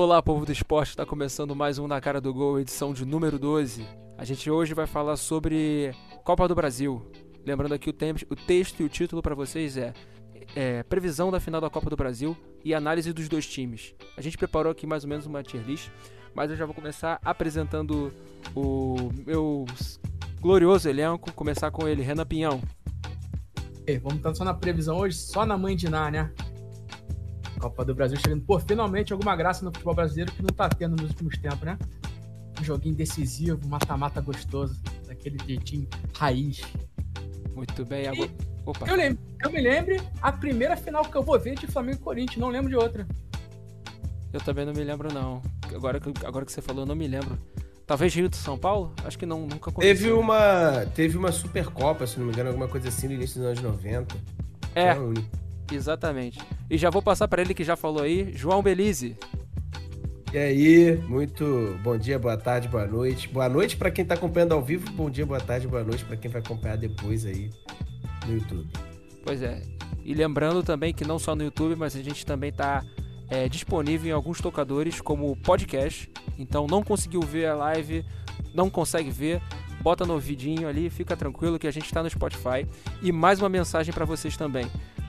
Olá, povo do esporte, está começando mais um Na Cara do Gol, edição de número 12. A gente hoje vai falar sobre Copa do Brasil. Lembrando aqui o, tempo, o texto e o título para vocês é, é, Previsão da final da Copa do Brasil e análise dos dois times. A gente preparou aqui mais ou menos uma tier list, mas eu já vou começar apresentando o meu glorioso elenco. Começar com ele, Renan Pinhão. Ei, vamos estar só na previsão hoje, só na mãe de Ná, né? Copa do Brasil chegando. Pô, finalmente alguma graça no futebol brasileiro que não tá tendo nos últimos tempos, né? Um joguinho decisivo, mata-mata gostoso, daquele jeitinho raiz. Muito bem, agora. Opa. Eu, lembro, eu me lembro a primeira final que eu vou ver de Flamengo e Corinthians, não lembro de outra. Eu também não me lembro, não. Agora, agora que você falou, eu não me lembro. Talvez Rio de São Paulo? Acho que não, nunca aconteceu. Teve uma, teve uma Supercopa, se não me engano, alguma coisa assim no início dos anos 90. É. Exatamente. E já vou passar para ele que já falou aí, João Belize. E aí, muito bom dia, boa tarde, boa noite. Boa noite para quem está acompanhando ao vivo, bom dia, boa tarde, boa noite para quem vai acompanhar depois aí no YouTube. Pois é. E lembrando também que não só no YouTube, mas a gente também está é, disponível em alguns tocadores como podcast. Então não conseguiu ver a live, não consegue ver, bota no ouvidinho ali, fica tranquilo que a gente está no Spotify. E mais uma mensagem para vocês também.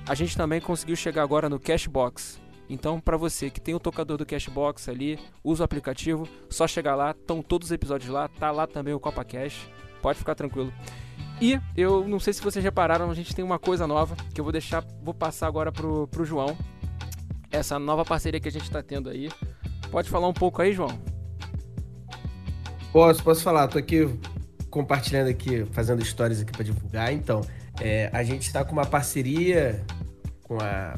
A gente também conseguiu chegar agora no Cashbox. Então, para você que tem o tocador do Cashbox ali, usa o aplicativo, só chegar lá, estão todos os episódios lá, tá lá também o Copa Cash. Pode ficar tranquilo. E eu não sei se vocês repararam, a gente tem uma coisa nova que eu vou deixar, vou passar agora pro, pro João. Essa nova parceria que a gente está tendo aí. Pode falar um pouco aí, João? Posso, posso falar. Tô aqui compartilhando aqui, fazendo stories aqui para divulgar. Então, é, a gente está com uma parceria com, a,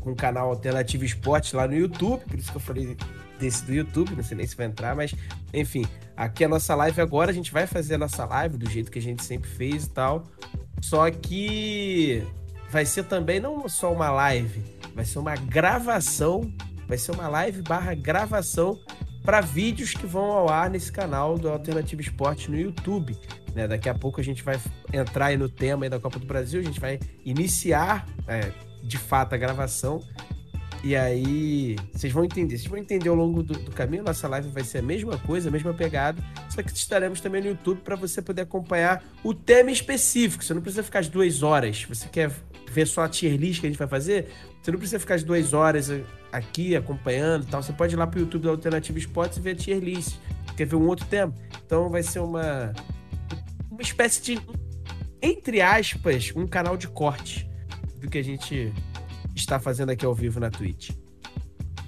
com o canal Alternativo Esporte lá no YouTube, por isso que eu falei desse do YouTube, não sei nem se vai entrar, mas enfim, aqui é a nossa live agora, a gente vai fazer a nossa live do jeito que a gente sempre fez e tal. Só que vai ser também não só uma live, vai ser uma gravação, vai ser uma live barra gravação para vídeos que vão ao ar nesse canal do Alternativo Esporte no YouTube. Né? Daqui a pouco a gente vai entrar no tema da Copa do Brasil, a gente vai iniciar é, de fato a gravação. E aí, vocês vão entender. Vocês vão entender ao longo do, do, caminho. Nossa live vai ser a mesma coisa, a mesma pegada. Só que estaremos também no YouTube para você poder acompanhar o tema específico. Você não precisa ficar as duas horas. Você quer ver só a tier list que a gente vai fazer? Você não precisa ficar as duas horas aqui acompanhando tal. Você pode ir lá para o YouTube da Alternativa Esportes e ver a tier list. Quer ver um outro tema? Então vai ser uma, uma espécie de, entre aspas, um canal de corte do que a gente está fazendo aqui ao vivo na Twitch.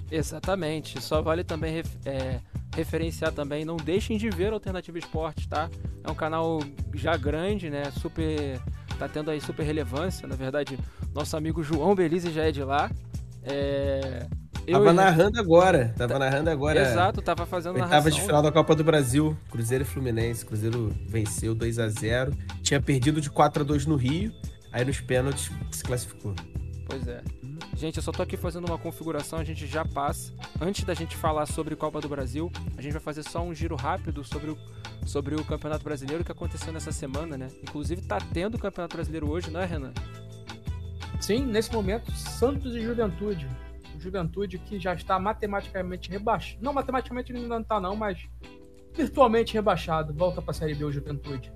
Exatamente. Só vale também é, referenciar também, não deixem de ver Alternativa Esporte, tá? É um canal já grande, né? Super. Tá tendo aí super relevância. Na verdade, nosso amigo João Belize já é de lá. É, eu tava narrando agora. Tava tá... narrando agora. Exato, tava fazendo narração. Tava de final da Copa do Brasil. Cruzeiro e Fluminense. Cruzeiro venceu 2 a 0 Tinha perdido de 4 a 2 no Rio. Aí nos pênaltis se classificou. Pois é. Gente, eu só tô aqui fazendo uma configuração, a gente já passa. Antes da gente falar sobre Copa do Brasil, a gente vai fazer só um giro rápido sobre o, sobre o Campeonato Brasileiro que aconteceu nessa semana, né? Inclusive tá tendo o Campeonato Brasileiro hoje, não é, Renan? Sim, nesse momento, Santos e Juventude. Juventude que já está matematicamente rebaixado. Não, matematicamente ainda não está não, mas virtualmente rebaixado. Volta para a Série B o Juventude.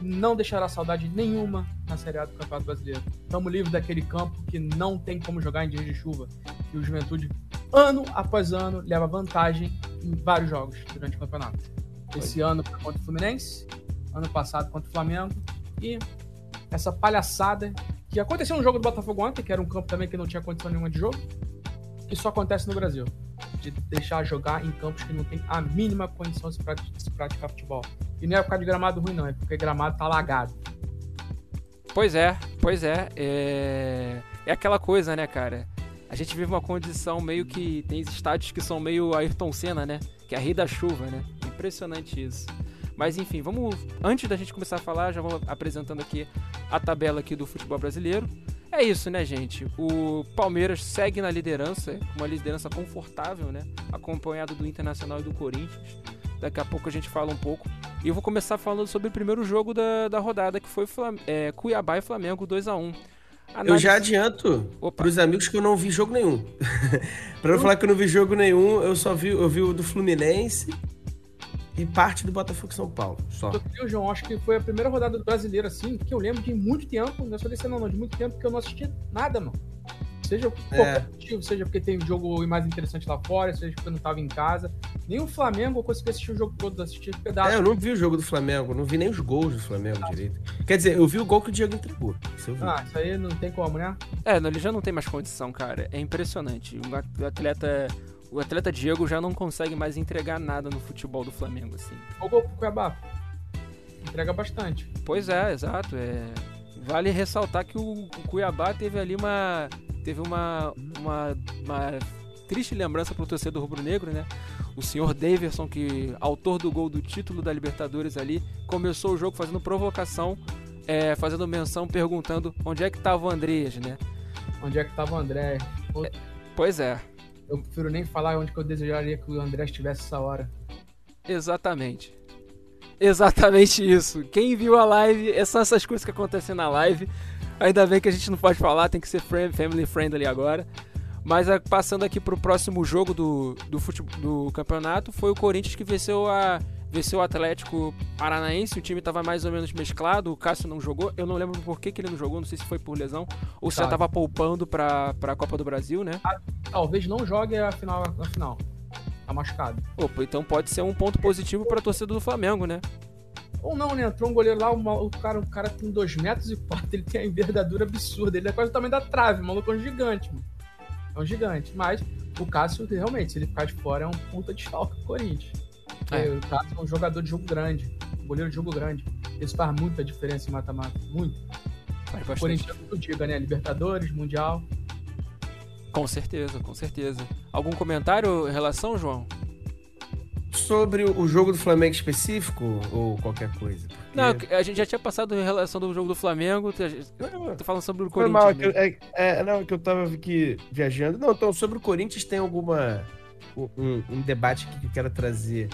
Não deixará saudade nenhuma na Série A do Campeonato Brasileiro. Estamos livres daquele campo que não tem como jogar em dias de chuva. E o Juventude, ano após ano, leva vantagem em vários jogos durante o campeonato. Esse ano contra o Fluminense, ano passado contra o Flamengo. E essa palhaçada que aconteceu no jogo do Botafogo ontem, que era um campo também que não tinha condição nenhuma de jogo, que só acontece no Brasil. De deixar jogar em campos que não tem a mínima condição de se praticar futebol. E não é por causa de gramado ruim, não, é porque gramado tá lagado. Pois é, pois é. É, é aquela coisa, né, cara? A gente vive uma condição meio que. Tem estádios que são meio Ayrton Senna, né? Que é a rei da chuva, né? Impressionante isso. Mas enfim, vamos. Antes da gente começar a falar, já vou apresentando aqui a tabela aqui do futebol brasileiro. É isso, né, gente? O Palmeiras segue na liderança, uma liderança confortável, né? Acompanhado do Internacional e do Corinthians. Daqui a pouco a gente fala um pouco. E eu vou começar falando sobre o primeiro jogo da, da rodada, que foi Flam é, Cuiabá e Flamengo 2 a 1 Análise... Eu já adianto para os amigos que eu não vi jogo nenhum. para não falar que eu não vi jogo nenhum, eu só vi, eu vi o do Fluminense e parte do Botafogo São Paulo. Só. Eu, João, acho que foi a primeira rodada do brasileiro, assim, que eu lembro de muito tempo, não é só desse não, não, de muito tempo que eu não assisti nada, mano. Seja por é. motivo, seja porque tem um jogo mais interessante lá fora, seja porque eu não tava em casa. Nem o Flamengo eu consegui assistir o jogo todo, assistir pedaço. É, eu não vi o jogo do Flamengo, não vi nem os gols do Flamengo ah. direito. Quer dizer, eu vi o gol que o Diego entregou. Isso ah, isso aí não tem como, né? É, ele já não tem mais condição, cara. É impressionante. O atleta o atleta Diego já não consegue mais entregar nada no futebol do Flamengo, assim. O gol pro Cuiabá. Entrega bastante. Pois é, exato. É... Vale ressaltar que o Cuiabá teve ali uma teve uma, uma, uma triste lembrança para o torcedor rubro-negro, né? O senhor Daverson, que autor do gol do título da Libertadores ali, começou o jogo fazendo provocação, é, fazendo menção, perguntando onde é que estava o Andreas, né? Onde é que estava o André? É, pois é. Eu prefiro nem falar onde que eu desejaria que o André estivesse essa hora. Exatamente. Exatamente isso. Quem viu a live, é são essas coisas que acontecem na live. Ainda bem que a gente não pode falar, tem que ser family friendly agora. Mas é, passando aqui pro próximo jogo do, do, futebol, do campeonato, foi o Corinthians que venceu, a, venceu o Atlético Paranaense. O time estava mais ou menos mesclado, o Cássio não jogou. Eu não lembro por que, que ele não jogou, não sei se foi por lesão ou se já estava poupando para a Copa do Brasil, né? Ah, talvez não jogue a final, na final. Tá machucado. Opa, então pode ser um ponto positivo para a torcida do Flamengo, né? Ou não, né? Entrou um goleiro lá, o, cara, o cara tem 2 metros e 4, ele tem a envergadura absurda. Ele é quase o tamanho da trave, o maluco é um gigante, mano. É um gigante. Mas o Cássio, realmente, se ele ficar de fora, é um puta de falta pro Corinthians. É. O Cássio é um jogador de jogo grande, um goleiro de jogo grande. Isso faz muita diferença em mata-mata. Muito. O Corinthians não diga, né? Libertadores, Mundial. Com certeza, com certeza. Algum comentário em relação, João? sobre o jogo do Flamengo específico ou qualquer coisa? Porque... Não, a gente já tinha passado em relação do jogo do Flamengo. Tô falando sobre o Corinthians. Mal, que, é, é, não, que eu tava aqui viajando. Não, então, sobre o Corinthians tem alguma. Um, um debate que eu quero trazer.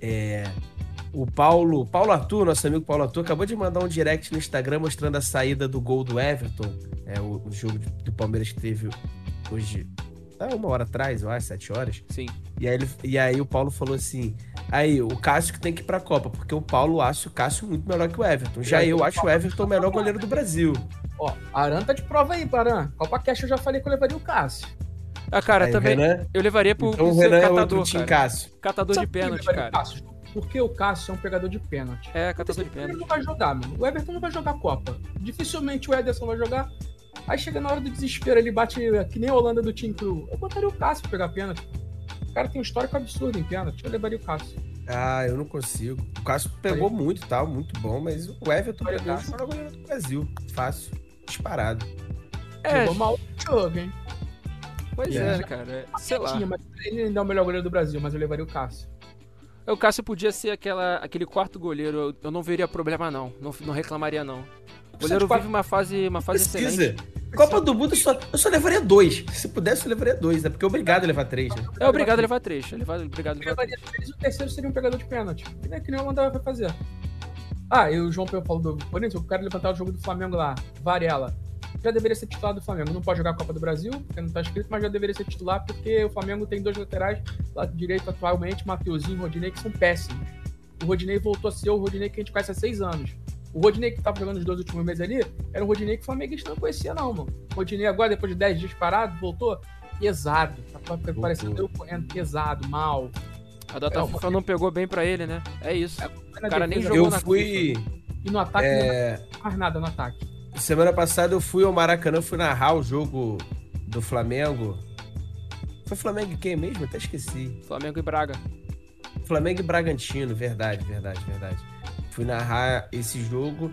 É, o Paulo, Paulo Arthur, nosso amigo Paulo Arthur, acabou de mandar um direct no Instagram mostrando a saída do gol do Everton. É o, o jogo do Palmeiras que teve hoje ah, uma hora atrás, eu acho, sete horas. Sim. E aí, ele, e aí o Paulo falou assim: aí, o Cássio que tem que ir pra Copa, porque o Paulo acha o Cássio muito melhor que o Everton. Já eu acho o Everton o melhor goleiro do Brasil. Ó, Aran tá de prova aí, Paran. Copa Cash eu já falei que eu levaria o Cássio. Ah, cara, aí, também. Renan, eu levaria pro, então, pro Renan catador, é cara. Cássio. Catador Sabe de pênalti, cara. Cássio? Porque o Cássio é um pegador de pênalti. É, catador de pênalti. Ele não vai jogar, mano. O Everton não vai jogar Copa. Dificilmente o Ederson vai jogar. Aí chega na hora do desespero, ele bate que nem a Holanda do Team Crew. Eu botaria o Cássio pra pegar pênalti. O cara tem um histórico absurdo em pênalti. Eu levaria o Cássio. Ah, eu não consigo. O Cássio pegou Aí. muito e tal, muito bom, mas o Everton pegou o melhor goleiro do Brasil. Fácil. Disparado. É, Jogou mal o jogo, hein? Pois é, é cara. Sei lá. Mas ele ainda é o melhor goleiro do Brasil, mas eu levaria o Cássio. O Cássio podia ser aquela, aquele quarto goleiro. Eu não veria problema, não. Não, não reclamaria, não. O goleiro vive uma fase, uma fase excelente. Copa do Mundo, eu só, eu só levaria dois. Se pudesse, eu levaria dois, né? Porque é obrigado a levar três, né? É obrigado a levar três. É obrigado a levar três. três. O terceiro seria um pegador de pênalti. Que nem, que nem o vai fazer. Ah, e o João Pedro falou do Corinthians, eu quero levantar o jogo do Flamengo lá. Varela. Já deveria ser titular do Flamengo. Não pode jogar a Copa do Brasil, porque não tá escrito, mas já deveria ser titular, porque o Flamengo tem dois laterais, lado direito atualmente, Mateuzinho e Rodinei, que são péssimos. O Rodinei voltou a ser o Rodinei que a gente conhece há seis anos. O Rodinei que tava jogando os dois últimos meses ali, era um Rodinei que o Flamenguista não conhecia, não, mano. O Rodinei agora, depois de 10 dias parado, voltou pesado. Tá parecendo eu correndo pesado, mal. A data é, FIFA não pegou bem pra ele, né? É isso. É, o cara nem jogou eu na fui... FIFA. E no ataque, é... não faz nada no ataque. Semana passada eu fui ao Maracanã, fui narrar o jogo do Flamengo. Foi Flamengo e quem mesmo? Até esqueci. Flamengo e Braga. Flamengo e Bragantino, verdade, verdade, verdade fui narrar esse jogo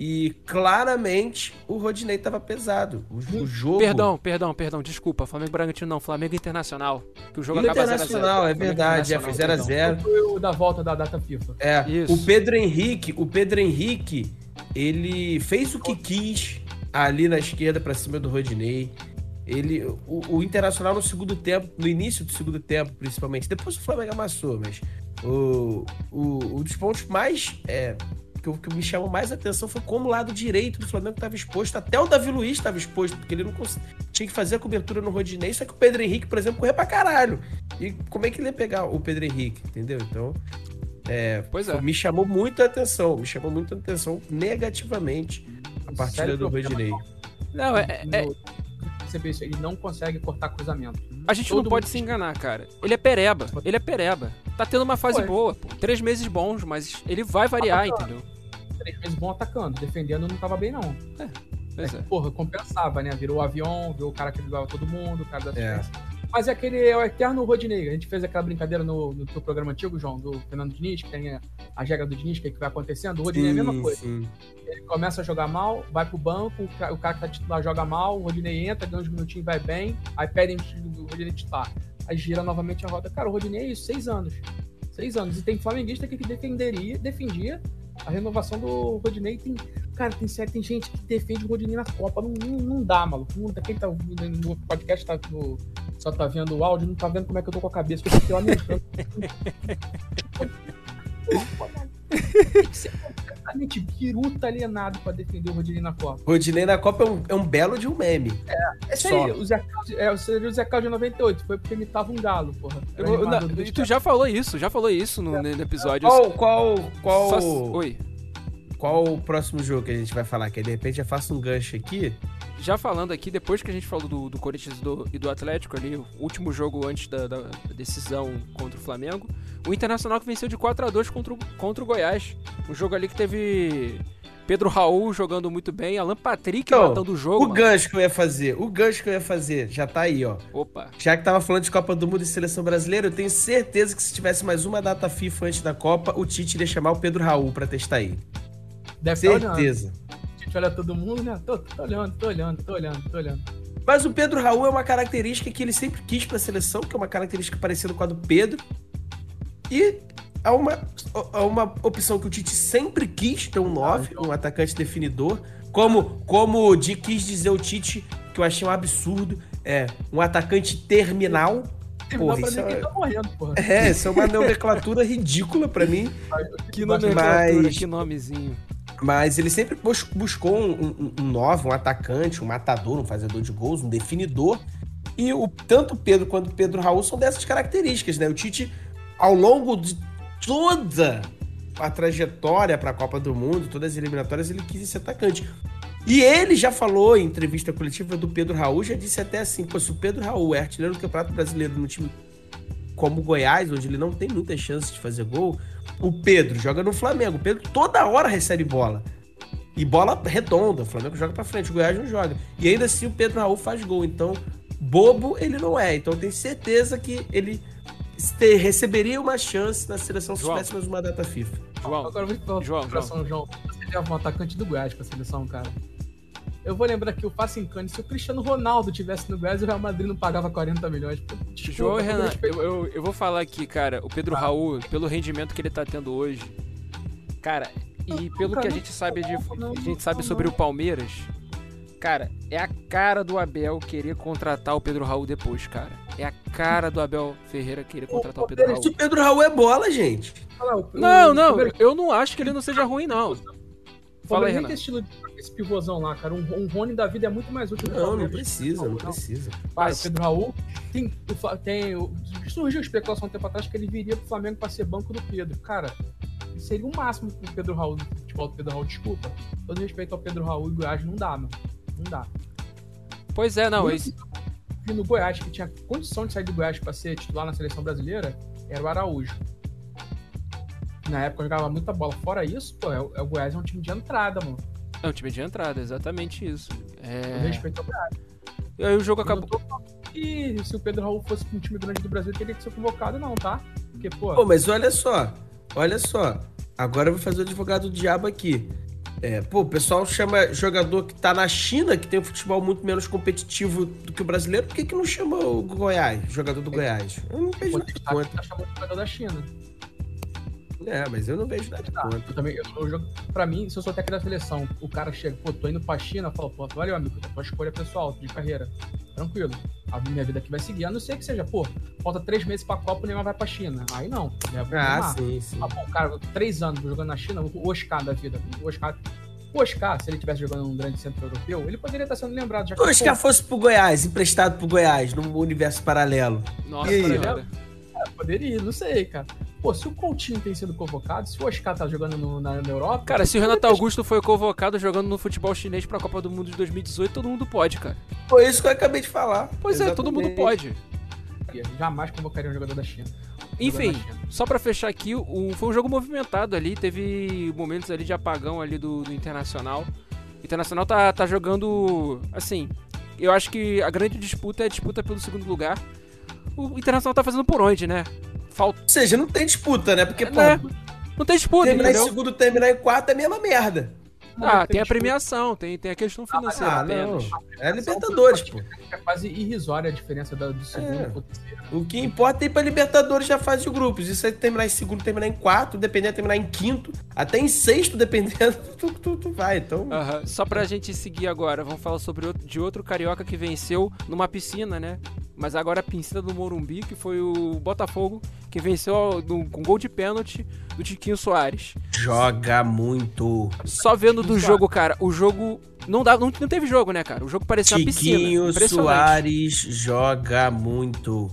e claramente o Rodinei tava pesado. O, o, jogo. Perdão, perdão, perdão, desculpa. Flamengo Bragantino não, Flamengo Internacional. Que o jogo acaba Internacional, 0 é verdade, é, foi 0x0. Foi o da volta da data FIFA. É, Isso. o Pedro Henrique, o Pedro Henrique, ele fez o que quis ali na esquerda para cima do Rodinei. Ele, o, o, Internacional no segundo tempo, no início do segundo tempo, principalmente, depois o Flamengo amassou, mas o, o, um dos pontos mais é, que, que me chamou mais atenção foi como o lado direito do Flamengo estava exposto. Até o Davi Luiz estava exposto, porque ele não tinha que fazer a cobertura no Rodinei. Só que o Pedro Henrique, por exemplo, corria pra caralho. E como é que ele ia pegar o Pedro Henrique, entendeu? Então, é, Pois é. me chamou muita atenção. Me chamou muita atenção negativamente a partida Sério do. Rodinei. Não, é, é- isso, ele não consegue cortar cruzamento. a gente Todo não pode mundo- se enganar, cara. Ele é pereba. Ele é pereba. Tá tendo uma fase Foi. boa, pô. Três meses bons, mas ele vai variar, entendeu? Três vezes bom atacando, defendendo não tava bem, não. Pois é. Porra, compensava, né? Virou o avião, virou o cara que ligava todo mundo, o cara da É. Mas é aquele é o eterno Rodinei. A gente fez aquela brincadeira no, no teu programa antigo, João, do Fernando Diniz, que tem a, a regra do Diniz, que, é que vai acontecendo. O Rodinei é a mesma coisa. sim. Ele começa a jogar mal, vai pro banco, o ca- o cara que tá titular joga mal, o Rodinei entra, ganha uns minutinhos, vai bem, aí pedem o Rodinei titular. Aí gira novamente a roda. Cara, o Rodinei é isso, seis anos. Seis anos. E tem flamenguista que defenderia, defendia a renovação do Rodinei. Tem, cara, tem, tem gente que defende o Rodinei na Copa. Não, não, não dá, maluco. Não, quem tá ouvindo no podcast tá no- só tá vendo o áudio, não tá vendo como é que eu tô com a cabeça. que Eu fiquei lamentando. Tem que ser completamente biruta alienado pra defender o Rodinei na Copa. Rodinei na Copa é um, é um belo de um meme. É aí, o Zé Carlos, é, seria o Zé Carlos de 98, foi porque imitava um galo, porra. Eu- eu- e tu já falou isso, já falou isso no, no episódio. Qual, qual, qual, Só- Oi. qual o próximo jogo que a gente vai falar? Que aí, de repente eu faço um gancho aqui. Já falando aqui, depois que a gente falou do, do Corinthians e do, e do Atlético ali, o último jogo antes da, da decisão contra o Flamengo, o Internacional que venceu de 4 a 2 contra o, contra o Goiás. Um jogo ali que teve Pedro Raul jogando muito bem, Alan Patrick Então, matando o jogo. o mano. gancho que eu ia fazer, o gancho que eu ia fazer, já tá aí, ó. Opa. Já que tava falando de Copa do Mundo e Seleção Brasileira, eu tenho certeza que se tivesse mais uma data FIFA antes da Copa, o Tite iria chamar o Pedro Raul pra testar aí. Deve olhando. Certeza. Gente olha todo mundo, né? Tô, tô olhando, tô olhando, tô olhando, tô olhando. Mas o Pedro Raul é uma característica que ele sempre quis pra seleção, que é uma característica parecida com a do Pedro. E é uma, é uma opção que o Tite sempre quis ter um 9, um atacante definidor. Como, como de, quis dizer o Tite, que eu achei um absurdo, é um atacante terminal. Porra, pra mim é- quem tá morrendo, porra. É, isso é uma nomenclatura ridícula pra mim. Que Mas- nomenclatura, Mas- que nomezinho. Mas ele sempre bus- buscou um, um, um nove, um atacante, um matador, um fazedor de gols, um definidor. E o, tanto o Pedro quanto o Pedro Raul são dessas características, né? O Tite, ao longo de toda a trajetória para a Copa do Mundo, todas as eliminatórias, ele quis ser atacante. E ele já falou em entrevista coletiva do Pedro Raul, já disse até assim, pô, se o Pedro Raul é artilheiro do Campeonato Brasileiro no time como o Goiás, onde ele não tem muita chance de fazer gol, o Pedro joga no Flamengo. O Pedro toda hora recebe bola. E bola redonda. O Flamengo joga pra frente, o Goiás não joga. E ainda assim o Pedro Raul faz gol. Então, bobo ele não é. Então eu tenho certeza que ele te- receberia uma chance na seleção se tivesse mais uma data FIFA. João, Agora eu vou te falar João, João. Você leva um atacante do Goiás pra seleção, cara. Eu vou lembrar que o Facincani, se o Cristiano Ronaldo tivesse no Goiás, o Real Madrid não pagava 40 milhões. Desculpa, João Renan, eu, eu, eu vou falar aqui, cara, o Pedro Raul, pelo rendimento que ele tá tendo hoje, cara, e pelo que a gente sabe de, a gente sabe sobre o Palmeiras, cara, é a cara do Abel querer contratar o Pedro Raul depois, cara. É a cara do Abel Ferreira querer contratar o Pedro Se Raul. o Pedro Raul é bola, gente. O- Não, o não, eu não acho que ele não seja ruim, não. O Fala aí, Renan. tem estilo de esse pivôzão lá, cara. Um, um Rony da vida é muito mais útil que o Não, não precisa, não precisa. Mas- o Pedro Raul tem, o tem o- surgiu especulação um tempo atrás que ele viria pro Flamengo pra ser banco do Pedro. Cara, seria o máximo pro Pedro Raul, do futebol do Pedro Raul, desculpa. Todo respeito ao Pedro Raul e Goiás, não dá, mano. Não dá. Pois é, não, O esse, no Goiás, que tinha condição de sair do Goiás pra ser titular na seleção brasileira, era o Araújo. Na época jogava muita bola. Fora isso, pô, é, o- é o Goiás é um time de entrada, mano. é um time de entrada, exatamente isso. É... respeito ao Goiás. E aí o jogo Eu acabou. que se o Pedro Raul fosse um time grande do Brasil, teria que ser convocado, não, tá? Porque, pô, Pô, mas olha só, olha só. Agora eu vou fazer o advogado do diabo aqui. É, pô, o pessoal chama jogador que tá na China, que tem um futebol muito menos competitivo do que o brasileiro, por que, que não chama o Goiás, jogador do Goiás? Eu não vejo nada tá, conta. tá chamando o jogador da China. É, mas eu não vejo nada de conta. Eu também, eu, eu jogo, pra mim, se eu sou técnico da seleção, o cara chega, pô, tô indo pra China, fala, pô, valeu, amigo, tua escolha pessoal, de carreira. Tranquilo. a minha vida aqui vai seguir. A não ser que seja, pô, falta três meses pra Copa, o Neymar vai pra China. Aí não. né, Ah, Neymar. sim, sim. Ah, pô, cara, três anos jogando na China, o Oscar da vida. O Oscar, o Oscar, se ele estivesse jogando num grande centro europeu, ele poderia estar sendo lembrado. Já que, Se o Oscar pô, fosse pro Goiás, emprestado pro Goiás, num universo paralelo. Nossa, E aí, poderia, não sei, cara. Pô, se o Coutinho tem sido convocado, se o Oscar tá jogando no- na, na Europa. Cara, se o Renato Augusto foi convocado jogando no futebol chinês pra Copa do Mundo de 2018, todo mundo pode, cara. Foi isso que eu acabei de falar. Pois é, todo mundo Exatamente. pode. Jamais convocaria um jogador da China. Enfim, China. só pra fechar aqui, o, foi um jogo movimentado ali, teve momentos ali de apagão ali do, do Internacional. O Internacional tá, tá jogando, assim, eu acho que a grande disputa é a disputa pelo segundo lugar. O Internacional tá fazendo por onde, né? Falta, Ou seja, não tem disputa, né? Porque, pô, né? Não tem disputa, terminar em entendeu? segundo, terminar em quarto é a mesma merda. Ah, tem a premiação, tem, tem a questão financeira Ah, não. apenas. É Libertadores, pô. É quase irrisória a diferença da- do segundo É. pro terceiro. O que importa é ir pra Libertadores da fase de grupos. Isso aí terminar em segundo, terminar em quarto, dependendo, terminar em quinto, até em sexto, dependendo, tu, tu, tu vai. Então, Aham, Só pra gente seguir agora, vamos falar sobre outro, de outro carioca que venceu numa piscina, né? Mas agora a piscina do Morumbi, que foi o Botafogo, que venceu com gol de pênalti do Tiquinho Soares. joga muito. Só vendo do Tiquinho jogo, cara, o jogo. Não, dá, não, não teve jogo, né, cara? O jogo parecia uma piscina. Tiquinho. Soares joga muito.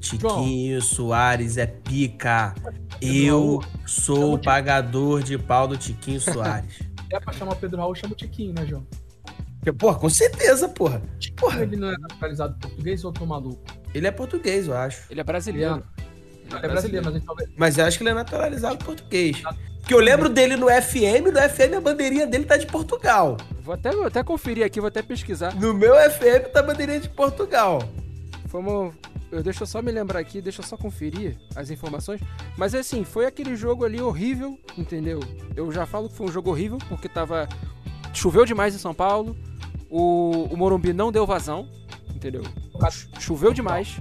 Tiquinho Soares é pica. Eu sou o pagador de pau do Tiquinho Soares. É pra chamar o Pedro Raul, chama o Tiquinho, né, João? Porra, com certeza, porra. Porra, Ele não é naturalizado português ou eu tô maluco? ele é português, eu acho. Ele é brasileiro. Ele é brasileiro, mas talvez. Mas eu acho que ele é naturalizado português. Porque eu lembro dele no FM, no FM a bandeirinha dele tá de Portugal. Vou até, vou até conferir aqui, vou até pesquisar. No meu FM tá a bandeirinha de Portugal. Vamos. Eu, deixa eu só me lembrar aqui, deixa eu só conferir as informações. Mas assim, foi aquele jogo ali horrível, entendeu? Eu já falo que foi um jogo horrível, porque tava. Choveu demais em São Paulo. O, o Morumbi não deu vazão, entendeu? Ch- Choveu demais.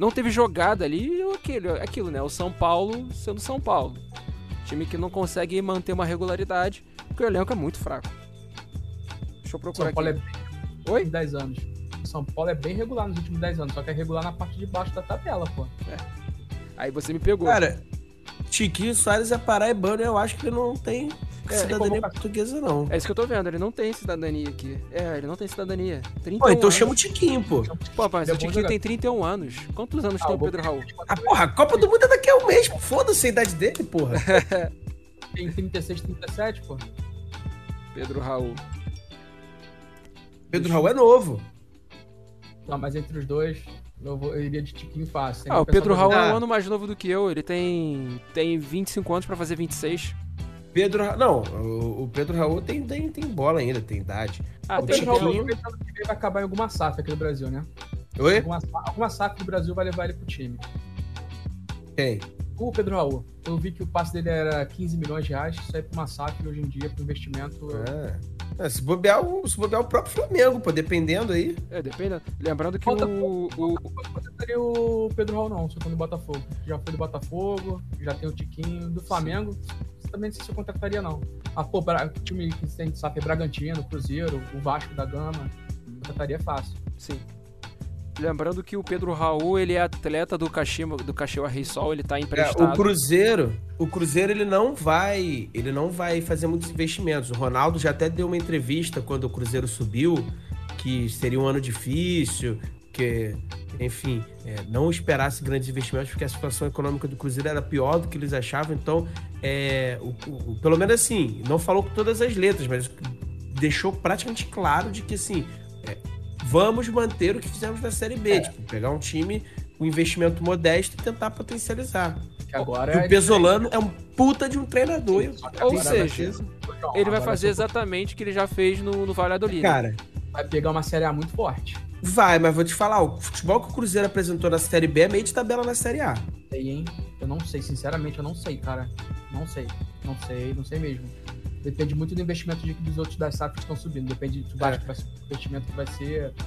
Não teve jogada ali, aquilo, aquilo, né? O São Paulo sendo São Paulo. Time que não consegue manter uma regularidade, porque o elenco é muito fraco. Deixa eu procurar São Paulo é aqui. bem Oi? em 10 anos. São Paulo é bem regular nos últimos 10 anos, só que é regular na parte de baixo da tabela, pô. Aí você me pegou. Cara, Tiquinho Soares é paraibano eu acho que ele não tem É, cidadania portuguesa, não. É isso que eu tô vendo, ele não tem cidadania aqui. É, ele não tem cidadania. 31 Pô, então anos. chama o Tiquinho, pô. Pô, mas é o Tiquinho tem 31 anos. Quantos anos Ah, tem o Pedro Raul? Ah, porra, a Copa do Mundo é daqui a um mês, pô. Foda-se a idade dele, porra. Tem 36, 37, pô. Pedro Raul. Pedro Raul é novo. Não, mas entre os dois, eu, vou, eu iria de Tiquinho fácil. Ah, o Pedro Raul é Ah. um ano mais novo do que eu. Ele tem, tem 25 anos pra fazer 26. Pedro Não, o, o Pedro Raul tem, tem, tem bola ainda, tem idade. Ah, O O Pedro Raul vai acabar em alguma SAF aqui no Brasil, né? Oi? Alguma, alguma SAF do Brasil vai levar ele pro time. Quem? O Pedro Raul, eu vi que o passe dele era 15 milhões de reais, isso aí pra uma SAF hoje em dia, pro investimento. É. É, se, bobear, o- se bobear o próprio Flamengo, pô, dependendo aí. É, depende. Lembrando que Falta o, o, Eu não contrataria o Pedro Raul, não, eu tô no Botafogo. Já foi do Botafogo, já tem o Tiquinho. Do Flamengo, também não sei se eu contrataria, não. Ah, pô, Bra- time que tem SAF é Bragantino, Cruzeiro, o Vasco da Gama. Contrataria fácil. Sim. Lembrando que o Pedro Raul, ele é atleta do Caxima, do Caxiwa Rei Sol, ele tá É, emprestado. o Cruzeiro, o Cruzeiro ele não vai, ele não vai fazer muitos investimentos. O Ronaldo já até deu uma entrevista quando o Cruzeiro subiu que seria um ano difícil, que enfim, é, não esperasse grandes investimentos porque a situação econômica do Cruzeiro era pior do que eles achavam. Então, é, o- o- pelo menos assim, não falou com todas as letras, mas deixou praticamente claro de que assim, é, vamos manter o que fizemos na Série B, tipo, pegar um time com investimento modesto e tentar potencializar. Que agora E é o Pesolano é um puta de um treinador. Que Ou seja, Ele vai fazer exatamente o que ele já fez no, no Valladolid. Cara, Vai pegar uma série A muito forte. Vai, mas vou te falar, o futebol que o Cruzeiro apresentou na Série B é meio de tabela na Série A. Sei, hein? Eu não sei, sinceramente, eu não sei, cara. Não sei. Não sei, não sei mesmo. Depende muito do investimento de, dos outros das SAF que estão subindo. Depende do É. que vai ser, o investimento que vai ser. Pô,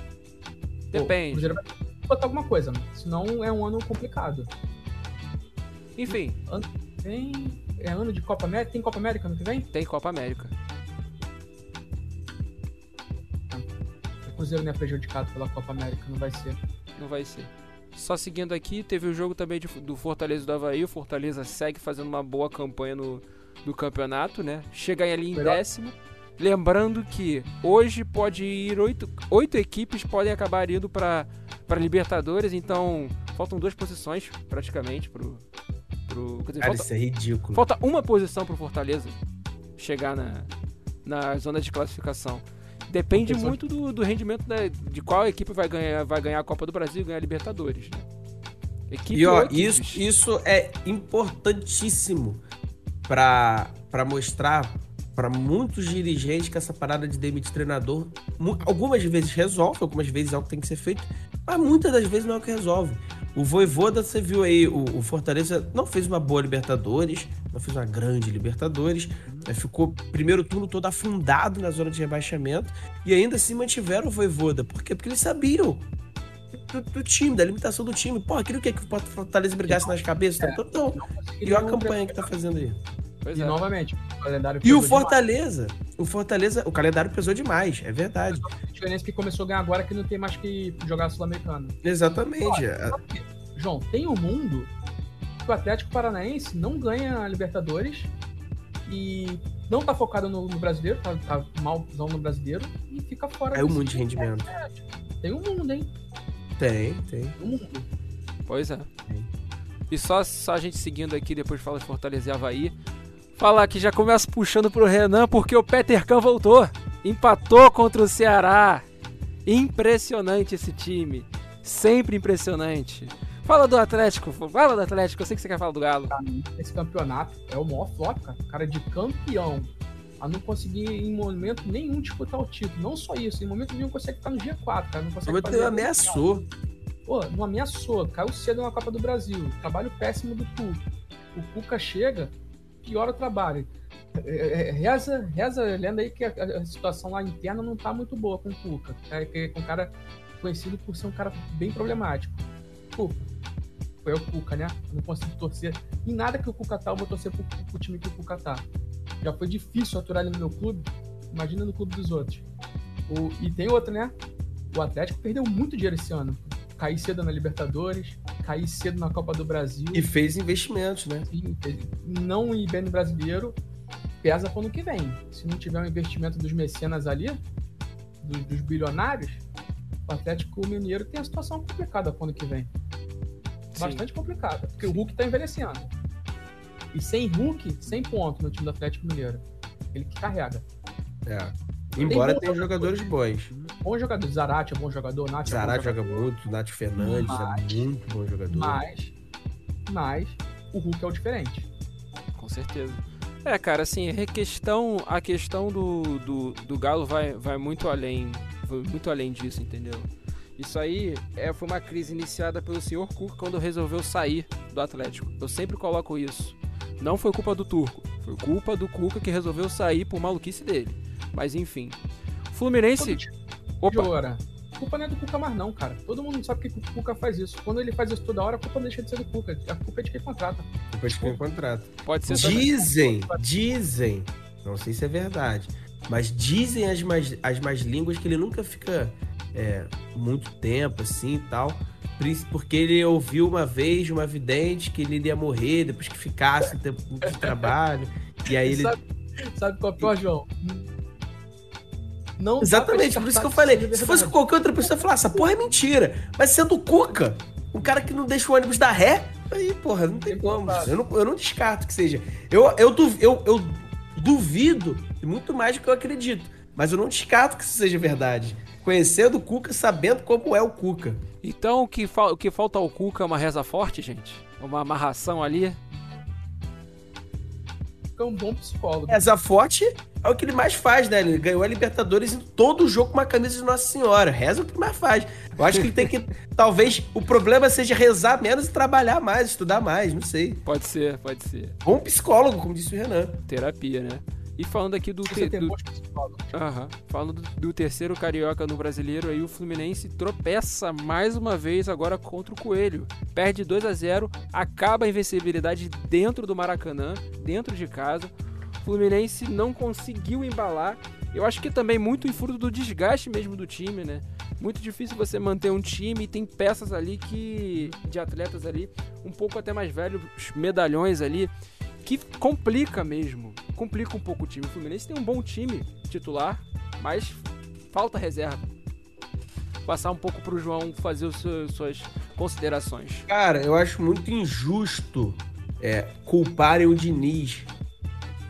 o Depende. Cruzeiro vai botar alguma coisa, mano. Senão é um ano complicado. Enfim, Tem. É ano de Copa América? Tem Copa América ano que vem? tem Copa América. O Cruzeiro não é prejudicado pela Copa América, não vai ser. Não vai ser. Só seguindo aqui, teve o jogo também de, do Fortaleza do Havaí. O Fortaleza segue fazendo uma boa campanha no, no campeonato, né? Chega ali em Melhor. décimo. Lembrando que hoje pode ir oito, oito equipes podem acabar indo para Libertadores, então faltam duas posições praticamente pro. pro dizer, Cara, falta, isso é ridículo. Falta uma posição pro Fortaleza chegar na, na zona de classificação. Depende muito do, do rendimento da, de qual equipe vai ganhar, vai ganhar a Copa do Brasil e ganhar a Libertadores, né? Equipe e ó, isso, isso é importantíssimo para mostrar para muitos dirigentes que essa parada de demitir treinador algumas vezes resolve, algumas vezes é o que tem que ser feito, mas muitas das vezes não é o que resolve. O Voivoda, você viu aí, o, o Fortaleza não fez uma boa Libertadores, não fez uma grande Libertadores, né, ficou primeiro turno todo afundado na zona de rebaixamento e ainda assim mantiveram o Voivoda. Por quê? Porque eles sabiam do, do, time, da limitação do time. Pô, aquilo que é que o Fortaleza brigasse nas cabeças. É, então, não. E olha a campanha que tá fazendo aí. Pois e é. novamente, o calendário E o Fortaleza, demais. o Fortaleza, o calendário pesou demais, é verdade. A diferença é que começou a ganhar agora que não tem mais que jogar Sul-Americano. Exatamente. Olha, João, tem um mundo que o Atlético Paranaense não ganha a Libertadores e não tá focado no, no brasileiro, tá, tá malzão no brasileiro e fica fora. É um mundo de rendimento. Tem um mundo, hein? Tem, tem. Um mundo. Pois é. Tem. E só, só a gente seguindo aqui, depois fala de Fortaleza e Havaí. Falar que já começa puxando pro Renan porque o Peter Kahn voltou. Empatou contra o Ceará. Impressionante esse time. Sempre impressionante. Fala do Atlético, fala do Atlético, eu sei que você quer falar do Galo. Esse campeonato é o maior flop, cara. Cara de campeão a não conseguir em momento nenhum disputar o título. Não só isso, em momento nenhum consegue ficar no G4, cara. Não consegue fazer ameaçou. Pô, não ameaçou, caiu cedo na Copa do Brasil. Trabalho péssimo do Cuca. O Cuca chega, piora o trabalho. É, é, é, reza, reza, lendo aí que a, a, situação lá interna não tá muito boa com o Cuca. É, é um cara conhecido por ser um cara bem problemático. Cuca, foi o Cuca, né? Não consigo torcer em nada que o Cuca tá, eu vou torcer pro, pro time que o Cuca tá. Já foi difícil aturar ele no meu clube, imagina no clube dos outros. O, e tem outra, né? O Atlético perdeu muito dinheiro esse ano. Cair cedo na Libertadores, cair cedo na Copa do Brasil. E fez investimentos, né? Sim. Não ir bem no brasileiro pesa para o ano que vem. Se não tiver um investimento dos mecenas ali, dos, dos bilionários, o Atlético Mineiro tem a situação complicada para o ano que vem bastante complicada, porque o Hulk tá envelhecendo. E sem Hulk, sem ponto no time do Atlético Mineiro. Ele que carrega. É. Embora tenha jogadores bons. Bom jogador. Zarate é bom jogador. Nath Zarate é joga muito. Nath Fernandes mas, é muito bom jogador. Mas, mas o Hulk é o diferente. Com certeza. É, cara, assim, a questão, a questão do, do, do Galo vai, vai muito além. Muito além disso, entendeu? Isso aí é, foi uma crise iniciada pelo senhor Cuca quando resolveu sair do Atlético. Eu sempre coloco isso. Não foi culpa do Turco, foi culpa do Cuca que resolveu sair por maluquice dele. Mas enfim. Fluminense. Opa. Agora, culpa não é do Cuca mais não, cara. Todo mundo sabe que o Cuca faz isso. Quando ele faz isso toda hora, a culpa deixa de ser do Cuca. A culpa é de quem contrata. A culpa é de quem contrata. Pode ser Dizem, também. dizem, não sei se é verdade, mas dizem as mais, as mais línguas que ele nunca fica é, muito tempo, assim e tal. Porque ele ouviu uma vez uma vidente que ele iria morrer depois que ficasse tempo de trabalho. E aí ele. Sabe, sabe qual é o pior, João? Não Exatamente, por isso que eu falei. Se fosse qualquer outra pessoa, eu falar, essa porra é mentira. Mas sendo o Cuca, um cara que não deixa o ônibus dar ré, aí, porra, não tem como. Eu não, eu não descarto que seja. Eu, eu, eu, eu duvido muito mais do que eu acredito. Mas eu não descarto que isso seja verdade conhecendo o Cuca, sabendo como é o Cuca. Então o que, o que falta ao Cuca é uma reza forte, gente? Uma amarração ali? É um bom psicólogo. Reza forte é o que ele mais faz, né? Ele ganhou a Libertadores em todo o jogo com uma camisa de Nossa Senhora. Reza é o que mais faz. Eu acho que ele tem que. talvez o problema seja rezar menos e trabalhar mais, estudar mais, não sei. Pode ser, pode ser. Bom psicólogo, como disse o Renan. Terapia, né? E falando aqui do, te, do... Uhum. falando do, terceiro carioca no brasileiro, aí o Fluminense tropeça mais uma vez agora contra o Coelho. Perde 2 a 0, acaba a invencibilidade dentro do Maracanã, dentro de casa. O Fluminense não conseguiu embalar Eu acho que também muito em fruto do desgaste mesmo do time, né? Muito difícil você manter um time e tem peças ali que. de atletas ali, um pouco até mais velhos, medalhões ali, que complica mesmo. Complica um pouco o time. O Fluminense tem um bom time titular, mas falta reserva. Passar um pouco pro João fazer suas considerações. Cara, eu acho muito injusto é, culparem o Diniz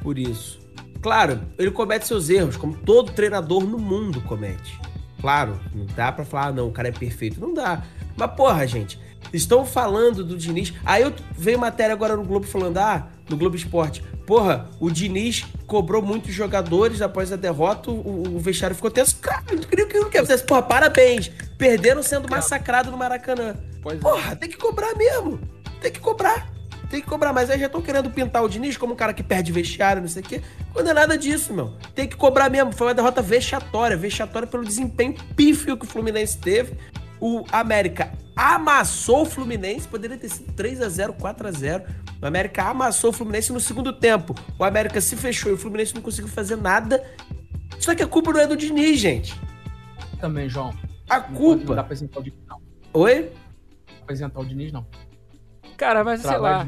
por isso. Claro, ele comete seus erros, como todo treinador no mundo comete. Claro, não dá pra falar, ah, não, o cara é perfeito. Não dá. Mas, porra, gente, estão falando do Diniz. Aí eu veio matéria agora no Globo falando, ah, no Globo Esporte. Porra, o Diniz cobrou muitos jogadores após a derrota, o, o vestiário ficou tenso. Cara, eu queria que eu quisesse. Porra, parabéns. Perderam sendo massacrados no Maracanã. Pois é. Porra, é. tem que cobrar mesmo. Tem que cobrar. Tem que cobrar. Mas aí já estão querendo pintar o Diniz como um cara que perde vestiário, não sei o quê. Quando é nada disso, meu. Tem que cobrar mesmo. Foi uma derrota vexatória. Vexatória pelo desempenho pífio que o Fluminense teve. O América amassou o Fluminense, poderia ter sido 3 a 0 4 a 0 O América amassou o Fluminense no segundo tempo. O América se fechou e o Fluminense não conseguiu fazer nada. Só que a culpa não é do Diniz, gente. Também, João. A não culpa. Não dá pra apresentar o Diniz, não. Oi? Não apresentar o Diniz, não. Cara, mas sei lá.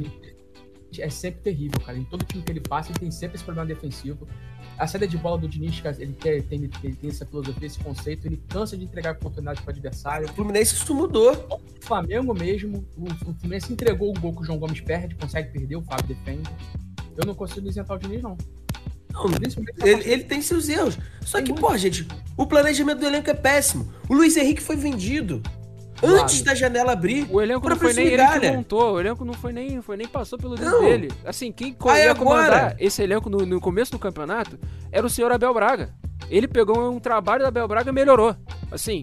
É sempre terrível, cara. Em todo time que ele passa, ele tem sempre esse problema defensivo a saída de bola do Diniz, ele, quer, tem, ele tem essa filosofia, esse conceito, ele cansa de entregar oportunidade para o adversário. O Fluminense isso mudou. O Flamengo mesmo, o, o Fluminense entregou o gol que o João Gomes perde, consegue perder, o Fábio defende. Eu não consigo isentar o Diniz, não. Não, ele, ele, tem seus erros. Só que, pô, gente, o planejamento do elenco é péssimo. O Luiz Henrique foi vendido. Antes da janela abrir. O elenco não foi nem ele que montou. O elenco não foi nem, foi nem passou pelo dedo dele. Assim, quem Aí ia agora... comandar esse elenco no, no, começo do campeonato era o senhor Abel Braga. Ele pegou um trabalho da Abel Braga e melhorou. Assim,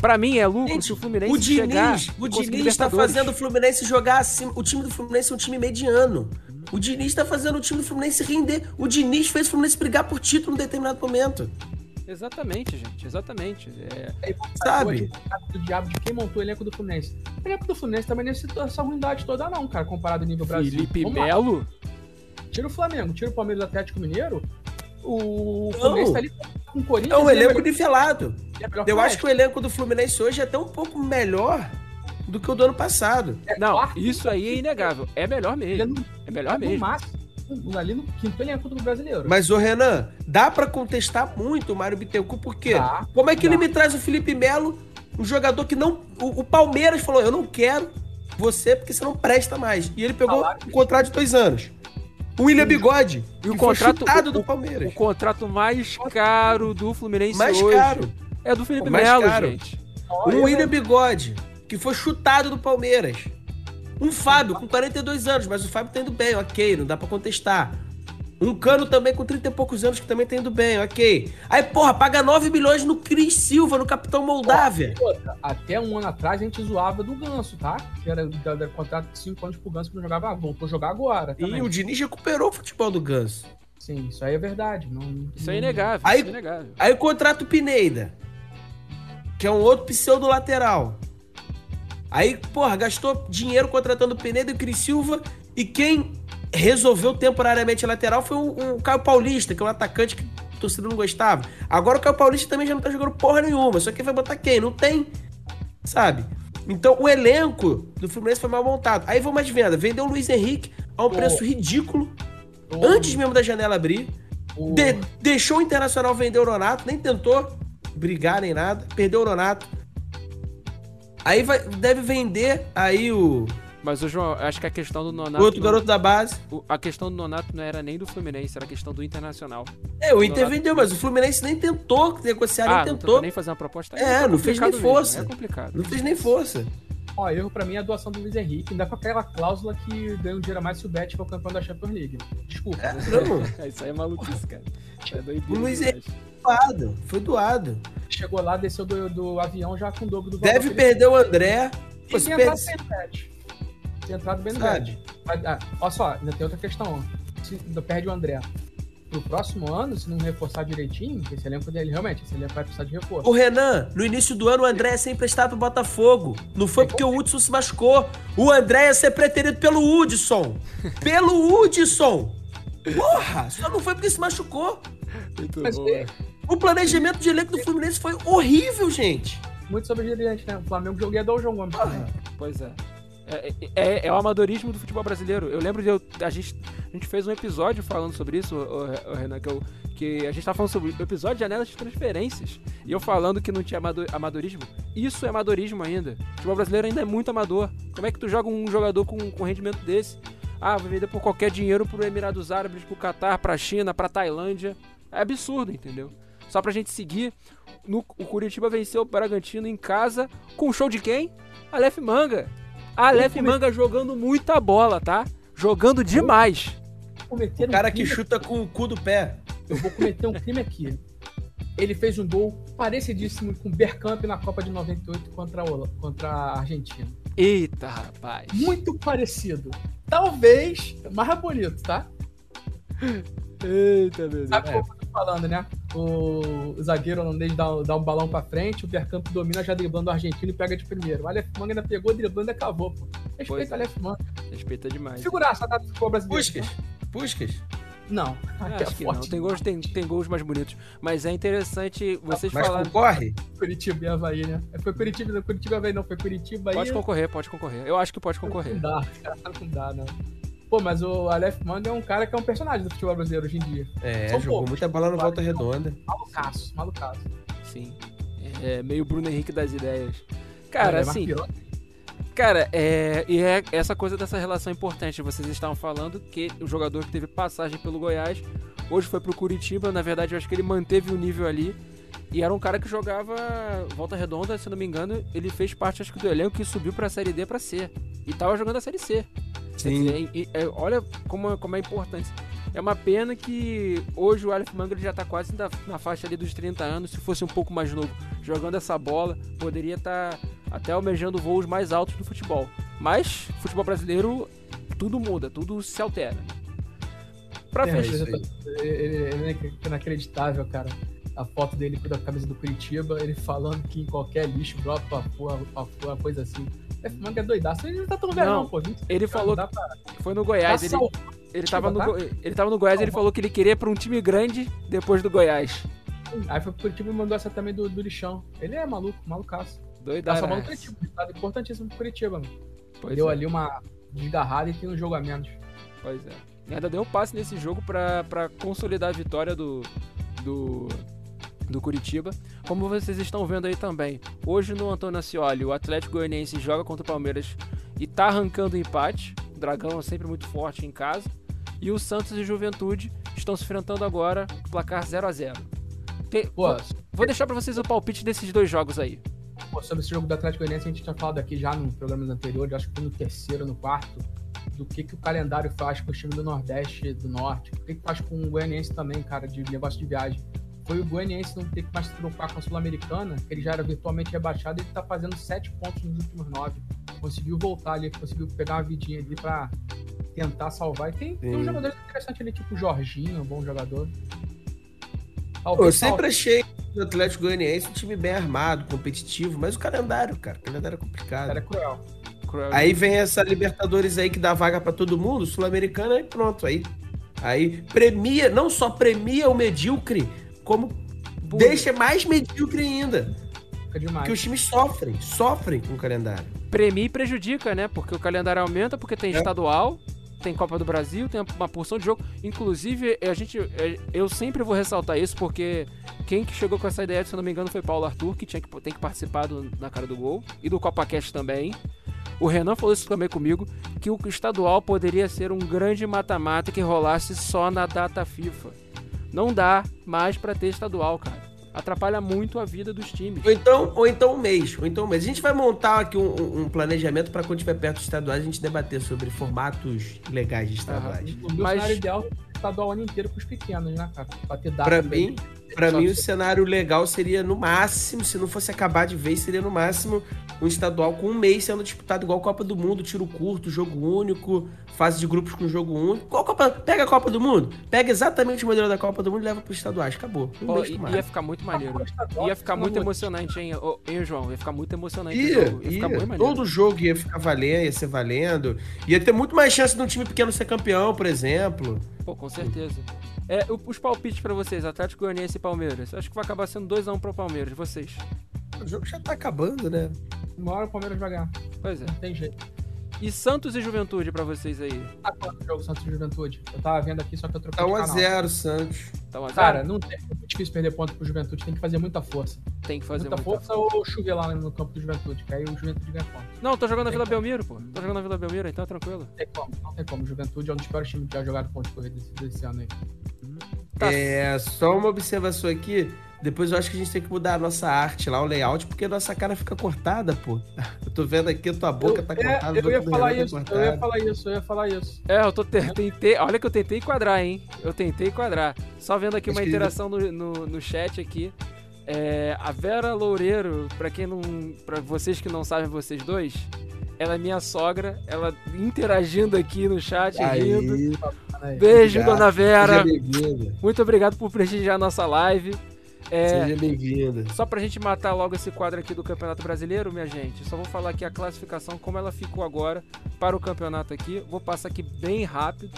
Pra mim é lucro Gente, se o Fluminense o Diniz, chegar O Diniz tá fazendo o Fluminense jogar assim. O time do Fluminense é um time mediano. O Diniz tá fazendo o time do Fluminense render. O Diniz fez o Fluminense brigar por título em determinado momento. Exatamente, gente, exatamente. É... é Sabe? do diabo de quem montou o elenco do Fluminense. O elenco do Fluminense também não é essa ruindade toda, não, cara, comparado ao nível Brasil. Felipe Melo? Tira o Flamengo, tira o Palmeiras Atlético Mineiro. O Fluminense tá ali com o Corinthians. É um elenco nivelado. É Eu acho que o elenco do Fluminense hoje é até um pouco melhor do que o do ano passado. É não, isso aí é inegável. É melhor mesmo. É melhor mesmo. Ali no quinto elenco do brasileiro. Mas, o Renan, dá para contestar muito o Mário Bittencourt, porque dá, como é que ele me traz o Felipe Melo, um jogador que não. O, o, Palmeiras falou: eu não quero você porque você não presta mais. E ele pegou um contrato de dois anos. O William Bigode. E o contrato o, do Palmeiras. O, o, contrato mais caro do Fluminense mais hoje. caro. É do Felipe Melo, caro. gente. O William Bigode, que foi chutado do Palmeiras. Um Fábio com 42 anos, mas o Fábio tá indo bem, ok, não dá pra contestar. Um Cano também com 30 e poucos anos que também tá indo bem, ok. Aí, porra, paga 9 milhões no Cris Silva, no Capitão Moldávia. Até um ano atrás a gente zoava do Ganso, tá? Que era, era contrato de 5 anos pro Ganso que não jogava. Ah, voltou a jogar agora. Também. E o Diniz recuperou o futebol do Ganso. Sim, isso aí é verdade. Não, isso é inegável. Aí, isso é inegável. aí o contrato Pineda, que é um outro pseudo lateral. Aí, porra, gastou dinheiro contratando o Penedo e o Cris Silva. E quem resolveu temporariamente a lateral foi o, o Caio Paulista, que é um atacante que o torcedor não gostava. Agora o Caio Paulista também já não tá jogando porra nenhuma. Só que vai botar quem? Não tem. Sabe? Então o elenco do Fluminense foi mal montado. Aí vamos mais venda. Vendeu o Luiz Henrique a um preço ridículo. Antes mesmo da janela abrir. De, deixou o Internacional vender o Ronato, nem tentou brigar nem nada. Perdeu o Ronato. Aí vai, deve vender aí o. Mas o João, acho que a questão do Nonato. O outro não, garoto da base. a questão do Nonato não era nem do Fluminense, era a questão do Internacional. É, o, o Inter Nonato... vendeu, mas o Fluminense nem tentou negociar, ah, nem tentou. nem fazer uma proposta. É, é não fez nem força. Mesmo, é complicado. Não fez nem força. Ó, erro pra mim é a doação do Luiz Henrique, ainda com aquela cláusula que ganha um dinheiro a mais se o Bet for campeão da Champions League. Desculpa. É, não. Isso aí é maluquice, cara. É doideira, o Luiz Henrique doado, foi doado. Chegou lá, desceu do, do avião já com o dobro do valor. Deve perder o André. E tem entrado Bet. Tem entrado Bet. Ah, olha só, ainda tem outra questão. Se perde o André pro próximo ano, se não reforçar direitinho, esse elenco dele realmente, esse elenco vai precisar de reforço. O Renan, no início do ano, o André ia ser emprestado pro Botafogo. Não foi porque o Hudson se machucou. O André ia ser preterido pelo Hudson. pelo Hudson! Porra! Só não foi porque se machucou. Muito Mas, bom. É, o planejamento de elenco do Fluminense foi horrível, gente. Muito sobre gente, né? O Flamengo joguei o João Gomes. Ah, pois é. É, é, é, o amadorismo do futebol brasileiro. Eu lembro de eu, a, gente, a gente fez um episódio falando sobre isso, o, o Renan, que, eu, que a gente tava falando sobre o episódio de janelas de transferências. E eu falando que não tinha amador, amadorismo. Isso é amadorismo ainda. O futebol brasileiro ainda é muito amador. Como é que tu joga um jogador com, com rendimento desse? Ah, vai vender por qualquer dinheiro pro Emirados Árabes, pro Catar, pra China, pra Tailândia. É absurdo, entendeu? Só pra gente seguir, no, o Curitiba venceu o Bragantino em casa com o show de quem? Aleph Manga. Aleph Manga jogando muita bola, tá? Jogando demais. O cara que chuta com o cu do pé. Eu vou cometer um crime aqui. Ele fez um gol parecidíssimo com o Bergkamp na Copa de 98 contra a, contra a Argentina. Eita, rapaz. Muito parecido. Talvez mais bonito, tá? Eita, meu Deus. Sabe como eu tô falando, né? O zagueiro holandês dá, dá um balão pra frente, o Bergkamp domina já driblando o argentino e pega de primeiro. O Aleph Manga ainda pegou, driblando e acabou, pô. Respeita o Aleph Manga. Respeita demais. Figuraça, tá? Ficou brasileiro. Puskas. Puskas. Não, acho é que não. Tem gols, tem, tem gols mais bonitos. Mas é interessante vocês Mas falarem. concorre? Curitiba e Havaí, né? Foi Curitiba, não, Curitiba e Havaí não, foi Curitiba e. Pode concorrer, pode concorrer. Eu acho que pode concorrer. Não dá, cara, não dá, não. Pô, mas o Aleph Manga é um cara que é um personagem do futebol brasileiro hoje em dia. É, São jogou poucos. muita bola no Volta Redonda. Malucaço, malucaço. Sim. É meio Bruno Henrique das ideias. Cara, é assim. Cara, é, e é essa coisa dessa relação importante. Vocês estavam falando que o jogador que teve passagem pelo Goiás hoje foi pro Curitiba. Na verdade, eu acho que ele manteve o nível ali. E era um cara que jogava volta redonda, se não me engano, ele fez parte acho que do elenco que subiu para a série D para C e tava jogando a série C. Sim. Dizer, e, é, olha como, como é importante. É uma pena que hoje o Aleph Manga já está quase na, na, faixa ali dos 30 anos. Se fosse um pouco mais novo, jogando essa bola, poderia estar tá até almejando voos mais altos do futebol. Mas, futebol brasileiro, tudo muda, tudo se altera. Pra é, fechar. Ele, é inacreditável, cara. A foto dele com a camisa do Curitiba, ele falando que em qualquer lixo brota porra, coisa assim. É manga é doidaço. Ele não tá tão velho, não, pô. ele falou que pra... foi no Goiás. Ele, ele, tava no, tá? ele tava no Goiás e ele falou que ele queria pra um time grande depois do Goiás. Aí foi pro Curitiba e mandou essa também do, do lixão. Ele é maluco, malucaço. Doidaço. Tá salvando o Curitiba. Tá importantíssimo pro Curitiba, mano. Pois Deu é. ali uma desgarrada e tem um jogo a menos. Pois é. E ainda deu um passe nesse jogo pra, pra consolidar a vitória do, do, do Curitiba. Como vocês estão vendo aí também, hoje no Antônio Ascioli, o Atlético Goianiense joga contra o Palmeiras e tá arrancando empate. O Dragão é sempre muito forte em casa. E o Santos e Juventude estão se enfrentando agora, placar 0 a 0 Te... Pô, vou deixar para vocês o palpite desses dois jogos aí. Pô, sobre esse jogo do Atlético Goianiense, a gente tinha falado aqui já no programa anterior, acho que no terceiro, no quarto, do que, que o calendário faz com o time do Nordeste do Norte, o que, que faz com o Goianiense também, cara, de negócio de viagem foi o Goianiense não ter que mais se preocupar com a Sul-Americana, que ele já era virtualmente rebaixado, ele tá fazendo sete pontos nos últimos nove. Conseguiu voltar ali, conseguiu pegar uma vidinha ali para tentar salvar. E tem, tem um jogador interessante ali, tipo o Jorginho, um bom jogador. Eu sempre achei o Atlético Goianiense um time bem armado, competitivo, mas o calendário, cara, o calendário é complicado. É cruel. cruel. Aí vem essa Libertadores aí que dá vaga para todo mundo, Sul-Americana e pronto. Aí, aí premia, não só premia o medíocre, como deixa mais medíocre ainda. Demais. Porque os times sofrem, sofrem com o calendário. Premia e prejudica, né? Porque o calendário aumenta, porque tem é. estadual, tem Copa do Brasil, tem uma porção de jogo. Inclusive, a gente, é, eu sempre vou ressaltar isso, porque quem que chegou com essa ideia, se não me engano, foi Paulo Arthur, que tinha que, tem que participar do, na cara do gol, e do CopaCast também. O Renan falou isso também comigo, que o estadual poderia ser um grande mata-mata que rolasse só na data FIFA. Não dá mais para ter estadual, cara. Atrapalha muito a vida dos times. Ou então, ou então um mês. Ou então um mês. A gente vai montar aqui um, um planejamento para quando estiver perto dos estaduais a gente debater sobre formatos legais de estaduais. Uhum. O meu Mas... cenário ideal é estadual o ano inteiro com os pequenos, né, cara? Pra ter dado. Pra mim, para mim, o cenário legal seria, no máximo, se não fosse acabar de vez, seria no máximo um estadual com um mês sendo disputado igual a Copa do Mundo, tiro curto, jogo único, fase de grupos com jogo único. Qual Copa? Pega a Copa do Mundo, pega exatamente o modelo da Copa do Mundo e leva para os estaduais. Acabou. Um oh, ia ficar muito maneiro. Ia ficar muito emocionante, hein, oh, hein, João? Ia ficar muito emocionante. Ia, ia, ia. Muito Todo jogo ia ficar valendo, ia ser valendo. Ia ter muito mais chance de um time pequeno ser campeão, por exemplo. Pô, com certeza. É, os palpites pra vocês, Atlético Goianiense e Palmeiras. Acho que vai acabar sendo 2x1 pro Palmeiras, vocês. O jogo já tá acabando, né? Uma hora o Palmeiras vai ganhar. Pois é. Não tem jeito. E Santos e Juventude pra vocês aí. Tá quanto o jogo Santos e Juventude? Eu tava vendo aqui, só que eu troquei Tá de canal. 1x0, Santos. Então, azar, Cara, não tem. É muito difícil perder ponto pro Juventude. Tem que fazer muita força. tem que fazer muita, muita força ou chover lá no campo do Juventude. Que aí o Juventude ganha ponto. Não, tô jogando na Vila como. Belmiro, pô. Tô jogando na Vila Belmiro, então é tranquilo. Não tem como. Não tem como. Juventude é um dos piores times que já jogaram pontos de corrida desse, desse ano aí. Tá. É, só uma observação aqui. Depois eu acho que a gente tem que mudar a nossa arte lá, o layout, porque a nossa cara fica cortada, pô. Eu tô vendo aqui, a tua boca eu, tá é, cortada. eu a ia falar Renan tá isso, eu ia falar isso, eu ia falar isso. É, eu tô te- tentei. Olha que eu tentei enquadrar, hein? Eu tentei enquadrar. Só vendo aqui Acho uma que- interação no, no, no chat aqui. É, a Vera Loureiro, pra quem não. para vocês que não sabem, vocês dois, ela é minha sogra, ela interagindo aqui no chat, rindo. Aí, Aí. Beijo, obrigado. dona Vera. Muito obrigado por prestigiar a nossa live. É, Seja bem-vinda. Só pra gente matar logo esse quadro aqui do Campeonato Brasileiro, minha gente, só vou falar aqui a classificação, como ela ficou agora para o campeonato aqui. Vou passar aqui bem rápido,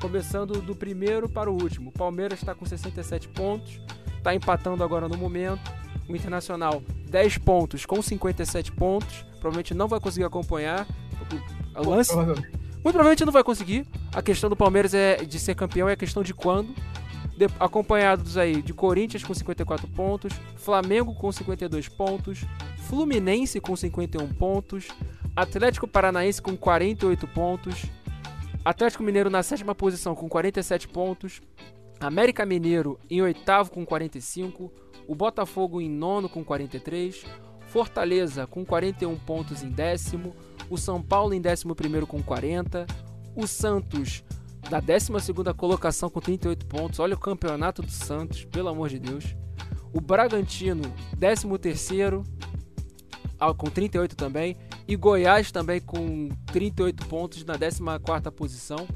começando do primeiro para o último. O Palmeiras está com 67 pontos, está empatando agora no momento. O Internacional, 10 pontos com 57 pontos. Provavelmente não vai conseguir acompanhar. O lance, muito provavelmente não vai conseguir. A questão do Palmeiras é de ser campeão é a questão de quando. De- acompanhados aí de Corinthians com 54 pontos, Flamengo com 52 pontos, Fluminense com 51 pontos, Atlético Paranaense com 48 pontos, Atlético Mineiro na sétima posição com 47 pontos, América Mineiro em oitavo com 45, o Botafogo em nono com 43, Fortaleza com 41 pontos em décimo, o São Paulo em décimo primeiro com 40, o Santos da 12 colocação com 38 pontos. Olha o campeonato do Santos, pelo amor de Deus. O Bragantino, 13º, ah, com 38 também. E Goiás também com 38 pontos na 14ª posição.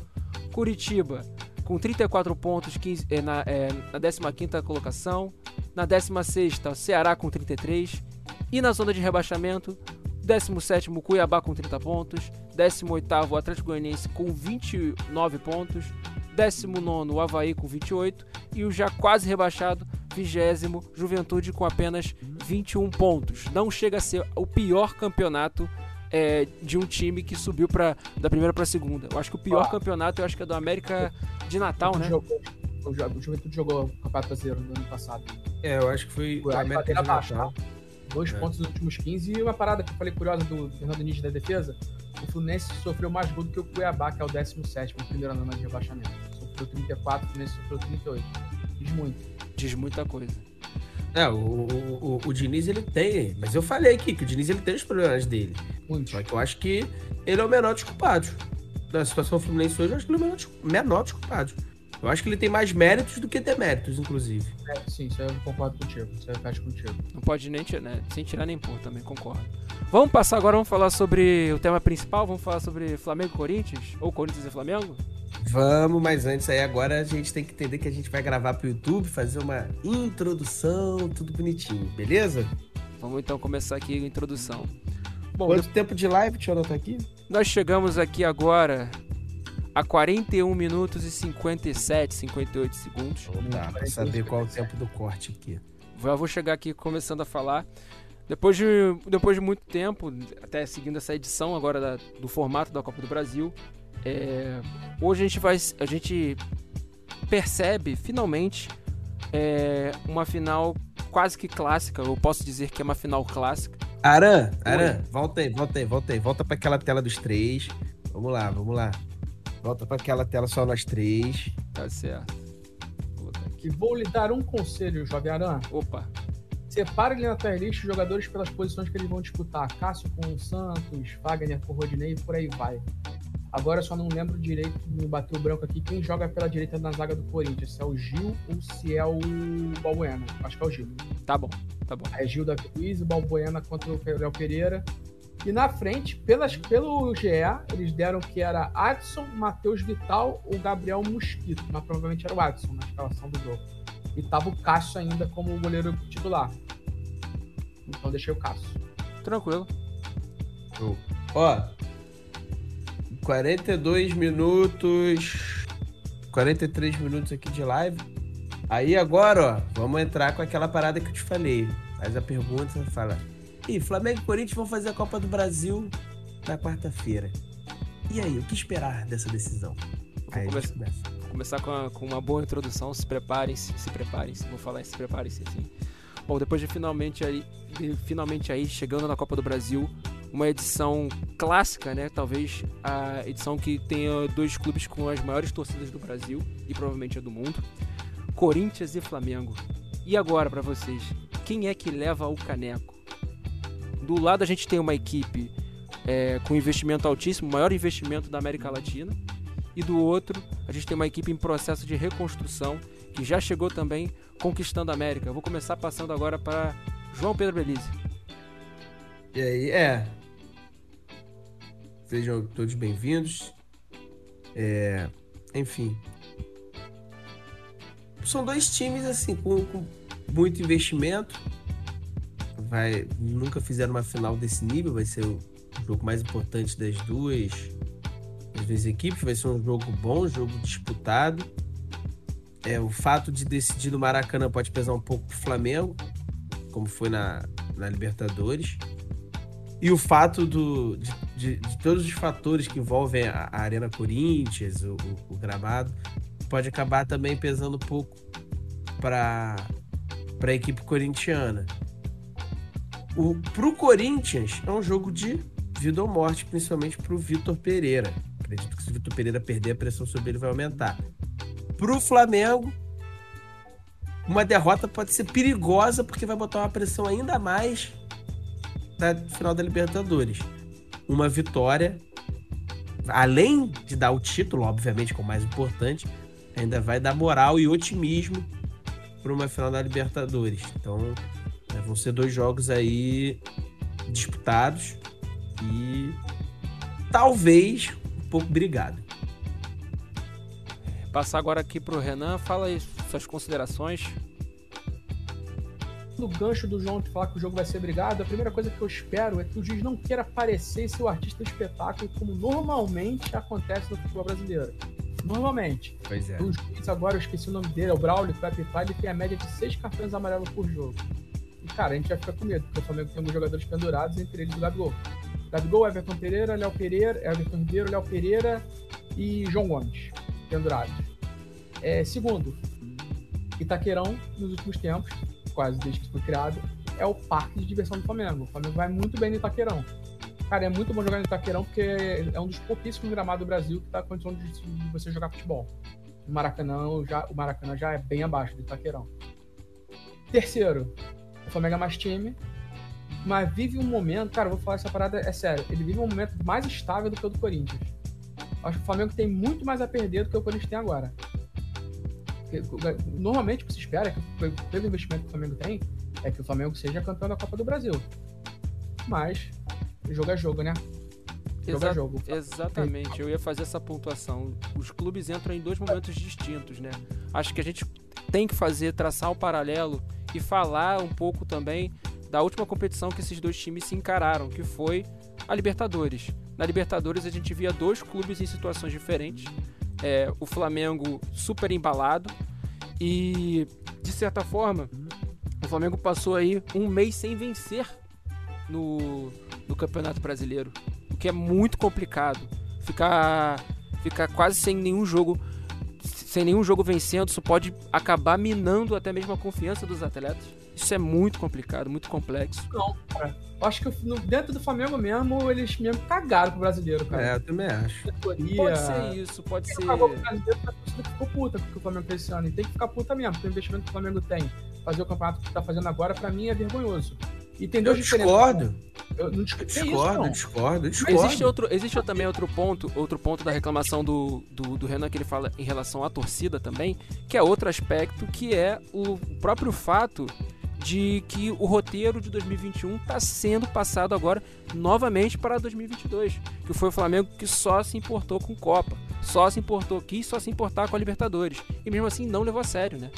Curitiba com 34 pontos 15, eh, na, eh, na 15ª colocação. Na 16ª, Ceará com 33. E na zona de rebaixamento, 17º, Cuiabá com 30 pontos. 18º, Atlético Goianiense com 29 pontos. 19º, o Havaí com 28. E o já quase rebaixado, 20º, Juventude com apenas 21 pontos. Não chega a ser o pior campeonato é, de um time que subiu pra, da primeira para a segunda. Eu acho que o pior Ó. campeonato eu acho que é do América de Natal, né? Jogou- o, o Juventude jogou o Campeonato Brasileiro no ano passado. É, eu acho que foi a América de Natal. Dois É. pontos nos últimos 15 e uma parada que eu falei curiosa do Fernando Nietzsche da defesa. O Fluminense sofreu mais gol do que o Cuiabá, que é o 17 o primeiro ano de rebaixamento. Sofreu 34, o Fluminense sofreu 38. Diz muito. Diz muita coisa. É, o, o, o, Diniz ele tem, mas eu falei aqui que o Diniz ele tem os problemas dele. Muito. Só que eu acho que ele é o menor dos culpados. Na situação Fluminense hoje, eu acho que ele é o menor dos, menor dos culpados. Eu acho que ele tem mais méritos do que deméritos, inclusive. É, sim, isso aí eu concordo contigo. Isso aí eu fecho contigo. Não pode nem tirar, né? sem tirar nem pôr, também concordo. Vamos passar agora, vamos falar sobre o tema principal, vamos falar sobre Flamengo e Corinthians, ou Corinthians e Flamengo? Vamos, mas antes aí, agora a gente tem que entender que a gente vai gravar pro YouTube, fazer uma introdução, tudo bonitinho, beleza? Vamos então começar aqui a introdução. Bom, Quanto tempo de live, eu anotar aqui? nós chegamos aqui agora a 41 minutos e 57, 58 segundos. Vamos lá, pra saber qual é o tempo do corte aqui. Já vou chegar aqui começando a falar. Depois de, depois de muito tempo, até seguindo essa edição agora da- do formato da Copa do Brasil, é, hoje a gente vai. A gente percebe finalmente é, uma final quase que clássica. Eu posso dizer que é uma final clássica. Aran, Aran, volta aí, volta aí, volta aí. Volta pra aquela tela dos três. Vamos lá, vamos lá. Volta pra aquela tela só nós três. Tá certo. Vou aqui. E vou lhe dar um conselho, Jovem Aran. Opa, Separe ali na tua lista os jogadores pelas posições que eles vão disputar. Cássio com o Santos, Wagner com o Rodinei e por aí vai. Agora eu só não lembro direito, me bateu o branco aqui, quem joga pela direita na zaga do Corinthians. Se é o Gil ou se é o Balbuena. Acho que é o Gil. tá bom, tá bom. Aí Gil da Luiz e Balbuena contra o Léo Pereira. E na frente, pelas, pelo GE, eles deram que era Adson, Matheus Vital ou Gabriel Mosquito. Mas provavelmente era o Adson na escalação do jogo. E tava o Cássio ainda como goleiro titular. Então deixei o Cássio. Tranquilo. Ó, 42 minutos 43 minutos aqui de live. Aí agora, ó, vamos entrar com aquela parada que eu te falei. Faz a pergunta, fala. Ih, Flamengo e Corinthians vão fazer a Copa do Brasil na quarta-feira. E aí, o que esperar dessa decisão? Aí começa. Vou começar com, a, com, uma boa introdução. Se preparem-se, se preparem-se. Vou falar se preparem-se assim. Bom, depois de finalmente aí, de finalmente aí chegando na Copa do Brasil, uma edição clássica, né? Talvez a edição que tenha dois clubes com as maiores torcidas do Brasil e provavelmente a do mundo. Corinthians e Flamengo. E agora para vocês, quem é que leva o caneco? Do lado a gente tem uma equipe é, com investimento altíssimo, maior investimento da América Latina. E do outro, a gente tem uma equipe em processo de reconstrução que já chegou também conquistando a América. Eu vou começar passando agora para João Pedro Belize. E aí, é, Sejam todos bem-vindos. É, enfim. São dois times assim com, com, muito investimento. Vai, nunca fizeram uma final desse nível. Vai ser o jogo mais importante das duas, das duas equipes. Vai ser um jogo bom, jogo disputado. É, o fato de decidir no Maracanã pode pesar um pouco pro Flamengo, como foi na, na Libertadores. E o fato do, de, de, de, todos os fatores que envolvem a, a Arena Corinthians, o, o, o, gramado, pode acabar também pesando um pouco para a equipe corintiana. O, pro Corinthians é um jogo de vida ou morte, principalmente pro Vitor Pereira. Acredito que se o Vitor Pereira perder, a pressão sobre ele vai aumentar. Pro Flamengo, uma derrota pode ser perigosa porque vai botar uma pressão ainda mais da final da Libertadores. Uma vitória, além de dar o título, obviamente, que é o mais importante, ainda vai dar moral e otimismo para uma final da Libertadores. Então, né, vão ser dois jogos aí disputados e talvez um pouco brigado. Passar agora aqui para o Renan, fala aí suas considerações no gancho do João de falar que o jogo vai ser brigado, a primeira coisa que eu espero é que o juiz não queira parecer ser o artista do espetáculo como normalmente acontece no futebol brasileiro. Normalmente. Pois é. O juiz agora, eu esqueci o nome dele, é o Braulio, que vai apitar, ele tem a média de seis cartões amarelos por jogo. Cara, a gente vai ficar com medo, porque o Flamengo tem alguns jogadores pendurados, entre eles o Gabigol. Gabigol, Everton Pereira, Léo Pereira, Everton Ribeiro, Léo Pereira e João Gomes, pendurados. É, segundo, Itaquerão, nos últimos tempos, quase desde que foi criado, é o parque de diversão do Flamengo. O Flamengo vai muito bem no Itaquerão. Cara, é muito bom jogar no Itaquerão porque é um dos pouquíssimos gramados do Brasil que está condição de, de, você jogar futebol. O Maracanã, já, o Maracanã já é bem abaixo do Itaquerão. Terceiro, o Flamengo é mais time, mas vive um momento, cara, eu vou falar essa parada, é sério, ele vive um momento mais estável do que o do Corinthians. Acho que o Flamengo tem muito mais a perder do que o Corinthians tem agora. Normalmente o que se espera, é pelo investimento que o Flamengo tem, é que o Flamengo seja campeão da Copa do Brasil. Mas, jogo é jogo, né? Jogo Exa é jogo. Exatamente, eu ia fazer essa pontuação. Os clubes entram em dois momentos distintos, né? Acho que a gente tem que fazer, traçar o um paralelo e falar um pouco também da última competição que esses dois times se encararam, que foi a Libertadores. Na Libertadores a gente via dois clubes em situações diferentes é, o Flamengo super embalado e, de certa forma, o Flamengo passou aí um mês sem vencer no, no Campeonato Brasileiro, o que é muito complicado. Ficar, ficar quase sem nenhum jogo sem nenhum jogo vencendo, isso pode acabar minando até mesmo a confiança dos atletas. Isso é muito complicado, muito complexo. Não, cara. Eu acho que no, dentro do Flamengo mesmo, eles mesmo cagaram pro brasileiro, cara. É, eu também acho. Pode ser isso, pode ser. Cagou pro brasileiro, a ficou puta com o que o Flamengo fez esse ano. E tem que ficar puta mesmo, porque o investimento que o Flamengo tem, fazer o campeonato que tá fazendo agora, pra mim é vergonhoso. E dois eu discordo. Eu não discordo, discordo, isso, discordo, discordo. Existe outro, existe também outro ponto, outro ponto da reclamação do, do, do, Renan que ele fala em relação à torcida também, que é outro aspecto, que é o próprio fato de que o roteiro de 2021 está sendo passado agora novamente para 2022, que foi o Flamengo que só se importou com Copa, só se importou, quis só se importar com a Libertadores, e mesmo assim não levou a sério, né?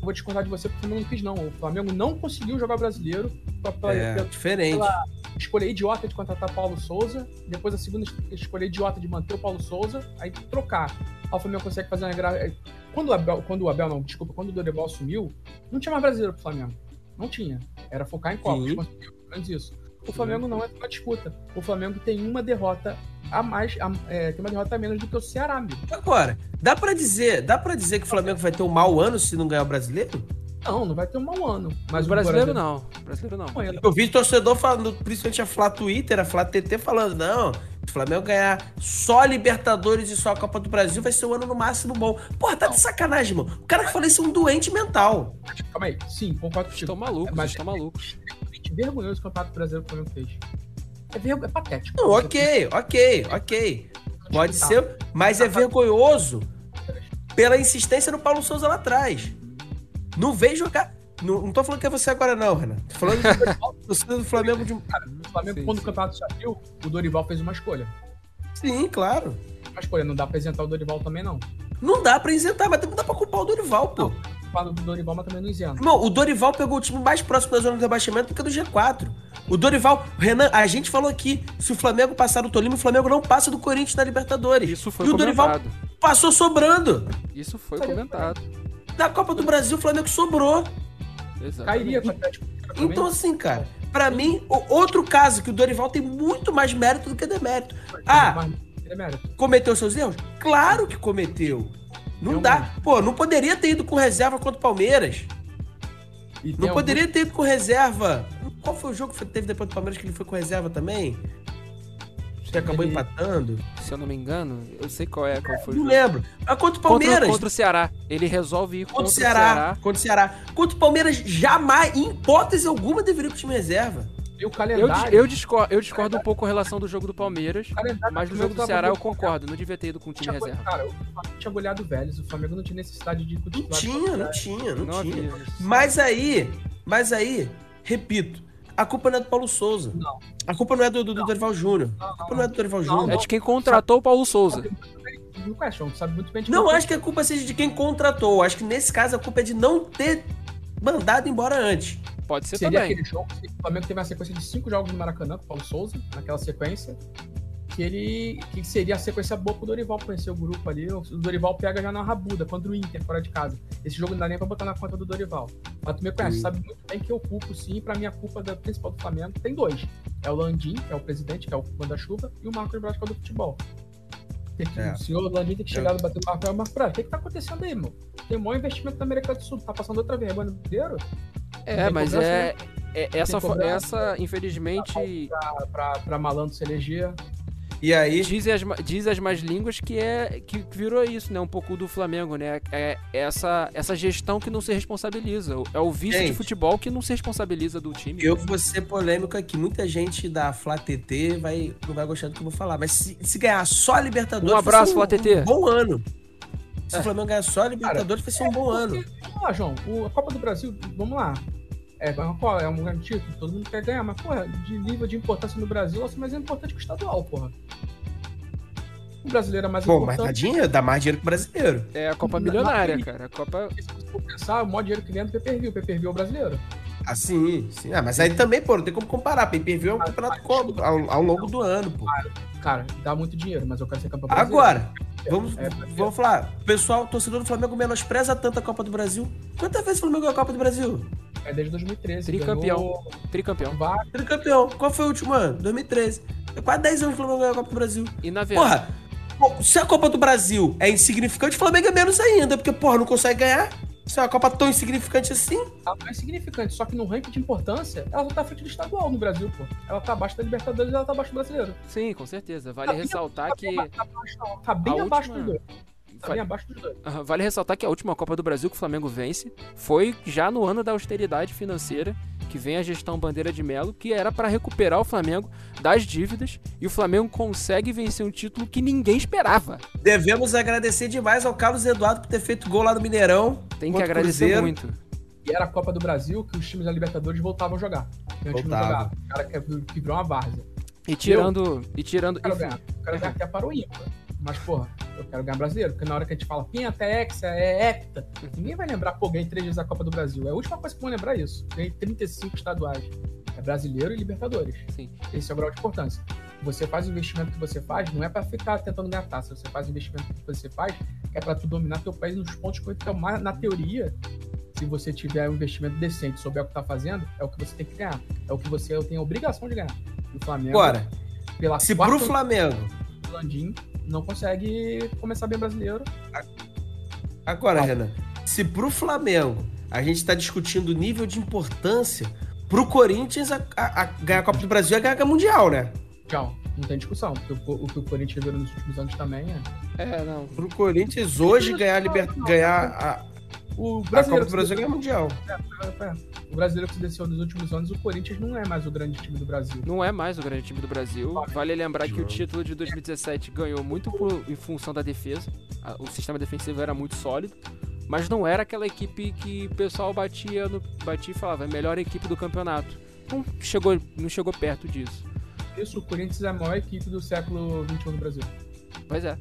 Vou discordar de você porque o Flamengo não quis não, o Flamengo não conseguiu jogar brasileiro pra, é, pela, diferente. Pela, escolha idiota de contratar Paulo Souza, depois a segunda escolha idiota de manter o Paulo Souza, aí trocar. Aí o Flamengo consegue fazer uma gra... quando o Abel, quando o Abel não, desculpa, quando o Dorival sumiu, não tinha mais brasileiro pro Flamengo. Não tinha. Era focar em Copas, conseguiu isso. O Flamengo não é uma disputa. O Flamengo tem uma derrota a mais, a, é, tem uma derrota a menos do que o Ceará, amigo. Agora, dá para dizer, dá para dizer que o Flamengo vai ter um mau ano se não ganhar o brasileiro? Não, não vai ter um mau ano. Mas o brasileiro, não. O brasileiro não. Eu vi torcedor falando, principalmente a Flá Twitter, a Flá TT falando, não, se o Flamengo ganhar só Libertadores e só a Copa do Brasil, vai ser um ano no máximo bom. Porra, tá de sacanagem, mano. O cara que falou isso é um doente mental. Calma aí, sim, concordo contigo. Estão malucos, mas estão malucos. Vergonhoso o Campeonato Brasileiro que o Flamengo fez. É, é patético. Não, ok, ok, ok. Pode ser, mas é vergonhoso pela insistência no Paulo Souza lá atrás. Não vem jogar. Não, não tô falando que é você agora, não, Renan. Tô falando do, do Flamengo de. Cara, o Flamengo, sim, quando sim. o campeonato saiu, o Dorival fez uma escolha. Sim, claro. Uma escolha, não dá pra isentar o Dorival também, não. Não dá pra isentar, mas não dá pra culpar o Dorival, pô. Não, do Dorival, mas também não isenta. Irmão, o Dorival pegou o time mais próximo da zona do rebaixamento do que do G4. O Dorival, Renan, a gente falou aqui, se o Flamengo passar do Tolima, o Flamengo não passa do Corinthians na Libertadores. Isso foi e comentado. o Dorival passou sobrando. Isso foi comentado. Na Copa do Brasil, o Flamengo sobrou. Cairia com Então, assim, cara, para mim, outro caso que o Dorival tem muito mais mérito do que demérito. Ah, cometeu seus erros? Claro que cometeu. Não dá. Pô, não poderia ter ido com reserva contra o Palmeiras. Não poderia ter ido com reserva. Qual foi o jogo que teve depois do Palmeiras que ele foi com reserva também? que acabou ele, empatando. Se eu não me engano, eu sei qual é, qual foi Não lembro. Mas contra o Palmeiras. Contra, contra, o Ceará. Ele resolve ir contra, contra o Ceará, Ceará. Contra o Ceará. Contra o Palmeiras, jamais, em hipótese alguma, deveria ir pro time reserva. E o calendário. Eu, eu discordo, eu discordo um pouco com relação do jogo do Palmeiras. Mas no jogo do Ceará eu concordo. Não devia ter ido com o time reserva. Cara, o Flamengo tinha goleado velhos. O Flamengo não tinha necessidade de ir com o Não tinha, não tinha, não, não tinha. Mas aí, mas aí, repito, a culpa não é do Paulo Souza. Não. A culpa não é do, do, do Dorival Júnior. A culpa não é do Dorival Júnior. É de quem contratou o Paulo Souza. Não acho que a culpa seja de quem contratou. Acho que nesse caso a culpa é de não ter mandado embora antes. Pode ser Seria também. aquele jogo, o Flamengo teve uma sequência de cinco jogos no Maracanã com o Paulo Souza, naquela sequência que ele que seria a sequência boa pro Dorival conhecer o grupo ali. O Dorival pega já na rabuda contra o Inter fora de casa. Esse jogo não dá nem pra botar na conta do Dorival. Mas tu me conhece, sim. sabe muito bem que eu culpo sim, pra mim a culpa da principal do Flamengo tem dois. É o Landim, que é o presidente, que é o manda-chuva, e o Marcos Braz, que é o do futebol. É. O senhor Landim tem que chegar e bater o Marcos Marcos Braz, o que que tá acontecendo aí, irmão? Tem um maior investimento na América do Sul, tá passando outra vergonha no brasileiro? É, mas é, é, essa, essa, infelizmente. Pra, pra, pra malandro se eleger. E aí. Diz as, diz as mais línguas que é que virou isso, né? Um pouco do Flamengo, né? É essa, essa gestão que não se responsabiliza. É o vice gente, de futebol que não se responsabiliza do time. Eu vou ser polêmico aqui. Muita gente da Flá TT vai, não vai gostar do que eu vou falar. Mas se, se ganhar só a Libertadores. Um abraço, um, Flá TT. Um bom ano. Se o Flamengo ganhar só a Libertadores, Cara, vai ser um é bom ano. Vamos lá, João. O, a Copa do Brasil, vamos lá. É, qual é um grande título, todo mundo quer ganhar, mas, porra, de nível de importância no Brasil, assim, mais é importante que o estadual, porra. O brasileiro é mais Pô, importante. Pô, mas dá dinheiro, dá mais dinheiro que o brasileiro. É a Copa milionária, cara. A Copa. Se você for pensar, o maior dinheiro que vem é do pay-per-view. O pay-per-view é o brasileiro. Ah, sim, sim. Ah, mas aí também, pô, não tem como comparar. Pay-per-view é um campeonato mas, ao, ao, longo do ano, pô. Cara, dá muito dinheiro, mas eu quero ser campeão brasileiro. Agora, vamos, é, é, vamos falar. Pessoal, torcedor do Flamengo menospreza tanto a Copa do Brasil. Quantas vezes o Flamengo ganhou a Copa do Brasil? É desde 2013. Tricampeão. Ganhou... Tricampeão. Tricampeão. Qual foi o último ano? 2013. É quase 10 anos que o Flamengo ganhou a Copa do Brasil. E na verdade. Porra, se a Copa do Brasil é insignificante, o Flamengo é menos ainda, porque, porra, não consegue ganhar. Se é uma Copa tão insignificante assim. Ela não é insignificante, só que no ranking de importância, ela não tá frente do estadual no Brasil, pô. Ela tá abaixo da Libertadores e ela tá abaixo do brasileiro. Sim, com certeza. Vale tá ressaltar bem, que. Tá, tá bem abaixo última... do dois. Tá bem abaixo dos dois. Vale ressaltar que a última Copa do Brasil que o Flamengo vence foi já no ano da austeridade financeira que vem a gestão Bandeira de Melo, que era para recuperar o Flamengo das dívidas e o Flamengo consegue vencer um título que ninguém esperava. Devemos agradecer demais ao Carlos Eduardo por ter feito gol lá no Mineirão. Tem que agradecer Cruzeiro. muito. E era a Copa do Brasil que os times da Libertadores voltavam a jogar. Jogava. O cara que, virou uma várzea. E tirando. Eu, e tirando. O cara, enfim, o cara já para o ímpar. Mas, porra, eu quero ganhar brasileiro. Porque na hora que a gente fala Pinta, é Hexa, é Hepta, ninguém vai lembrar, pô, ganhei três vezes a Copa do Brasil. É a última coisa que vão lembrar isso. Ganhei 35 estaduais. É brasileiro e Libertadores. Sim. Esse é o grau de importância. Você faz o investimento que você faz, não é para ficar tentando ganhar taça. Você faz o investimento que você faz, é para tu dominar teu país nos pontos que então, na teoria, se você tiver um investimento decente, souber o que tá fazendo, é o que você tem que ganhar. É o que você tem a obrigação de ganhar. E o Flamengo. Agora, pela se pro Flamengo. Landim não consegue começar bem brasileiro. Agora, ah. Renan, se pro Flamengo a gente está discutindo o nível de importância, pro Corinthians a, a, a ganhar a Copa do Brasil é ganhar a Mundial, né? Tchau. Não tem discussão. Porque o, o que o Corinthians virou nos últimos anos também é. É, não. Pro Corinthians hoje ganhar, a liber... ganhar a, o brasileiro a Copa do Brasil ganha Mundial. É, é, é. O brasileiro que se desceu nos últimos anos, o Corinthians não é mais o grande time do Brasil. Não é mais o grande time do Brasil. Vale lembrar que o título de 2017 ganhou muito por, em função da defesa. O sistema defensivo era muito sólido. Mas não era aquela equipe que o pessoal batia, no, batia e falava, é a melhor equipe do campeonato. Não chegou, não chegou perto disso. Isso, o Corinthians é a maior equipe do século XXI no Brasil. Pois é.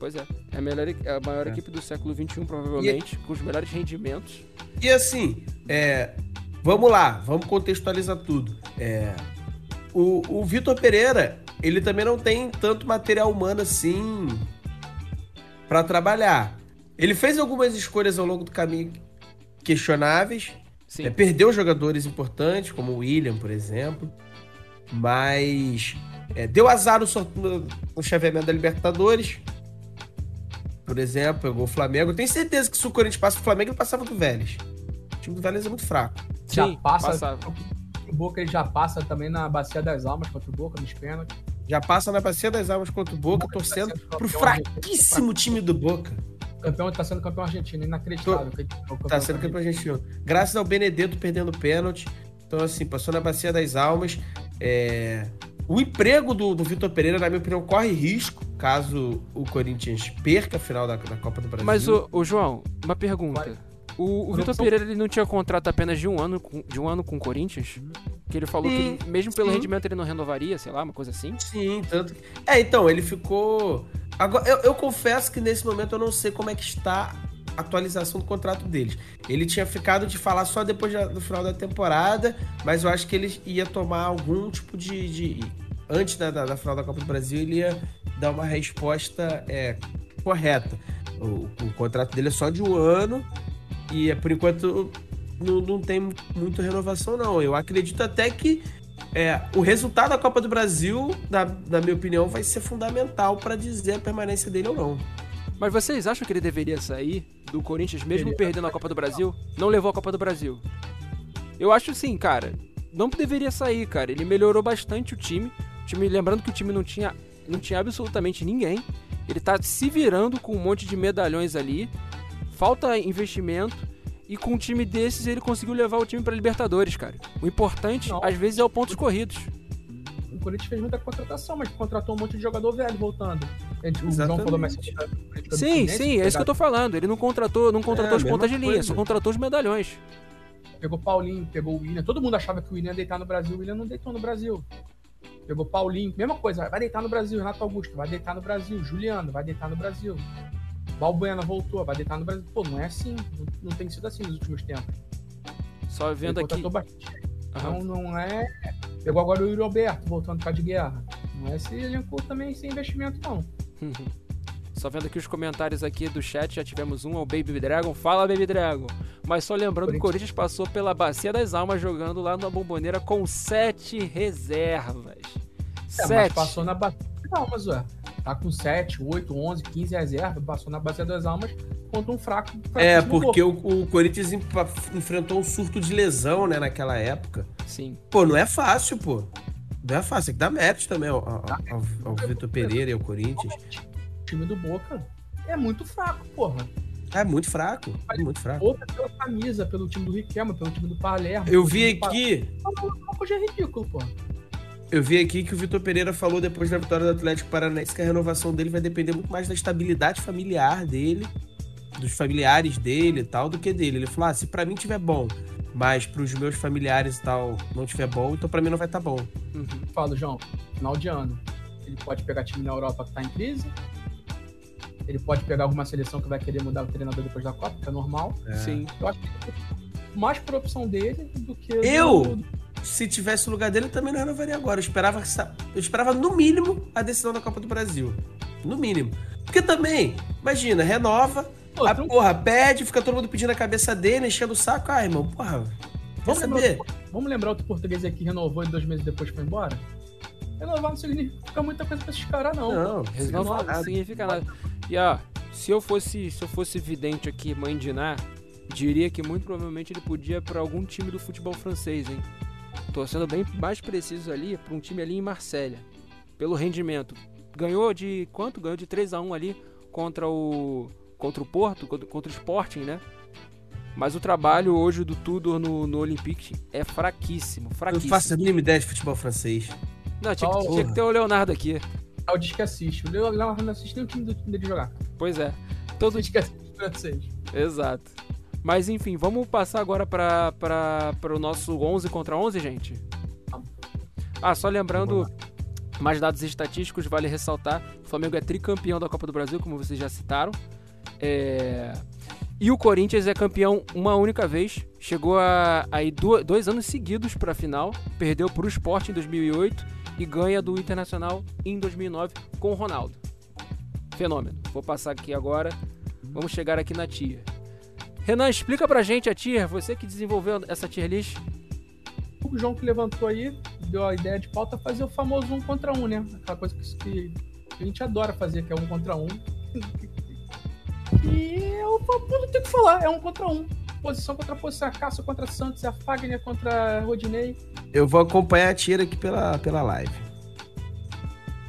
Pois é. É a, melhor, é a maior é. equipe do século XXI, provavelmente, e... com os melhores rendimentos. E assim, é, vamos lá, vamos contextualizar tudo. É, o, o Vitor Pereira, ele também não tem tanto material humano assim para trabalhar. Ele fez algumas escolhas ao longo do caminho questionáveis. É, perdeu jogadores importantes, como o William, por exemplo. Mas é, deu azar no, no chaveamento da Libertadores por exemplo, pegou o Flamengo. Eu tenho certeza que se o Corinthians passa o Flamengo, ele passava do Vélez. O time do Vélez é muito fraco. Já Sim, passa. O Boca ele já passa também na Bacia das Almas contra o Boca, nos pênaltis. Já passa na Bacia das Almas contra o Boca, Boca tá torcendo tá pro fraquíssimo time do Boca. O campeão tá sendo campeão argentino, inacreditável. Tô... Tá sendo campeão argentino. Graças ao Benedetto perdendo pênalti. Então, assim, passou na Bacia das Almas. É... O emprego do, do Vitor Pereira, na minha opinião, corre risco caso o Corinthians perca a final da, da Copa do Brasil. Mas, o, o João, uma pergunta. O, o Vitor Pereira ele não tinha contrato apenas de um ano com, de um ano com o Corinthians? Que ele falou sim, que ele, mesmo pelo sim. rendimento ele não renovaria, sei lá, uma coisa assim? Sim, tanto. É, então, ele ficou. Agora, eu, eu confesso que nesse momento eu não sei como é que está a atualização do contrato deles. Ele tinha ficado de falar só depois do final da temporada, mas eu acho que ele ia tomar algum tipo de. de antes da, da, da, final da Copa do Brasil, ele ia dar uma resposta é, correta. O, o, contrato dele é só de um ano e é, por enquanto não, não tem muita renovação, não. Eu acredito até que é, o resultado da Copa do Brasil, na, na minha opinião, vai ser fundamental para dizer a permanência dele ou não. Mas vocês acham que ele deveria sair do Corinthians mesmo ele... perdendo a Copa do Brasil? Não levou a Copa do Brasil. Eu acho sim, cara. Não deveria sair, cara. Ele melhorou bastante o time. O time, lembrando que o time não tinha, não tinha absolutamente ninguém. Ele tá se virando com um monte de medalhões ali. Falta investimento. E com um time desses ele conseguiu levar o time para Libertadores, cara. O importante, não. às vezes, é o pontos corridos. O Corinthians fez muita contratação, mas contratou um monte de jogador velho voltando. O João falou mais Sim, sim, é isso que eu tô falando. Ele não contratou, não contratou é, as pontas de linha, coisa. só contratou os medalhões. Pegou Paulinho, pegou o William. Todo mundo achava que o William ia deitar no Brasil. O William não deitou no Brasil. Pegou Paulinho, mesma coisa, vai deitar no Brasil. Renato Augusto, vai deitar no Brasil. Juliano, vai deitar no Brasil. Balbuena voltou, vai deitar no Brasil. Pô, não é assim. Não, não tem sido assim nos últimos tempos. Só vendo Ele aqui. Bastante. Então não é. Pegou agora o Yuri Alberto voltando para de guerra. Não é esse elenco também sem investimento, não. Só vendo aqui os comentários aqui do chat, já tivemos um ao Baby Dragon. Fala, Baby Dragon! Mas só lembrando que o Corinthians passou pela Bacia das Almas jogando lá na Bomboneira com sete reservas. É, sete. Mas passou na Bacia das Almas, ué. Tá com 7, 8, 11, 15 reservas, passou na Bacia das Almas contra um fraco. É, porque o, o, Corinthians enfrentou um surto de lesão, né, naquela época. Sim. Pô, não é fácil, pô. Não é fácil, tem que dar mérito também ao, ao, ao, ao Vitor Pereira e ao Corinthians. O time do Boca é muito fraco, porra. É muito fraco, é muito fraco. Boca pela camisa, pelo time do Riquelme, pelo time do Palermo. Eu vi aqui. Uma coisa é ridículo, porra. Eu vi aqui que o Vitor Pereira falou depois da vitória do Atlético Paranaense que a renovação dele vai depender muito mais da estabilidade familiar dele, dos familiares dele e tal, do que dele. Ele falou: ah, se pra mim tiver bom, mas pros meus familiares e tal não tiver bom, então pra mim não vai estar tá bom. Uhum. Fala, João, final de ano. Ele pode pegar time na Europa que tá em crise. Ele pode pegar alguma seleção que vai querer mudar o treinador depois da Copa, que é normal. É. Sim. Eu acho que mais por opção dele do que. Eu? do- Se tivesse o lugar dele, eu também não renovaria agora. Eu esperava, eu esperava no mínimo, a decisão da Copa do Brasil. No mínimo. Porque também, imagina, renova, Pô, a porra pede, fica todo mundo pedindo a cabeça dele, enchendo o saco. Ah, irmão, porra. Vamos saber? lembrar, vamos lembrar outro português aqui que renovou e dois meses depois foi embora? Renovar não significa muita coisa pra esses caras, não. Não, Não, não, não significa nada. E ó, se eu fosse, se eu fosse vidente aqui, mãe de Ná, diria que muito provavelmente ele podia ir pra algum time do futebol francês, hein? Tô sendo bem mais preciso ali pra um time ali em Marselha. Pelo rendimento. Ganhou de quanto? Ganhou de 3 a 1 ali contra o contra o Porto, contra, o Sporting, né? Mas o trabalho hoje do Tudor no, no Olympique é fraquíssimo, Eu fraquíssimo. faço a mínima ideia de futebol francês. Não, tinha, que- Oh, tinha que ter o Leonardo aqui. É o diz que assiste. O Leonardo não assiste nem o time do time dele jogar. Pois é. Todo O diz que assiste francês. Exato. Mas enfim, vamos passar agora para o nosso 11 contra 11, gente? Ah, só lembrando, mais dados estatísticos, vale ressaltar, o Flamengo é tricampeão da Copa do Brasil, como vocês já citaram. É, E o Corinthians é campeão uma única vez, chegou a, a ir dois anos seguidos para a final, perdeu para o Sport em 2008 e ganha do Internacional em 2009 com o Ronaldo. Fenômeno. Vou passar aqui agora, vamos chegar aqui na tier. Renan, explica pra gente a tier, você que desenvolveu essa tier list. O João que levantou aí, deu a ideia de pauta fazer o famoso um contra um, né? Aquela coisa que, que a gente adora fazer, que é um contra um. E eu, eu não tenho o que falar, é um contra um. Posição contra posição, a Cássio contra Santos, a Fagner contra Rodinei. Eu vou acompanhar a tira aqui pela, pela live.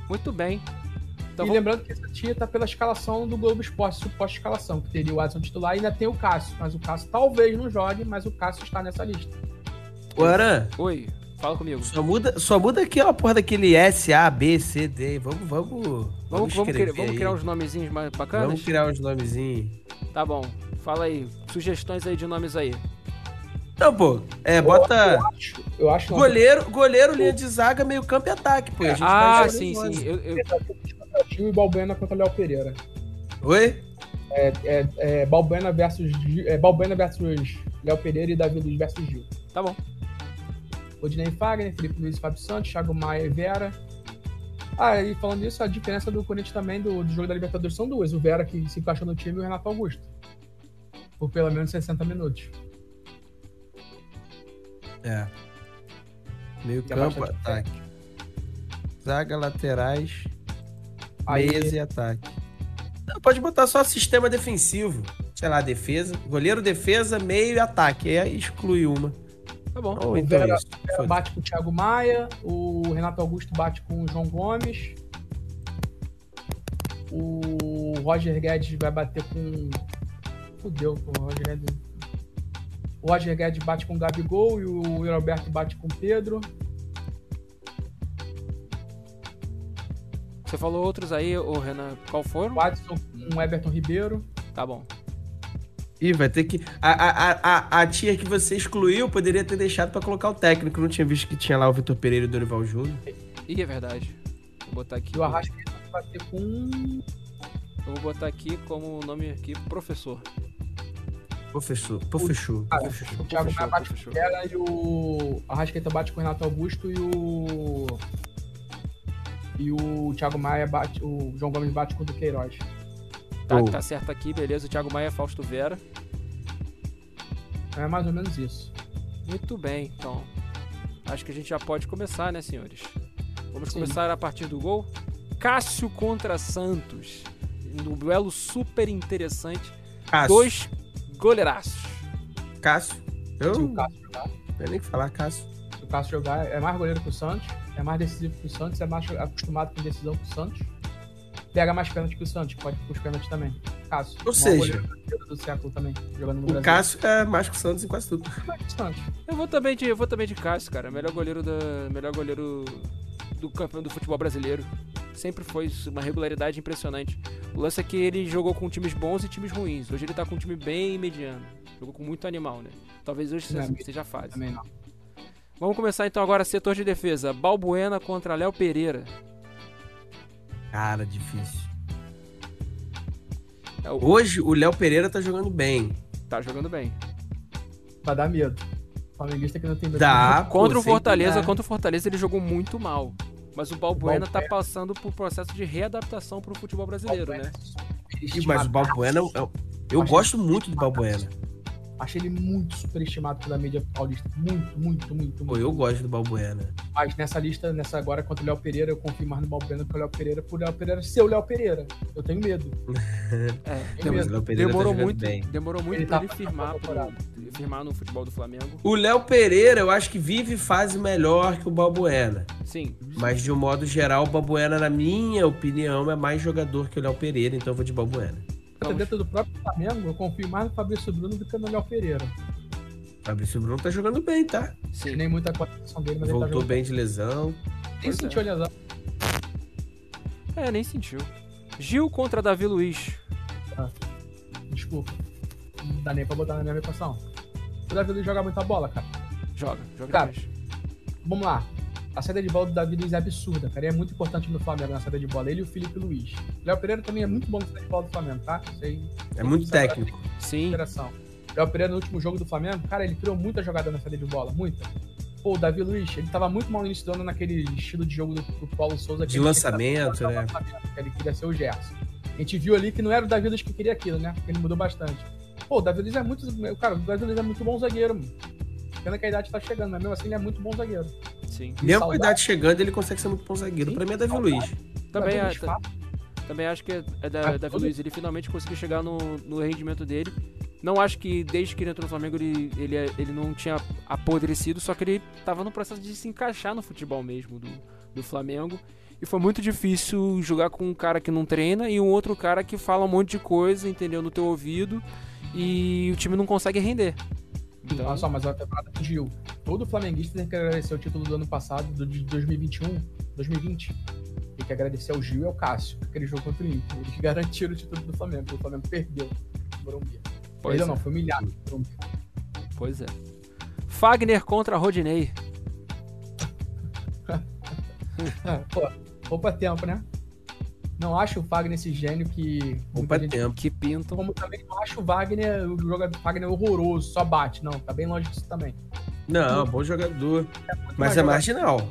Muito bem. Então e vamos- lembrando que essa tia tá pela escalação do Globo Esporte, suposta escalação, que teria o Adson titular e ainda tem o Cássio. Mas o Cássio talvez não jogue, mas o Cássio está nessa lista. Aran, Oi, fala comigo. só muda, só muda aqui a porra daquele S, A, B, C, D. Vamos, vamos. Vamos, Vamos, criar, vamos criar uns nomezinhos mais bacanas? Vamos criar uns nomezinhos. Tá bom. Fala aí, sugestões aí de nomes aí. Não, pô, é, bota Acho, eu acho goleiro, goleiro, linha de zaga, meio campo e ataque, pô. A gente Ah, sim, sim. Eu, eu- Gil e Balbuena contra Léo Pereira. Oi? É, é Balbuena versus Gil- é, Balbuena versus Léo Pereira e Davi Luiz versus Gil. Tá bom. Odinei Fagner, Felipe Luiz e Fábio Santos, Thiago Maia e Vera. Ah, e falando isso, a diferença do Corinthians também do, do jogo da Libertadores são duas. O Vera que se encaixou no time e o Renato Augusto. Por pelo menos 60 minutos. É. Meio Que é campo, bastante ataque. Zaga, laterais, meias e ataque. Não, pode botar só sistema defensivo. Sei lá, defesa. Goleiro, defesa, meio e ataque. Aí exclui uma. Tá bom. Ou então Vera- Vera bate com o Thiago Maia, o Renato Augusto bate com o João Gomes. O Roger Guedes vai bater com. Fudeu com o Roger Guedes. O Roger Guedes bate com o Gabigol e o Yuri Alberto bate com o Pedro. Você falou outros aí, ô Renan, qual foram? O Adson com o Everton Ribeiro. Tá bom. Ih, vai ter que. A, a, a, a tia que você excluiu poderia ter deixado pra colocar o técnico. Não tinha visto que tinha lá o Vitor Pereira e o Dorival Júnior. Ih, é verdade. Vou botar aqui. O Arrascaeta vai bater com. Eu vou botar aqui como nome aqui, professor. Professor. Professor. Ah, o Thiago Maia bate com o. Vera e o Arrascaeta bate com o Renato Augusto e o. E o Thiago Maia bate. O João Gomes bate com o Duqueiroz. Tá, Oh. tá certo aqui, beleza. O Thiago Maia, Fausto Vera. É mais ou menos isso. Muito bem, então. Acho que a gente já pode começar, né, senhores? Vamos Sim. começar a partir do gol. Cássio contra Santos. Um duelo super interessante. Cássio. Dois goleiraços. Cássio. Eu Se o não Cássio jogar, tenho nem o que falar, Cássio. se o Cássio jogar, é mais goleiro que o Santos, é mais decisivo que o Santos, é mais acostumado com decisão que o Santos. Pega mais pênalti que o Santos, pode ir pros pênaltis também. Cássio. Ou seja, do século também, jogando no O Brasil. Cássio é mais que o Santos em quase tudo. Mais que o Santos. Eu vou também de, eu vou também de Cássio, cara. Melhor goleiro da, melhor goleiro do campeão do futebol brasileiro. Sempre foi uma regularidade impressionante. O lance é que ele jogou com times bons e times ruins. Hoje ele tá com um time bem mediano. Jogou com muito animal, né? Talvez hoje Não, seja, seja a fase. Também não. Vamos começar então agora setor de defesa. Balbuena contra Léo Pereira. Cara, difícil. É, o- Hoje o Léo Pereira tá jogando bem. Tá jogando bem. Vai dar medo. Flamenguista que não tem medo. Dá. Contra pô, o Fortaleza, dá. contra o Fortaleza ele jogou muito mal. Mas o Balbuena tá Balbuena- passando por processo de readaptação pro futebol brasileiro, né? Ih, Mas o Balbuena, eu, eu- eu gosto muito do Balbuena. Achei ele muito superestimado pela mídia paulista. Muito, muito, muito, Pô, muito. eu gosto do Balbuena. Mas nessa lista, nessa agora contra o Léo Pereira, eu confio mais no Balbuena do que o Léo Pereira por Léo Pereira ser o Léo Pereira. Eu tenho medo. É, Tenho Não, mas o medo. Léo Pereira demorou tá muito, bem. demorou muito Ele pra tá ele firmar, pro, temporada. firmar no futebol do Flamengo. O Léo Pereira, eu acho que vive fase melhor que o Balbuena. Sim, Mas de um modo geral, o Balbuena, na minha opinião, é mais jogador que o Léo Pereira, então eu vou de Balbuena. Até Vamos. dentro do próprio Flamengo, eu confio mais no Fabrício Bruno do que no Léo Pereira. Fabrício Bruno tá jogando bem, tá? sim. Nem muita qualificação dele, mas ele tá Voltou jogando bem de lesão. Nem Pois sentiu a lesão. É, nem sentiu. Gil contra Davi Luiz. Desculpa. Não dá nem pra botar na minha equação. O Davi Luiz joga muita bola, cara. Joga, joga Cara. Vamos lá. A saída de bola do Davi Luiz é absurda, cara. E é muito importante no Flamengo na saída de bola. Ele e o Felipe Luiz. O Léo Pereira também é muito bom na saída de bola do Flamengo, tá? Isso aí. É muito técnico. Sim, Léo Pereira no último jogo do Flamengo, cara, ele criou muita jogada na saída de bola. Muita. Pô, o Davi Luiz, ele tava muito mal no início do ano naquele estilo de jogo do, do Paulo Souza. De ele lançamento, né? que Ele queria ser o Gerson. A gente viu ali que não era o Davi Luiz que queria aquilo, né? Porque ele mudou bastante. Pô, o Davi Luiz é muito. Cara, o Davi Luiz é muito bom zagueiro, mano. Pena que a idade tá chegando, mas mesmo assim ele é muito bom zagueiro. sim. Mesmo com a idade chegando, ele consegue ser muito bom zagueiro. Sim, Pra mim é Davi saudável. Luiz. Também, é, fala. também acho que é da, Ah, Davi Luiz. Ele finalmente conseguiu chegar no, no rendimento dele. Não acho que desde que ele entrou no Flamengo ele, ele, ele não tinha apodrecido, só que ele tava no processo de se encaixar no futebol mesmo do, do Flamengo. E foi muito difícil jogar com um cara que não treina e um outro cara que fala um monte de coisa, entendeu? No teu ouvido. E o time não consegue render. Então, Olha só, mas a temporada Gil. Todo flamenguista tem que agradecer o título do ano passado, do de 2021, 2020. Tem que agradecer ao Gil e ao Cássio, aquele jogo contra o Inter. Eles garantiram o título do Flamengo. O Flamengo perdeu no Morumbi. pois, Perdeu é, não, foi humilhado no pois é. Fagner contra Rodinei. Pô, poupa tempo, né? Não acho o Wagner esse gênio que. Opa, gente- tempo. Que pintam. Como também não acho o Wagner, o jogador Wagner horroroso, só bate. Não, tá bem longe disso também. Não, bom jogador. Muito Mas é jogador. marginal.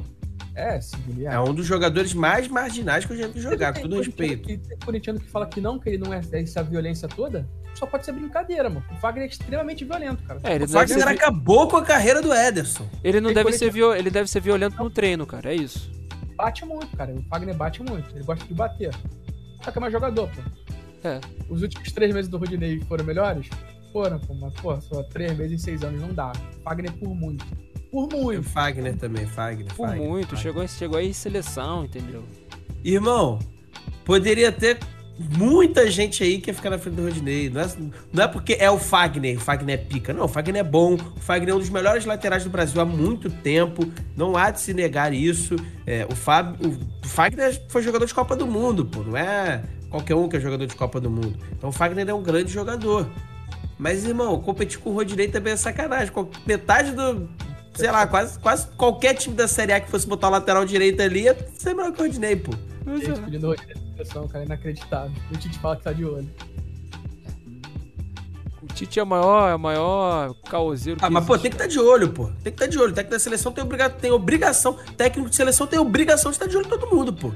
É, sim, é. É um dos jogadores mais marginais que eu já vi jogar, com todo respeito. que- Tem corintiano que fala que não, que ele não é essa violência toda. Só pode ser brincadeira, mano. O Wagner é extremamente violento, cara. É, ele O Wagner ser, acabou com a carreira do Ederson. ele não tem deve ser, viol, ele deve ser violento no treino, cara. É isso. Bate muito, cara. O Wagner bate muito. Ele gosta de bater. Só que é mais jogador, pô. É. Os últimos três meses do Rodinei foram melhores? Foram, pô. Mas, pô, só três meses em seis anos não dá. Wagner por muito. Por E o muito. Fagner também, Fagner. Por Fagner, muito. Fagner. Chegou, chegou aí em seleção, entendeu? Irmão, poderia ter muita gente aí que ia ficar na frente do Rodinei. Não é, não é porque é o Fagner, o Fagner é pica. Não, o Fagner é bom. O Fagner é um dos melhores laterais do Brasil há muito tempo. Não há de se negar isso. É, o, Fab, o Fagner foi jogador de Copa do Mundo, pô. Não é qualquer um que é jogador de Copa do Mundo. Então o Fagner é um grande jogador. Mas, irmão, competir com o Rodinei também é sacanagem. Metade do. Sei lá, quase, quase qualquer time da Série A que fosse botar o lateral direito ali ia ser melhor que o Rodinei, pô. Gente pedindo o Rodinei na seleção, cara. Inacreditável. O Tite fala que tá de olho. O Tite é o maior, é o maior caoseiro Ah, mas pô, existe, tem que estar de olho, pô. Tem que estar de olho. O técnico da seleção tem, obriga... tem obrigação. Técnico de seleção tem obrigação de estar de olho em todo mundo, pô.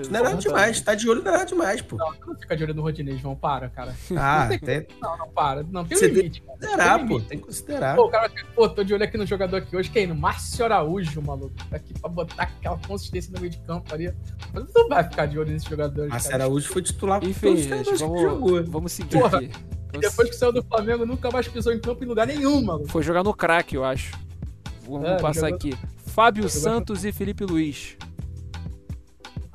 Isso não é nada demais. Tá de olho não é nada demais, pô. Não, não fica de olho no Rodinei, João. Para, cara. Ah, tem que Não, não, para. Não, tem um Você tem- limite, cara. considerar, Tem pô. limite. Tem que considerar. Pô, o cara, pô, tô de olho aqui no jogador aqui hoje, quem? No Márcio Araújo, maluco. Tá aqui pra botar aquela consistência no meio de campo ali. Mas não vai ficar de olho nesses jogadores, Márcio. Araújo foi titular com Enfim, todos os gente, que vamos, jogou. vamos seguir Porra. aqui. E depois que saiu do Flamengo, nunca mais pisou em campo em lugar nenhum, maluco. Foi jogar no crack, eu acho. Vamos É, passar jogou- aqui. Fábio jogou- Santos e Felipe Luiz.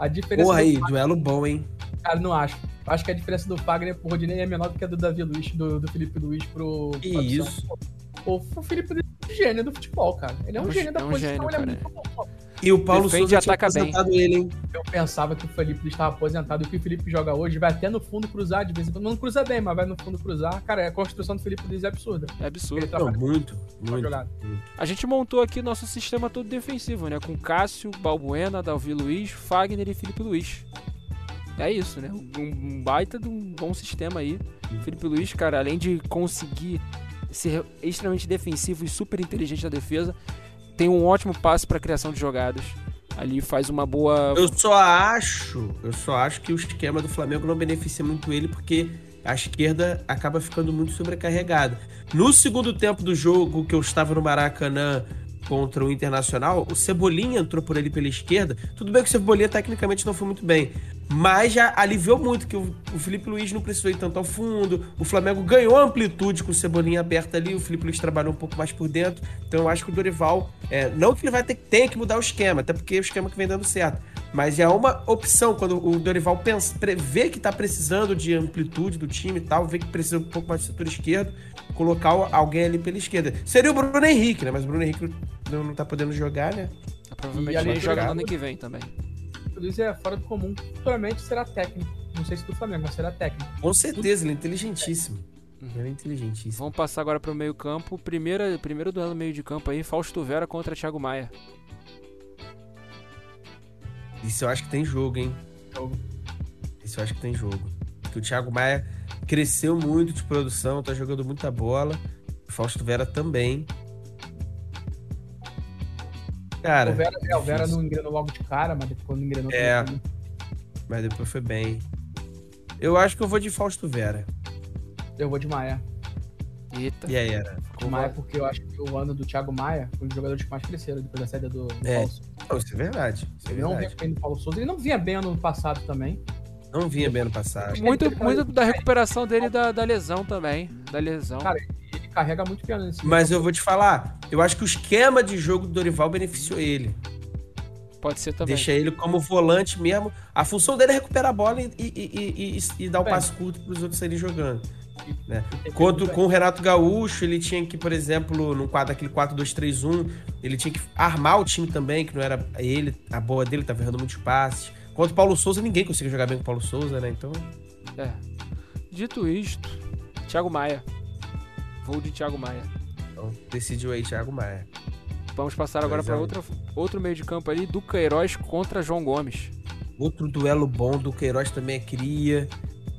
A diferença Porra aí, duelo bom, hein? Cara, não acho. Acho que a diferença do Fagner pro Rodinei é menor do que a do Davi Luiz, do, do Felipe Luiz pro. Que pro isso? Pô, o Felipe Luiz é um gênio do futebol, cara. Ele é um, É um gênio da é um posição, gênio, ele é cara. muito bom. E o Paulo Defende Souza tinha ataca bem. aposentado ele, hein? Eu pensava que o Felipe Luiz estava aposentado o que o Felipe joga hoje vai até no fundo cruzar de vez em quando. Não cruza bem, mas vai no fundo cruzar. Cara, a construção do Felipe Luiz é absurda. É Não, trabalha muito, muito. jogada. A gente montou aqui nosso sistema todo defensivo, né? Com Cássio, Balbuena, Davi Luiz, Fagner e Felipe Luiz. é isso, né? Um, um baita de um bom sistema aí. Felipe Luiz, cara, além de conseguir ser extremamente defensivo e super inteligente na defesa, tem um ótimo passe para criação de jogadas. Ali faz uma boa. Eu só acho, eu só acho que o esquema do Flamengo não beneficia muito ele porque a esquerda acaba ficando muito sobrecarregada. No segundo tempo do jogo que eu estava no Maracanã contra o Internacional, o Cebolinha entrou por ali pela esquerda. Tudo bem que o Cebolinha tecnicamente não foi muito bem, mas já aliviou muito que o, o Felipe Luiz não precisou ir tanto ao fundo. O Flamengo ganhou amplitude com o Cebolinha aberto ali, o Felipe Luiz trabalhou um pouco mais por dentro. Então eu acho que o Dorival, é, não que ele vai ter tem que mudar o esquema, até porque é o esquema que vem dando certo. Mas é uma opção quando o Dorival pensa, vê que está precisando de amplitude do time e tal, vê que precisa um pouco mais de setor esquerdo, colocar alguém ali pela esquerda. Seria o Bruno Henrique, né? Mas o Bruno Henrique não, não tá podendo jogar, né? Provavelmente ele joga no ano que vem também. Luiz é fora do comum. Futuramente será técnico. Não sei se do Flamengo, mas será técnico. Com certeza, ele é inteligentíssimo. Uhum. Ele é inteligentíssimo. Vamos passar agora para o meio-campo. Primeira, primeiro duelo meio de campo aí, Fausto Vera contra Thiago Maia. Isso eu acho que tem jogo, hein? Jogo. Isso eu acho que tem jogo. Porque o Thiago Maia cresceu muito de produção, tá jogando muita bola. O Fausto Vera também. Cara. O Vera, é, o Vera não engrenou logo de cara, mas depois não engrenou É. Mas depois foi bem. Eu acho que eu vou de Fausto Vera. Eu vou de Maia. Eita. E aí, era? Maia, porque eu acho que o ano do Thiago Maia foi um dos jogadores que mais cresceram depois da saída do, do é. Paulo Souza. Isso é verdade. Isso é ele verdade. não vinha bem no Paulo Souza. Ele não vinha bem ano passado também. Não vinha bem ano passado. Muito, muito da recuperação dele da, da lesão também. Da lesão. Cara, carrega muito piano nesse Mas eu vou te falar, eu acho que o esquema de jogo do Dorival beneficiou ele. Pode ser também. Deixa ele como volante mesmo. A função dele é recuperar a bola e, e, e, e dar o um passe curto para os outros saírem jogando. Né? Quanto com o Renato Gaúcho, ele tinha que, por exemplo, no quadro aquele 4-2-3-1, ele tinha que armar o time também, que não era ele, a boa dele tava errando muitos passes. Quanto o Paulo Souza, ninguém conseguia jogar bem com o Paulo Souza, né? Então. É. Dito isto, Thiago Maia. Vou de Thiago Maia. Então, decidiu aí Thiago Maia. Vamos passar agora para outro meio de campo ali, Duqueiroz contra João Gomes. Outro duelo bom, Duqueiroz também é cria,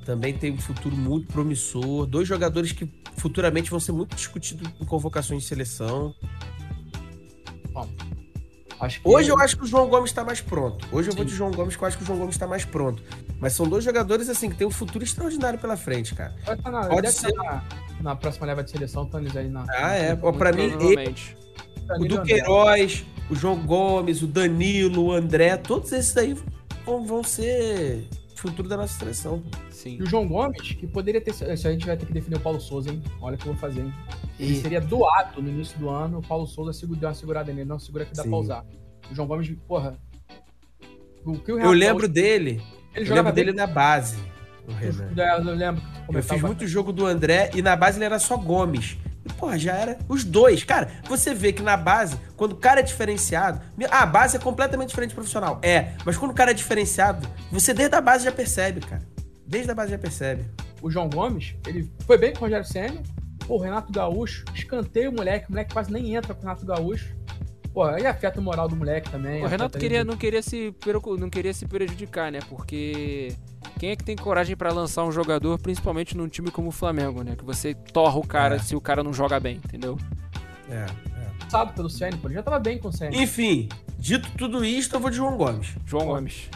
também tem um futuro muito promissor. Dois jogadores que futuramente vão ser muito discutidos em convocações de seleção. Bom, Hoje eu acho que o João Gomes está mais pronto. Hoje eu Sim. vou de João Gomes, que eu acho que o João Gomes está mais pronto. Mas são dois jogadores assim que tem um futuro extraordinário pela frente, cara. Tá na, Pode ser na, na, próxima leva de seleção, eles aí na. Ah, é. Para mim, ele, o Duqueiroz, o João Gomes, o Danilo, o André, todos esses aí vão, vão ser futuro da nossa seleção. Sim. E o João Gomes, que poderia ter. Se a gente vai ter que definir o Paulo Souza, hein? Olha o que eu vou fazer, hein? Ele seria doado no início do ano. O Paulo Souza deu uma segurada nele. Não, segura que dá Sim. pra usar. O João Gomes, porra. O que o eu lembro dele. Ele eu lembro dele na base. O Renan. Eu, lembro. Eu fiz muito jogo do André e na base ele era só Gomes. E, porra, já era os dois. Cara, você vê que na base, quando o cara é diferenciado. Ah, a base é completamente diferente do profissional. É, mas quando o cara é diferenciado, você desde a base já percebe, cara. Desde a base já percebe. O João Gomes, ele foi bem com o Rogério Senna. Pô, Renato Gaúcho, escanteio o moleque. O moleque quase nem entra com o Renato Gaúcho. Pô, aí afeta o moral do moleque também. O Renato queria, não, queria se, não queria se prejudicar, né? Porque quem é que tem coragem para lançar um jogador, principalmente num time como o Flamengo, né? Que você torra o cara é. se o cara não joga bem, entendeu? É, é. Sabe pelo Ceni, pô, ele já tava bem com o Ceni. Enfim, dito tudo isso, eu vou de João Gomes. João Gomes.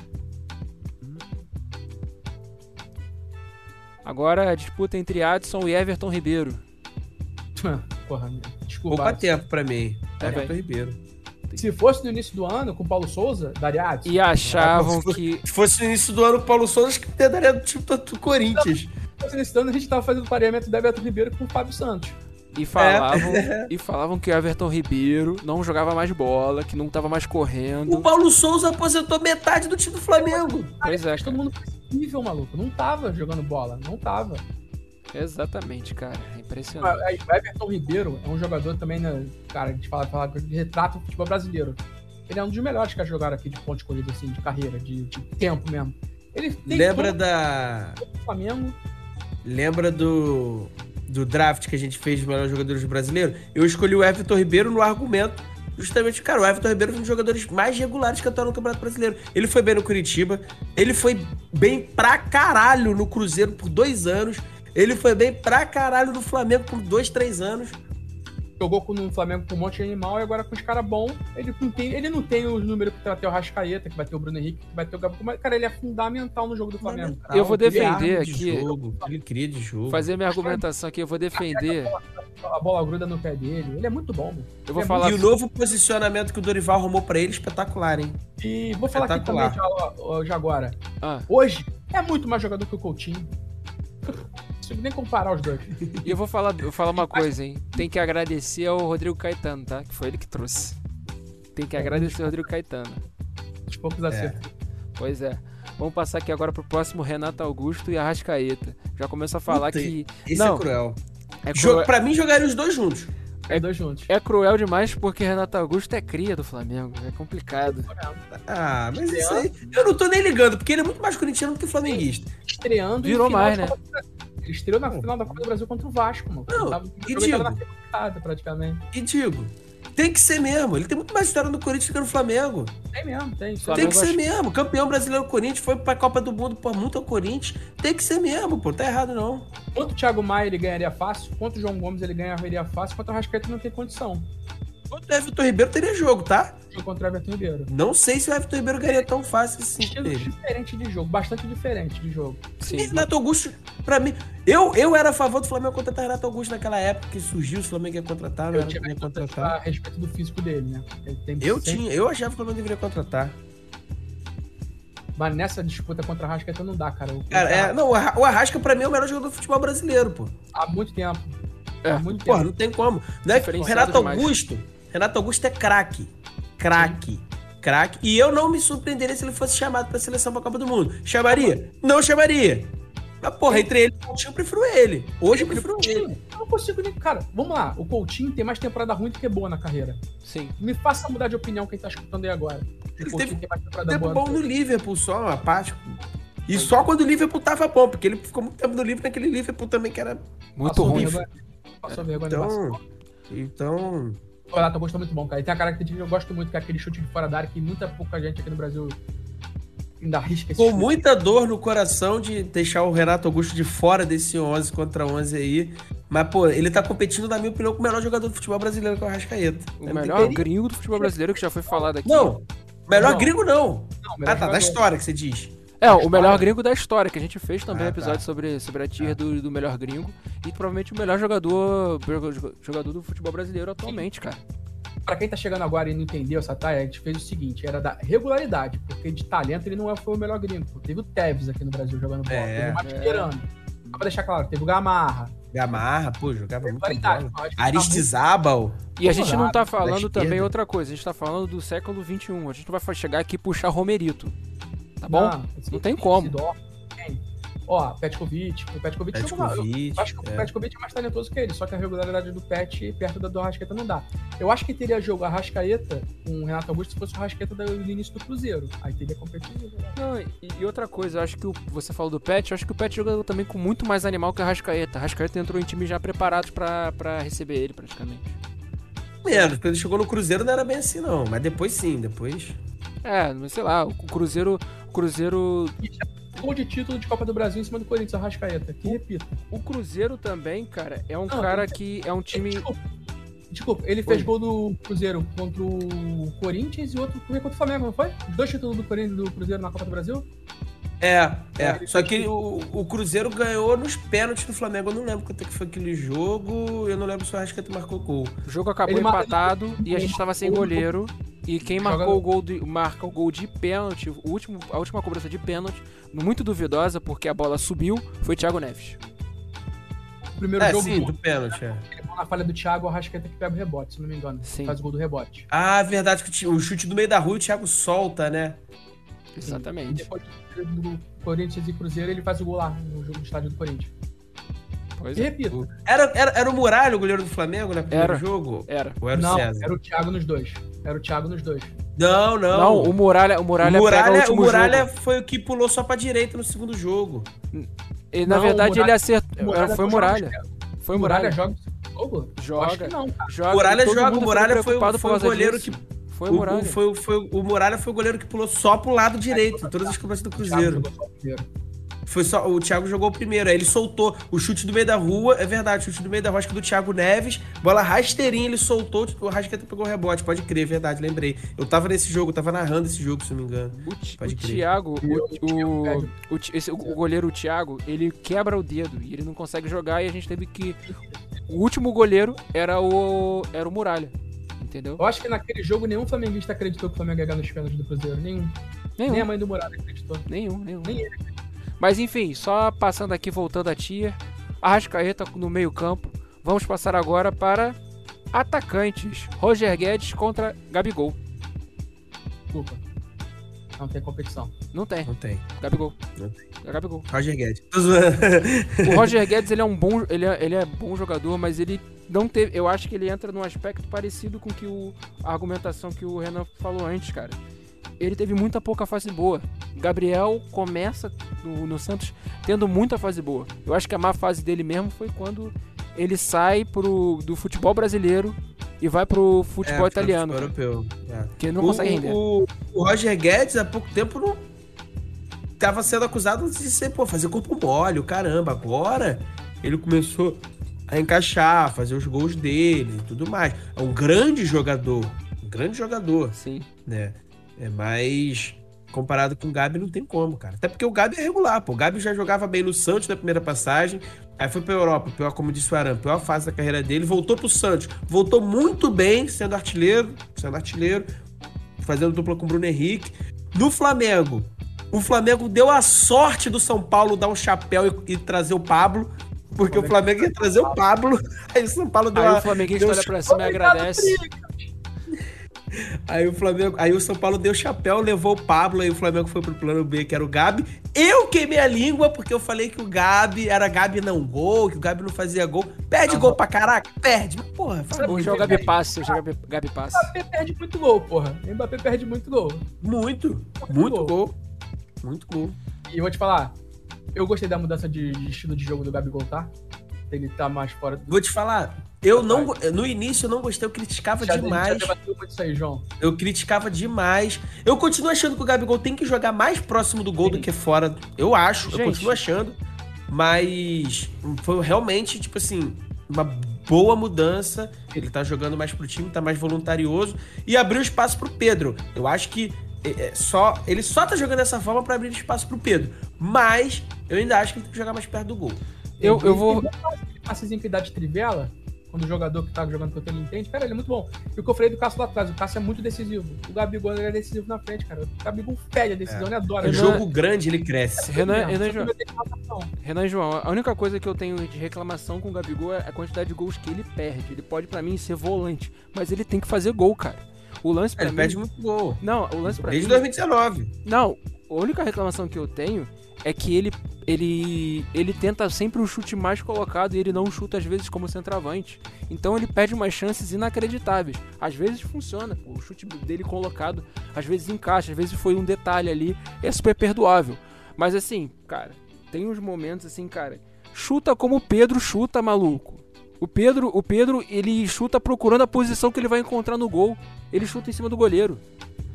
Agora a disputa entre Adson e Everton Ribeiro. Porra, desculpa. Pouco tempo pra mim. É Everton Ribeiro. Se fosse no início do ano com o Paulo Souza, daria Adson. E achavam que. Se fosse no início do ano com o Paulo Souza, acho que daria do tipo do Corinthians. Se fosse no início do ano, a gente tava fazendo o pareamento do Everton Ribeiro com o Fábio Santos. E falavam, é. e falavam que o Everton Ribeiro não jogava mais bola, que não tava mais correndo. O Paulo Souza aposentou metade do time do Flamengo. Pois é. Todo mundo nível, maluco. Não tava jogando bola. Não tava. Exatamente, cara. É impressionante. O Everton Ribeiro é um jogador também, né, cara, a gente fala, fala que retrata o futebol brasileiro. Ele é um dos melhores que já jogaram aqui de ponte corrida, assim, de carreira, de, de tempo mesmo. Ele Lembra da. Flamengo. Lembra do. Do draft que a gente fez dos melhores jogadores brasileiros? Eu escolhi o Everton Ribeiro no argumento justamente, cara, o Everton Ribeiro foi um dos jogadores mais regulares que atuaram no Campeonato Brasileiro. Ele foi bem no Curitiba, ele foi bem pra caralho no Cruzeiro por dois anos, ele foi bem pra caralho no Flamengo por dois, três anos jogou com, no Flamengo com um monte de animal e agora com os caras bons. Ele não tem, ele não tem os números que vai ter o Rascaeta, que vai ter o Bruno Henrique, que vai ter o Gabriel. Mas, cara, ele é fundamental no jogo do Flamengo. Eu vou defender aqui. De jogo, ele cria de jogo. Fazer minha argumentação aqui, eu vou defender. A bola, a bola gruda no pé dele. Ele é muito bom, mano. Eu vou é falar. E o novo posicionamento que o Dorival arrumou pra ele, espetacular, hein? E vou falar aqui também já, já agora. Ah. Hoje é muito mais jogador que o Coutinho consigo nem comparar os dois. E eu vou falar, vou falar uma coisa, hein? Tem que agradecer ao Rodrigo Caetano, tá? Que foi ele que trouxe. Tem que agradecer ao Rodrigo Caetano. Os poucos acertos. É. Pois é. Vamos passar aqui agora pro próximo Renato Augusto e Arrascaeta. Já começa a falar Puta, que. Esse é Não, é cruel. É cruel. Pra mim, jogaria os dois juntos. É, dois juntos. É cruel demais porque Renato Augusto é cria do Flamengo. É complicado. Ah, mas isso aí. Eu não tô nem ligando, porque ele é muito mais corintiano do que flamenguista. Estreando Virou mais, né? Ele estreou na final da Copa do Brasil contra o Vasco, mano. Não, tava, e digo, na praticamente. E digo, tem que ser mesmo. Ele tem muito mais história no Corinthians do que no Flamengo. Tem mesmo, tem. Tem que ser mesmo. Campeão brasileiro Corinthians, foi pra Copa do Mundo, pô, muito ao Corinthians. Tem que ser mesmo, pô. Tá errado, não. Quanto o Thiago Maia ele ganharia fácil, quanto o João Gomes ele ganharia fácil, quanto o Rascaeta não tem condição. Contra o Everton Ribeiro teria jogo, tá? Jogo contra o Everton Ribeiro. Não sei se o Everton Ribeiro ganharia tão fácil assim. Estilo diferente de jogo, bastante diferente de jogo. Sim. Renato Augusto, pra mim. Eu, eu era a favor do Flamengo contratar Renato Augusto naquela época que surgiu, o Flamengo ia contratar, não eu era contratar. A respeito do físico dele, né? eu tinha, eu achava que o Flamengo deveria contratar. Mas nessa disputa contra o Arrasca não dá, cara. cara, é, não, o Arrasca pra mim é o melhor jogador do futebol brasileiro, pô. Há muito tempo. É, Há muito porra, tempo. não tem como. Não é, o Renato demais. Augusto Renato Augusto é craque. Craque. Craque. E eu não me surpreenderia se ele fosse chamado pra seleção pra Copa do Mundo. Chamaria? Não chamaria. Mas, porra, entre ele e o Coutinho, eu prefiro ele. Hoje eu prefiro ele. Eu não consigo nem. Cara, vamos lá. O Coutinho tem mais temporada ruim do que boa na carreira. Sim. Me faça mudar de opinião quem tá escutando aí agora. Ele teve tem mais temporada tempo boa bom no Liverpool só, apático. E só quando o Liverpool tava bom, porque ele ficou muito tempo no Liverpool naquele Liverpool também que era muito Passou ruim. Vergonha. Passou vergonha então, então, o Renato Augusto é muito bom, cara. E tem a característica que eu gosto muito, que é aquele chute de fora da área, que muita pouca gente aqui no Brasil ainda arrisca esse Com chute. muita dor no coração de deixar o Renato Augusto de fora desse 11 contra 11 aí. Mas, pô, ele tá competindo, na minha opinião, com o melhor jogador do futebol brasileiro, que é o Rascaeta. O melhor gringo do futebol brasileiro, que já foi falado aqui. Não, melhor não. gringo não. não melhor ah, tá, jogador. da história que você diz. É, o melhor gringo da história, que a gente fez também ah, um episódio tá. sobre, sobre a tier do, do melhor gringo. E provavelmente o melhor jogador, jogador do futebol brasileiro atualmente, cara para quem tá chegando agora e não entendeu essa taia, a gente fez o seguinte: era da regularidade, porque de talento ele não é, foi o melhor gringo. Teve o Tevez aqui no Brasil jogando bola, é, teve o Mascherano. É. Pra deixar claro, teve o Gamarra. Gamarra, pô, jogava muito bola. Aristizábal. E a gente não tá falando também outra coisa, a gente tá falando do século XXI. A gente não vai chegar aqui e puxar Romerito. Tá bom? Não, não tem como. Ó, Petkovic. O Petkovic, Petkovic eu acho que é. o Petkovic é mais talentoso que ele, só que a regularidade do Pet perto da do Arrascaeta não dá. Eu acho que teria jogo Arrascaeta com o Renato Augusto se fosse o Arrascaeta do início do Cruzeiro. Aí teria competitivo. Né? Não, e, e, outra coisa, eu acho que o, você falou do Pet, eu acho que o Pet jogou também com muito mais animal que o Arrascaeta. O Arrascaeta entrou em time já preparados para receber ele, praticamente. Menos, porque ele chegou no Cruzeiro não era bem assim, não. Mas depois sim, depois. É, sei lá, o Cruzeiro. O Cruzeiro gol de título de Copa do Brasil em cima do Corinthians, Arrascaeta. Que repito. O Cruzeiro também, cara, é um não, cara que é um time. Desculpa, desculpa ele fez gol do Cruzeiro contra o Corinthians e outro contra o Flamengo, não foi? dois títulos do Corinthians do Cruzeiro na Copa do Brasil? É, é. Só que o, o, Cruzeiro ganhou nos pênaltis do Flamengo. Eu não lembro quanto é que foi aquele jogo. Eu não lembro se o Arrascaeta marcou gol. O jogo acabou ele empatado e a gente tava sem goleiro. E quem marcou o gol de, marca o gol de pênalti, o último, a última cobrança de pênalti, muito duvidosa, porque a bola subiu, foi Thiago Neves. O primeiro é, jogo sim, do pênalti, é. Na falha do Thiago, o Arrascaeta que pega o rebote, se não me engano. Sim. Faz o gol do rebote. Ah, verdade, que o chute do meio da rua o Thiago solta, né? Exatamente. E depois do Corinthians e Cruzeiro, ele faz o gol lá, no jogo do estádio do Corinthians. Pois e é. repito. Era, era, era o Muralha o goleiro do Flamengo no primeiro era. jogo? Era. Ou era o não, César? era o Thiago nos dois. Era o Thiago nos dois. Não, não. Não, o Muralha, o Muralha, o Muralha, o Muralha jogo. foi o que pulou só pra direita no segundo jogo. E, na não, verdade, Muralha, ele acertou. Muralha foi o Muralha. Foi o Muralha. Muralha joga jogo? Joga. Acho que não, cara. Joga, Muralha joga, o Muralha foi, foi por o goleiro disso. que. Foi o O, Muralha. o, foi, foi, o Muralha foi o goleiro que pulou só pro lado direito em todas as cobranças do O Cruzeiro. o. Foi só, o Thiago jogou o primeiro, aí ele soltou o chute do meio da rua, é verdade, o chute do meio da rua, acho que do Thiago Neves, bola rasteirinha, ele soltou, o Rasqueta pegou o rebote, pode crer, é verdade, lembrei. Eu tava nesse jogo, eu tava narrando esse jogo, se não me engano. O, Pode o crer. Thiago, o, o, o, esse- o goleiro Thiago, ele quebra o dedo e ele não consegue jogar e a gente teve que. O último goleiro era o. Era o Muralha. Entendeu? Eu acho que naquele jogo nenhum flamenguista acreditou que o Flamengo ia ganhar nos pênaltis do Cruzeiro. Nenhum. Nem a Nenhum, mãe do Muralha acreditou. nenhum, nenhum. Nem ele. Mas enfim, só passando aqui, voltando a tia. Arrascaeta no meio-campo. Vamos passar agora para atacantes. Roger Guedes contra Gabigol. Desculpa. Não tem competição. Não tem. Não tem, Gabigol. não tem. É Gabigol. Roger Guedes. O Roger Guedes, ele é um bom, ele é, ele é bom jogador, mas ele não teve, eu acho que ele entra num aspecto parecido com que o a argumentação que o Renan falou antes, cara. Ele teve muita pouca fase boa. Gabriel começa no, no Santos tendo muita fase boa. Eu acho que a má fase dele mesmo foi quando ele sai pro, do futebol brasileiro e vai pro futebol É, italiano, futebol europeu. É. que não o, consegue render. o, o Roger Guedes, há pouco tempo, não tava sendo acusado de ser, pô, fazer corpo mole, caramba. Agora ele começou a encaixar, fazer os gols dele e tudo mais. É um grande jogador. Um grande jogador, Sim. né? É mais. Comparado com o Gabi, não tem como, cara. Até porque o Gabi é regular, pô. O Gabi já jogava bem no Santos na primeira passagem. Aí foi pra Europa, pior, como disse o Aran, pior fase da carreira dele. Voltou pro Santos. Voltou muito bem, sendo artilheiro. Sendo artilheiro. Fazendo dupla com o Bruno Henrique. No Flamengo. O Flamengo deu a sorte do São Paulo dar um chapéu e, e trazer o Pablo. Porque o Flamengo ia trazer o Pablo. Aí o São Paulo deu Aí a, o flamenguista olha pra cima e agradece. Aí o Flamengo, aí o São Paulo deu chapéu, levou o Pablo, aí o Flamengo foi pro plano B, que era o Gabi. Eu queimei a língua porque eu falei que o Gabi era Gabi não gol, que o Gabi não fazia gol. Perde Aham. gol pra caraca, perde. Mas, porra, fala Hoje é o muito, Gabi Passe, hoje é o Gabi, Gabi Passe. Mbappé perde muito gol, porra. Mbappé perde muito gol. muito, muito gol. Muito gol. E eu vou te falar, eu gostei da mudança de, de estilo de jogo do Gabigol, tá? Ele tá mais fora do. Vou te falar, eu não, no início eu não gostei, eu criticava Já, demais. muito aí, João. Eu criticava demais. Eu continuo achando que o Gabigol tem que jogar mais próximo do gol do Sim. que fora. Eu acho, eu Gente. continuo achando. Mas foi realmente, tipo assim, uma boa mudança. Ele tá jogando mais pro time, tá mais voluntarioso. E abriu espaço pro Pedro. Eu acho que é, é, só ele só tá jogando dessa forma pra abrir espaço pro Pedro. Mas eu ainda acho que ele tem que jogar mais perto do gol. Eu, eu vou. Passezinho que dá de trivela, quando o jogador que tá jogando contra ele entende, cara, ele é muito bom. E o que eu falei do Cássio lá atrás, o Cássio é muito decisivo. O Gabigol é decisivo na frente, cara. O Gabigol pede a decisão, ele adora. Renan- jogo grande ele cresce. Renan, Renan, João. Renan João, a única coisa que eu tenho de reclamação com o Gabigol é a quantidade de gols que ele perde. Ele pode, pra mim, ser volante, mas ele tem que fazer gol, cara. O lance pra Ele mim. perde muito gol. Não, o lance pra Desde mim. 2019. Não, a única reclamação que eu tenho é que ele, ele, ele tenta sempre o chute mais colocado e ele não chuta às vezes como centroavante. Então ele perde umas chances inacreditáveis. Às vezes funciona, pô, o chute dele colocado, às vezes encaixa, às vezes foi um detalhe ali, é super perdoável. Mas assim, cara, tem uns momentos assim, cara, chuta como o Pedro chuta, maluco. O Pedro, o Pedro, ele chuta procurando a posição que ele vai encontrar no gol. Ele chuta em cima do goleiro.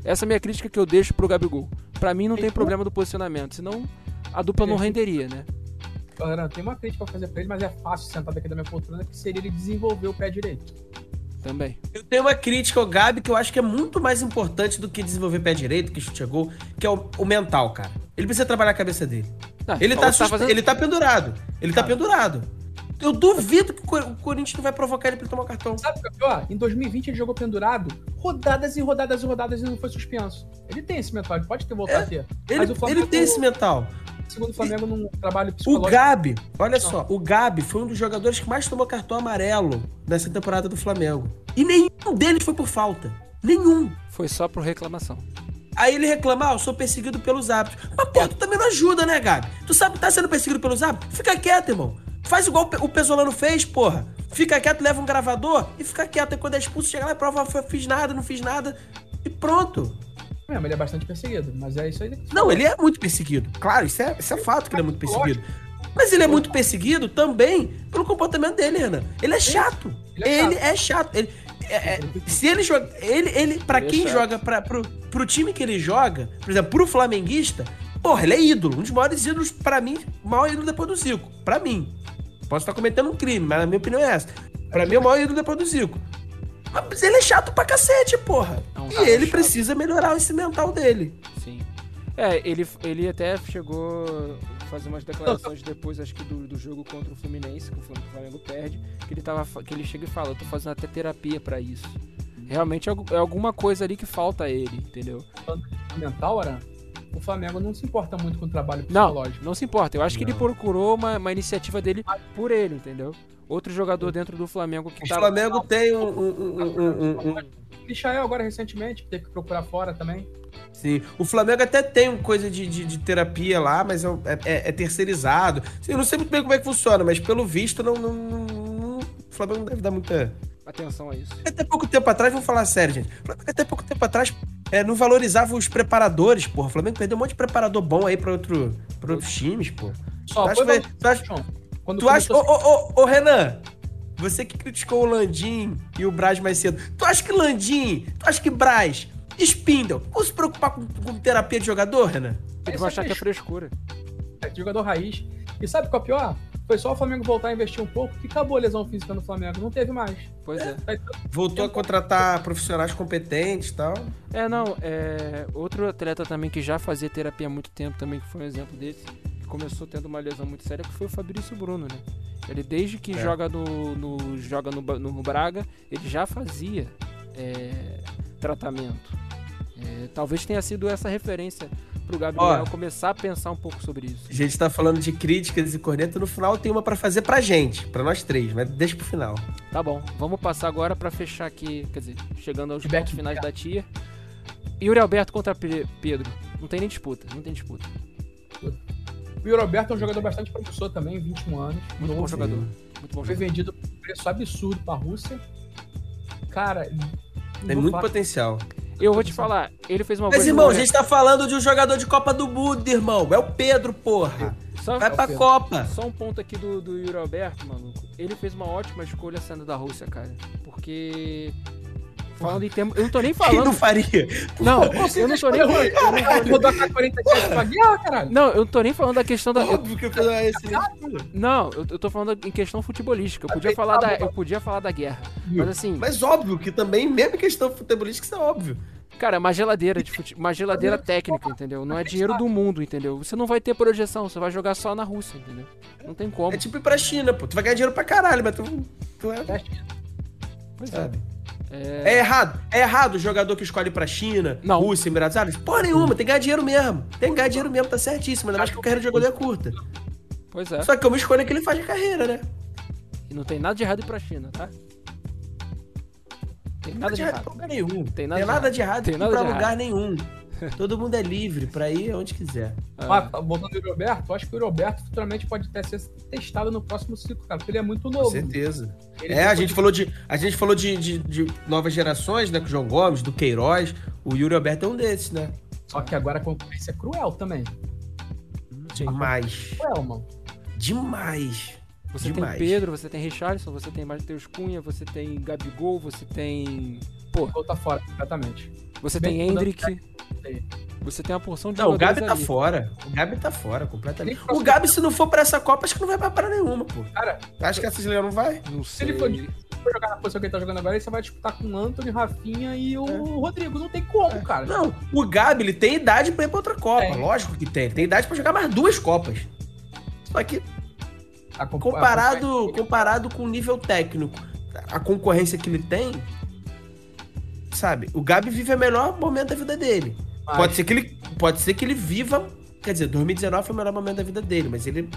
Essa é a minha crítica que eu deixo pro Gabigol. Pra mim não tem problema do posicionamento, senão a dupla não renderia, né? Galera, tem uma crítica pra fazer pra ele, mas é fácil sentar daqui da minha poltrona, que seria ele desenvolver o pé direito. Também. Eu tenho uma crítica ao Gabi que eu acho que é muito mais importante do que desenvolver pé direito, que chute a gol, que é o, o mental, cara. Ele precisa trabalhar a cabeça dele. Ah, Ele tá, que tá fazendo- ele tá pendurado. Ele tá Ah. pendurado. Eu duvido que o Cor- o Corinthians não vai provocar ele pra ele tomar o cartão. Sabe o que é pior? Em 2020 ele jogou pendurado, rodadas e rodadas e rodadas e não foi suspenso. Ele tem esse mental, ele pode ter voltado É, a ter. Ele, Mas o Flamengo- ele tem esse mental. Segundo o Flamengo, num trabalho O psicológico. Gabi, olha Não. só, o Gabi foi um dos jogadores que mais tomou cartão amarelo nessa temporada do Flamengo. E nenhum deles foi por falta. Nenhum. Foi só por reclamação. Aí ele reclama, ah, eu sou perseguido pelos hábitos. Mas, pô, tu também não ajuda, né, Gabi? Tu sabe que tá sendo perseguido pelos hábitos? Fica quieto, irmão. Faz igual o Pe- o Pesolano fez, porra. Fica quieto, leva um gravador e fica quieto. Aí quando é expulso, chega lá e prova, "Foi- fiz nada, não fiz nada. E pronto. Mesmo, ele é bastante perseguido, mas é isso aí. Não, ele é muito perseguido. Claro, isso é, isso é fato que ele é muito perseguido. Mas ele é muito perseguido também pelo comportamento dele, Renan. Ele é chato. Ele é é chato. Ele, é- é- se ele joga. Ele, ele, pra Ele é quem joga, pra, pro, pro time que ele joga, por exemplo, pro flamenguista, porra, ele é ídolo. Um dos maiores ídolos, pra mim, o maior ídolo depois do Zico. Pra mim. Posso estar cometendo um crime, mas a minha opinião é essa. Pra mim, é o maior ídolo depois do Zico. Mas ele é chato pra cacete, porra. É um e ele chato. precisa melhorar esse mental dele. Sim. É, ele, ele até chegou a fazer umas declarações depois, acho que do, do jogo contra o Fluminense, que o Flam- o Flamengo perde, que ele, tava, que ele chega e fala, eu tô fazendo até terapia pra isso. Realmente é é alguma coisa ali que falta a ele, entendeu? mental, Aran, o Flamengo não se importa muito com o trabalho Não, psicológico. não se importa. Eu acho que ele Não. procurou uma, uma iniciativa dele por ele, entendeu? Outro jogador dentro do Flamengo que O tá... Flamengo tem um- um- um- um- um- um, Michael agora recentemente, que teve que procurar fora também. Sim, o Flamengo até tem uma coisa de, de, de terapia lá, mas é, é- é terceirizado. Sim, eu não sei muito bem como é que funciona, mas pelo visto não, não- não- não- o Flamengo não deve dar muita. Atenção a isso. Até pouco tempo atrás, vamos falar sério, gente. Até pouco tempo atrás é, não valorizava os preparadores, porra. O Flamengo perdeu um monte de preparador bom aí pra, outro, pra outros times, pô. Só Tu acha, foi que vai- tu acha, quando tu acha, ô, ô, ô, ô, Renan, você que criticou o Landim e o Braz mais cedo, tu acha que Landim, tu acha que Braz, Spindle, vão se preocupar com, com terapia de jogador, Renan? Vão é achar que é frescura. frescura. É, de jogador raiz. E sabe qual é o pior? Foi só o Flamengo voltar a investir um pouco que acabou a lesão física no Flamengo. Não teve mais. Pois é. Aí, Voltou a contratar profissionais competentes e tal. É, não, é. Outro atleta também que já fazia terapia há muito tempo também, que foi um exemplo desse, que começou tendo uma lesão muito séria, que foi o Fabrício Bruno, né? Ele desde que É. joga no, no- joga no, no Braga, ele já fazia é, tratamento. É, talvez tenha sido essa referência pro Gabriel Ó. começar a pensar um pouco sobre isso. A gente tá falando de críticas e corneta, no final tem uma pra fazer pra gente, pra nós três, mas deixa pro final. Tá bom, vamos passar agora pra fechar aqui, quer dizer, chegando aos Feedback pontos finais da tia. Yuri Alberto contra Pe- Pedro. Não tem nem disputa, não tem disputa. O Yuri Alberto é um jogador bastante promissor também, 21 anos. Muito bom jogador. Muito bom Foi jogador. vendido por um preço absurdo pra Rússia. Cara, Tem muito falar- potencial. Eu vou te falar, ele fez uma Mas, irmão, a gente tá falando de um jogador de Copa do Mundo, irmão. É o Pedro, porra. Só, Vai pra Pedro. Copa. só um ponto aqui do, do Yuri Alberto, maluco. Ele fez uma ótima escolha saindo da Rússia, cara. Porque. Falando em termos. Eu não tô nem Quem falando. não faria? Não, eu não tô nem. eu não tô nem- Ah, Mudou a K-47 pra guerra, caralho. Não, eu não tô nem falando da questão da. Óbvio que eu excelente escolha. não, eu, eu tô falando em questão futebolística. Eu podia falar da, eu podia falar da guerra. Mas assim, Mas óbvio que também, mesmo em questão futebolística, isso é óbvio. cara, uma geladeira de fute... uma geladeira técnica, entendeu? Não é dinheiro do mundo, entendeu? Você não vai ter projeção, você vai jogar só na Rússia, entendeu? Não tem como. É tipo ir pra China, pô. Tu vai ganhar dinheiro pra caralho, mas tu, tu é, Pois é. sabe? É... errado. É errado o jogador que escolhe pra China, Não. Rússia, Emirados Árabes. Porra nenhuma, tem que ganhar dinheiro mesmo. Tem que ganhar dinheiro mesmo, tá certíssimo. Ainda mais que a carreira de jogador é curta. Pois é. Só que é uma escolha que ele faz de carreira, né? E não tem nada de errado ir pra China, tá? Tem nada de pra errado. lugar nenhum. Tem Tem nada nada, de de errado. Tem Tem nada pra de lugar nenhum. Todo mundo é livre pra ir onde quiser. Ah, Mas, voltando ao eu acho que o Yuri Alberto futuramente pode até ser testado no próximo ciclo, cara, porque ele é muito Com novo. certeza. Ele É, a gente falou de, a gente falou de, de, de novas gerações, né? Com o João Gomes, do Queiroz. O Yuri Alberto é um desses, né? Só que agora a concorrência é cruel também. Demais. Cruel, mano. Demais. Você demais. tem Pedro, você tem Richarlison, você tem Matheus Cunha, você tem Gabigol, você tem. Pô, Gol tá fora completamente. Você Bem, tem Hendrick. Você tem uma porção de Não, o Gabi tá ali. fora. O Gabi tá fora, completamente. O Gabi, se não for pra essa Copa, acho que não vai pra para nenhuma, pô. Cara, Acho que essa Brasileira não vai. Não se sei. ele for, se for jogar na posição que ele tá jogando agora, ele só vai disputar com o Anthony, Rafinha e o É. Rodrigo. Não tem como, cara. Não, o Gabi, ele tem idade pra ir pra outra Copa. Tem. Lógico que tem. Ele tem idade pra jogar mais duas Copas. Só que comparado, comparado com o nível técnico, a concorrência que ele tem, sabe? O Gabi vive o melhor momento da vida dele. Mas- Pode ser que ele, pode ser que ele viva, quer dizer, 2019 foi o melhor momento da vida dele, mas ele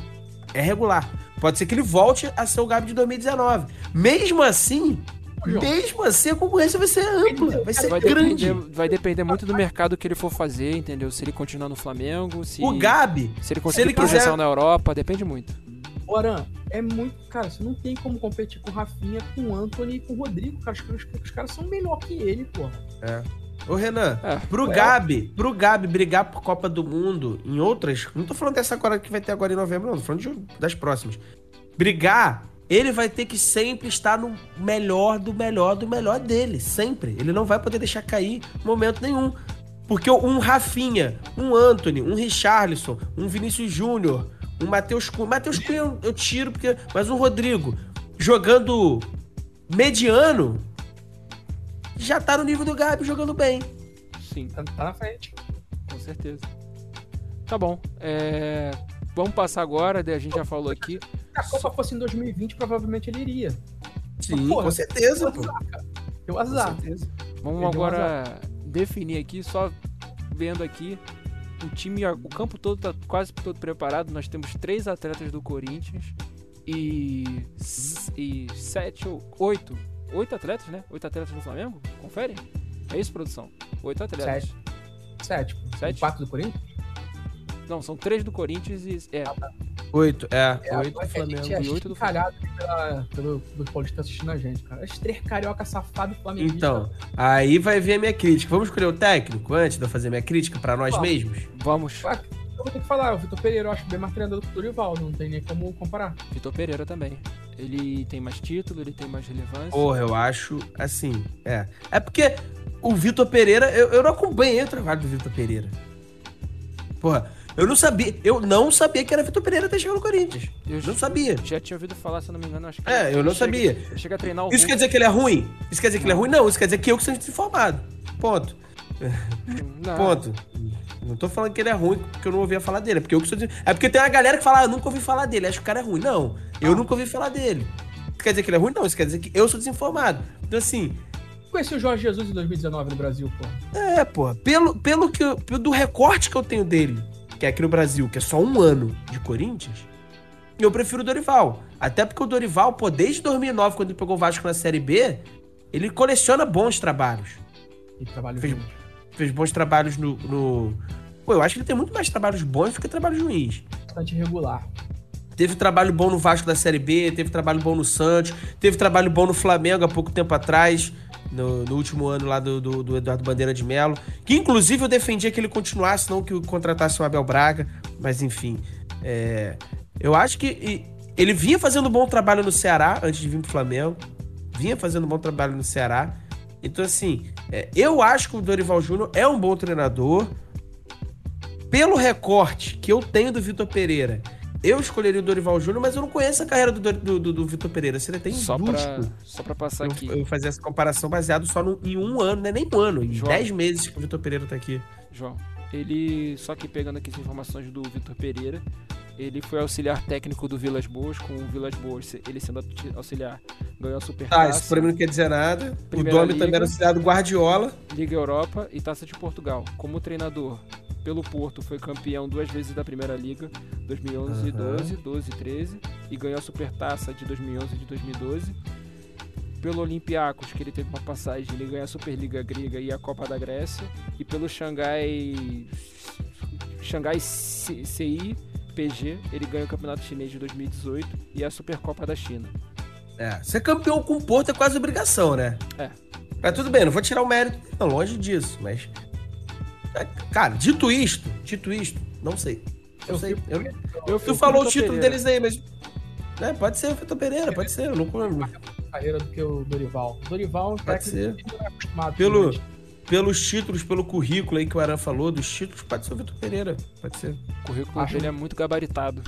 é regular. Pode ser que ele volte a ser o Gabi de 2019. Mesmo assim, mesmo assim a concorrência vai ser ampla, vai ser Vai grande. depender, vai depender muito do mercado que ele for fazer, entendeu? Se ele continuar no Flamengo, se, O Gabi, se ele conseguir ele projeção quiser- na Europa, depende muito. O Aran, é muito. Cara, você não tem como competir com o Rafinha, com o Anthony e com o Rodrigo, cara. Os, os, os caras são melhor que ele, porra. Ô, Renan, É. pro É. Gabi, pro Gabi brigar por Copa do Mundo em outras. Não tô falando dessa agora que vai ter agora em novembro, não. Tô falando de- das próximas. Brigar, ele vai ter que sempre estar no melhor do melhor do melhor dele. Sempre. Ele não vai poder deixar cair momento nenhum. Porque um Rafinha, um Anthony, um Richarlison, um Vinícius Júnior, um Matheus Cunha. Matheus Cunha eu, eu tiro, porque. Mas um Rodrigo jogando mediano. Já tá no nível do Gabi jogando bem. Sim, Tá, tá na frente. com certeza. Tá bom. é, Vamos passar agora, a gente já falou aqui. Se a Copa fosse em 2020, provavelmente ele iria. Sim, Porra, com certeza, Deu pô. azar, cara. Deu Com azar. certeza. Vamos Ele agora definir aqui, só vendo aqui. O time, o campo todo tá quase todo preparado. Nós temos três atletas do Corinthians e, e sete ou oito. Oito atletas, né? Oito atletas do Flamengo? Confere? É isso, produção? Oito atletas. Sete. Sete. Sete? Quatro do Corinthians? Não, são três do Corinthians e. É, Oito, é. É, oito do Flamengo. gente é e oito do encalhado pela, pelo, pelo Paulista assistindo a gente, cara. As três carioca safado e flamenguista. Então, aí vai ver a minha crítica. Vamos escolher o técnico antes de eu fazer minha crítica pra nós Vamos. mesmos? vamos. Eu vou ter que falar, o Vitor Pereira eu acho bem mais treinador que o Dorival, não tem nem como comparar. Vitor Pereira também. Ele tem mais título, ele tem mais relevância. Porra, eu acho assim. É. É porque o Vitor Pereira, eu, eu não acompanhei o trabalho do Vitor Pereira. Porra, eu não sabia. Eu não sabia que era Vitor Pereira até chegar no Corinthians. Eu Não sabia. já tinha ouvido falar, se eu não me engano, acho que. É, eu não chega- sabia. Chega a treinar o Isso quer dizer que ele é ruim? Isso quer dizer que ele é ruim? Não, isso quer dizer que eu que sou desinformado. Ponto. Não. Ponto. Não tô falando que ele é ruim porque eu não ouvia falar dele. É porque eu que sou É porque tem uma galera que fala, ah, eu nunca ouvi falar dele, acho que o cara é ruim. Não, eu nunca ouvi falar dele. Isso quer dizer que ele é ruim? Não, isso quer dizer que eu sou desinformado. Então, assim, Conheci o Jorge Jesus em 2019 no Brasil, pô. é, pô, pelo, pelo que eu- pelo do recorte que eu tenho dele, que é aqui no Brasil, que é só um ano de Corinthians, eu prefiro o Dorival. Até porque o Dorival, pô, desde 2009, quando ele pegou o Vasco na Série B, ele coleciona bons trabalhos. E trabalho Fez-. Fez bons trabalhos no, no. Pô, eu acho que ele tem muito mais trabalhos bons do que trabalhos ruins. bastante regular. Teve trabalho bom no Vasco da Série B, teve trabalho bom no Santos, teve trabalho bom no Flamengo há pouco tempo atrás, no, no último ano lá do, do- do Eduardo Bandeira de Melo. Que inclusive eu defendia que ele continuasse, não que o contratasse o Abel Braga, mas enfim. é, eu acho que ele vinha fazendo um bom trabalho no Ceará antes de vir pro Flamengo. Vinha fazendo um bom trabalho no Ceará. Então, assim, é, eu acho que o Dorival Júnior é um bom treinador. Pelo recorte que eu tenho do Vitor Pereira, eu escolheria o Dorival Júnior, mas eu não conheço a carreira do, do, do, do Vitor Pereira. Seria até Só injusto pra, só pra passar eu, aqui, eu fazer essa comparação baseado só no- em um ano, não é nem um ano, em João. 10 meses que o Vitor Pereira tá aqui. João. Ele, só que pegando aqui as informações do Vitor Pereira, ele foi auxiliar técnico do Vilas Boas, com o Vilas Boas, ele sendo auxiliar, ganhou a Super Tá, Taça, isso pra mim não quer dizer nada. Primeira o Domi Liga. também era auxiliado Guardiola. Liga Europa e Taça de Portugal. Como treinador, pelo Porto foi campeão duas vezes da Primeira Liga, 2011 e Aham. 12, 12 e 13, e ganhou a Super Taça de 2011 e de 2012. Pelo Olympiacos, que ele teve uma passagem, ele ganhou a Superliga Grega e a Copa da Grécia. E pelo Xangai Xangai CI PG, ele ganhou o Campeonato Chinês de 2018 e a Supercopa da China. É, ser campeão com o Porto é quase obrigação, né? É. Mas tudo bem, não vou tirar o mérito, não, longe disso, mas. Cara, dito isto, dito isto, não sei. Não Eu sei. fico- Eu, Eu tu falou o título Pereira. deles aí, mas. É, pode ser o Vitor Pereira, pode ser. Eu não, carreira do que o Dorival. O Dorival é um Pode técnico que não é acostumado Pelo- pelos títulos, pelo currículo aí que o Aran falou, dos títulos, pode ser o Vitor Pereira. Pode ser. O currículo Acho- dele é muito gabaritado.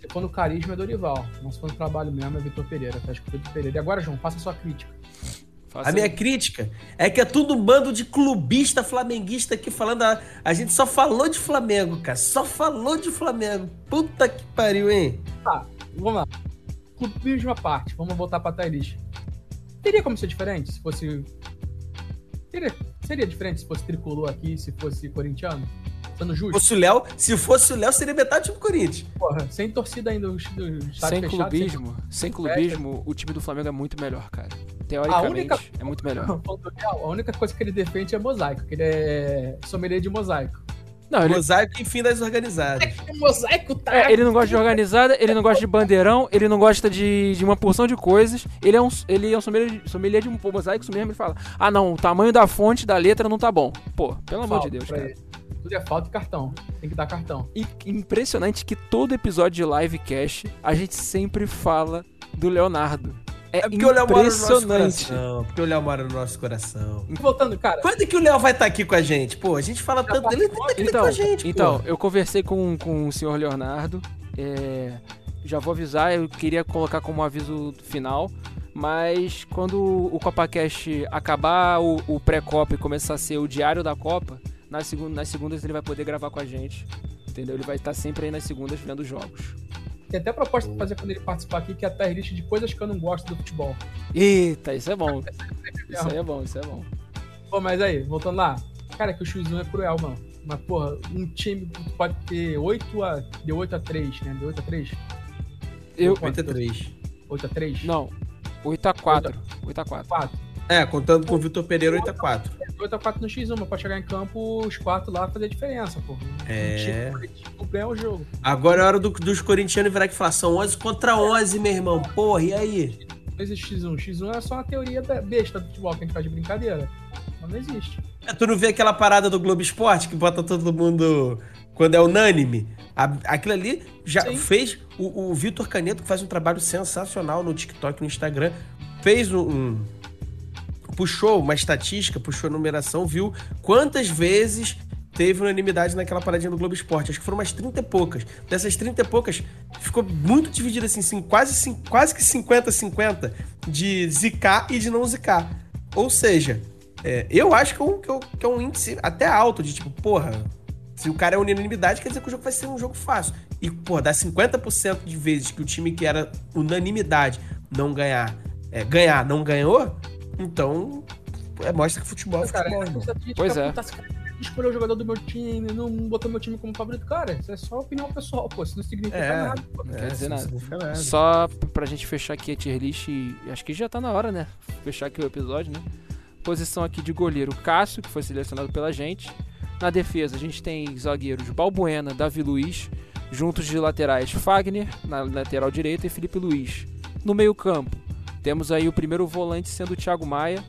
Se for no carisma é Dorival, mas se for no trabalho mesmo é Vitor Pereira. Tá escrito Vitor Pereira. E agora, João, faça a sua crítica. Faça A minha crítica é que é tudo um bando de clubista flamenguista aqui falando. A, a gente só falou de Flamengo, cara. Só falou de Flamengo. Puta que pariu, hein? Tá, vamos lá. Clubismo à parte, vamos voltar pra Thaís. Teria como ser diferente se fosse. Teria... Seria diferente se fosse tricolor aqui, se fosse corintiano? Sendo Se fosse o Léo, se fosse o Léo, seria metade do time do Corinthians. Porra, sem torcida ainda, o estádio Sem fechado, clubismo, sem clubismo, o time do Flamengo é muito melhor, cara. Teoricamente, única- é muito melhor. A única coisa que ele defende é mosaico, que ele é sommelier de mosaico. Não, ele, Mosaico e fim das organizadas. O mosaico tá. é, ele não gosta de organizada, ele não gosta de bandeirão, ele não gosta de, de uma porção de coisas. Ele é um, ele é um sommelier, sommelier de um pô, mosaico, isso mesmo. Ele fala: Ah, não, o tamanho da fonte da letra não tá bom. Pô, pelo amor de Falta Deus, cara. ele. Tudo é falta e cartão. Tem que dar cartão. E impressionante que todo episódio de livecast a gente sempre fala do Leonardo. É, É porque o Léo mora no nosso impressionante. coração. Porque o Léo mora no nosso coração. Voltando, cara. Quando que o Léo vai estar aqui com a gente? Pô, a gente fala tanto dele, ele estar aqui Então, com a gente, então pô. eu conversei com, com o senhor Leonardo. é, já vou avisar, eu queria colocar como aviso final. Mas quando o CopaCast acabar o, o pré-Copa e começar a ser o diário da Copa, nas, segun- nas segundas ele vai poder gravar com a gente. Entendeu? Ele vai estar sempre aí nas segundas vendo os jogos. Tem até proposta pra fazer quando ele participar aqui, que é a tier list de coisas que eu não gosto do futebol. Eita, isso é bom. Isso aí é bom, isso é bom. Pô, mas aí, voltando lá. Cara, que o X1 é cruel, mano. Mas, porra, um time pode ter 8 a. Deu 8 a 3, né? Deu 8 a 3? Eu, 83. 8 a 3? não, 8x4. 8x4. 4. É, contando com o Vitor Pereira, 8x4. 8 a 4 no X1, mas pode chegar em campo os 4 lá fazer diferença, pô. É. Um time coletivo ganha o jogo. Agora é hora do- dos corintianos virar aqui e falar, são 11 contra 11, meu irmão. Porra, e aí? Não existe X1. X1 é só uma teoria be- besta do futebol que a gente faz de brincadeira. Mas não existe. É, Tu não vê aquela parada do Globo Esporte que bota todo mundo quando é unânime? A- aquilo ali já Sim. fez. O, o Vitor Caneto, que faz um trabalho sensacional no TikTok no Instagram, fez um, um- Puxou uma estatística, puxou a numeração, viu quantas vezes teve unanimidade naquela paradinha do Globo Esporte. Acho que foram umas 30 e poucas. Dessas 30 e poucas, ficou muito dividido assim, sim, quase, quase que 50-50 de zicar e de não zicar. Ou seja, é, eu acho que é, um, que, é um, que é um índice até alto, de tipo, porra, se o cara é unanimidade, quer dizer que o jogo vai ser um jogo fácil. E, porra, dá 50% de vezes que o time que era unanimidade não ganhar, é, ganhar não ganhou, então é, mostra que futebol é Cara, futebol, essa gente Pois fica, é. "Puta, esse cara escolheu o jogador do meu time, não botou meu time como favorito. Cara, isso é só opinião pessoal, pô. Isso não significa É. nada. Pô. quer dizer nada. Só pra gente fechar aqui a tier list, e acho que já tá na hora, né? Fechar aqui o episódio, né? Posição aqui de goleiro Cássio, que foi selecionado pela gente. Na defesa, a gente tem zagueiros Balbuena, Davi Luiz, juntos de laterais Fagner, na lateral direita, e Felipe Luiz. No meio-campo, temos aí o primeiro volante sendo o Thiago Maia,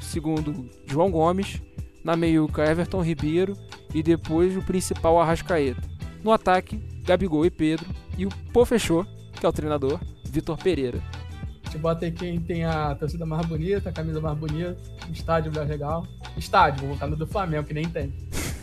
segundo João Gomes, na meiuca Everton Ribeiro e depois o principal Arrascaeta. No ataque, Gabigol e Pedro, e o Pô fechou, que é o treinador, Vitor Pereira. A gente bota aí quem tem a torcida mais bonita, a camisa mais bonita, o estádio mais legal. Estádio, vou botar no do Flamengo, que nem tem.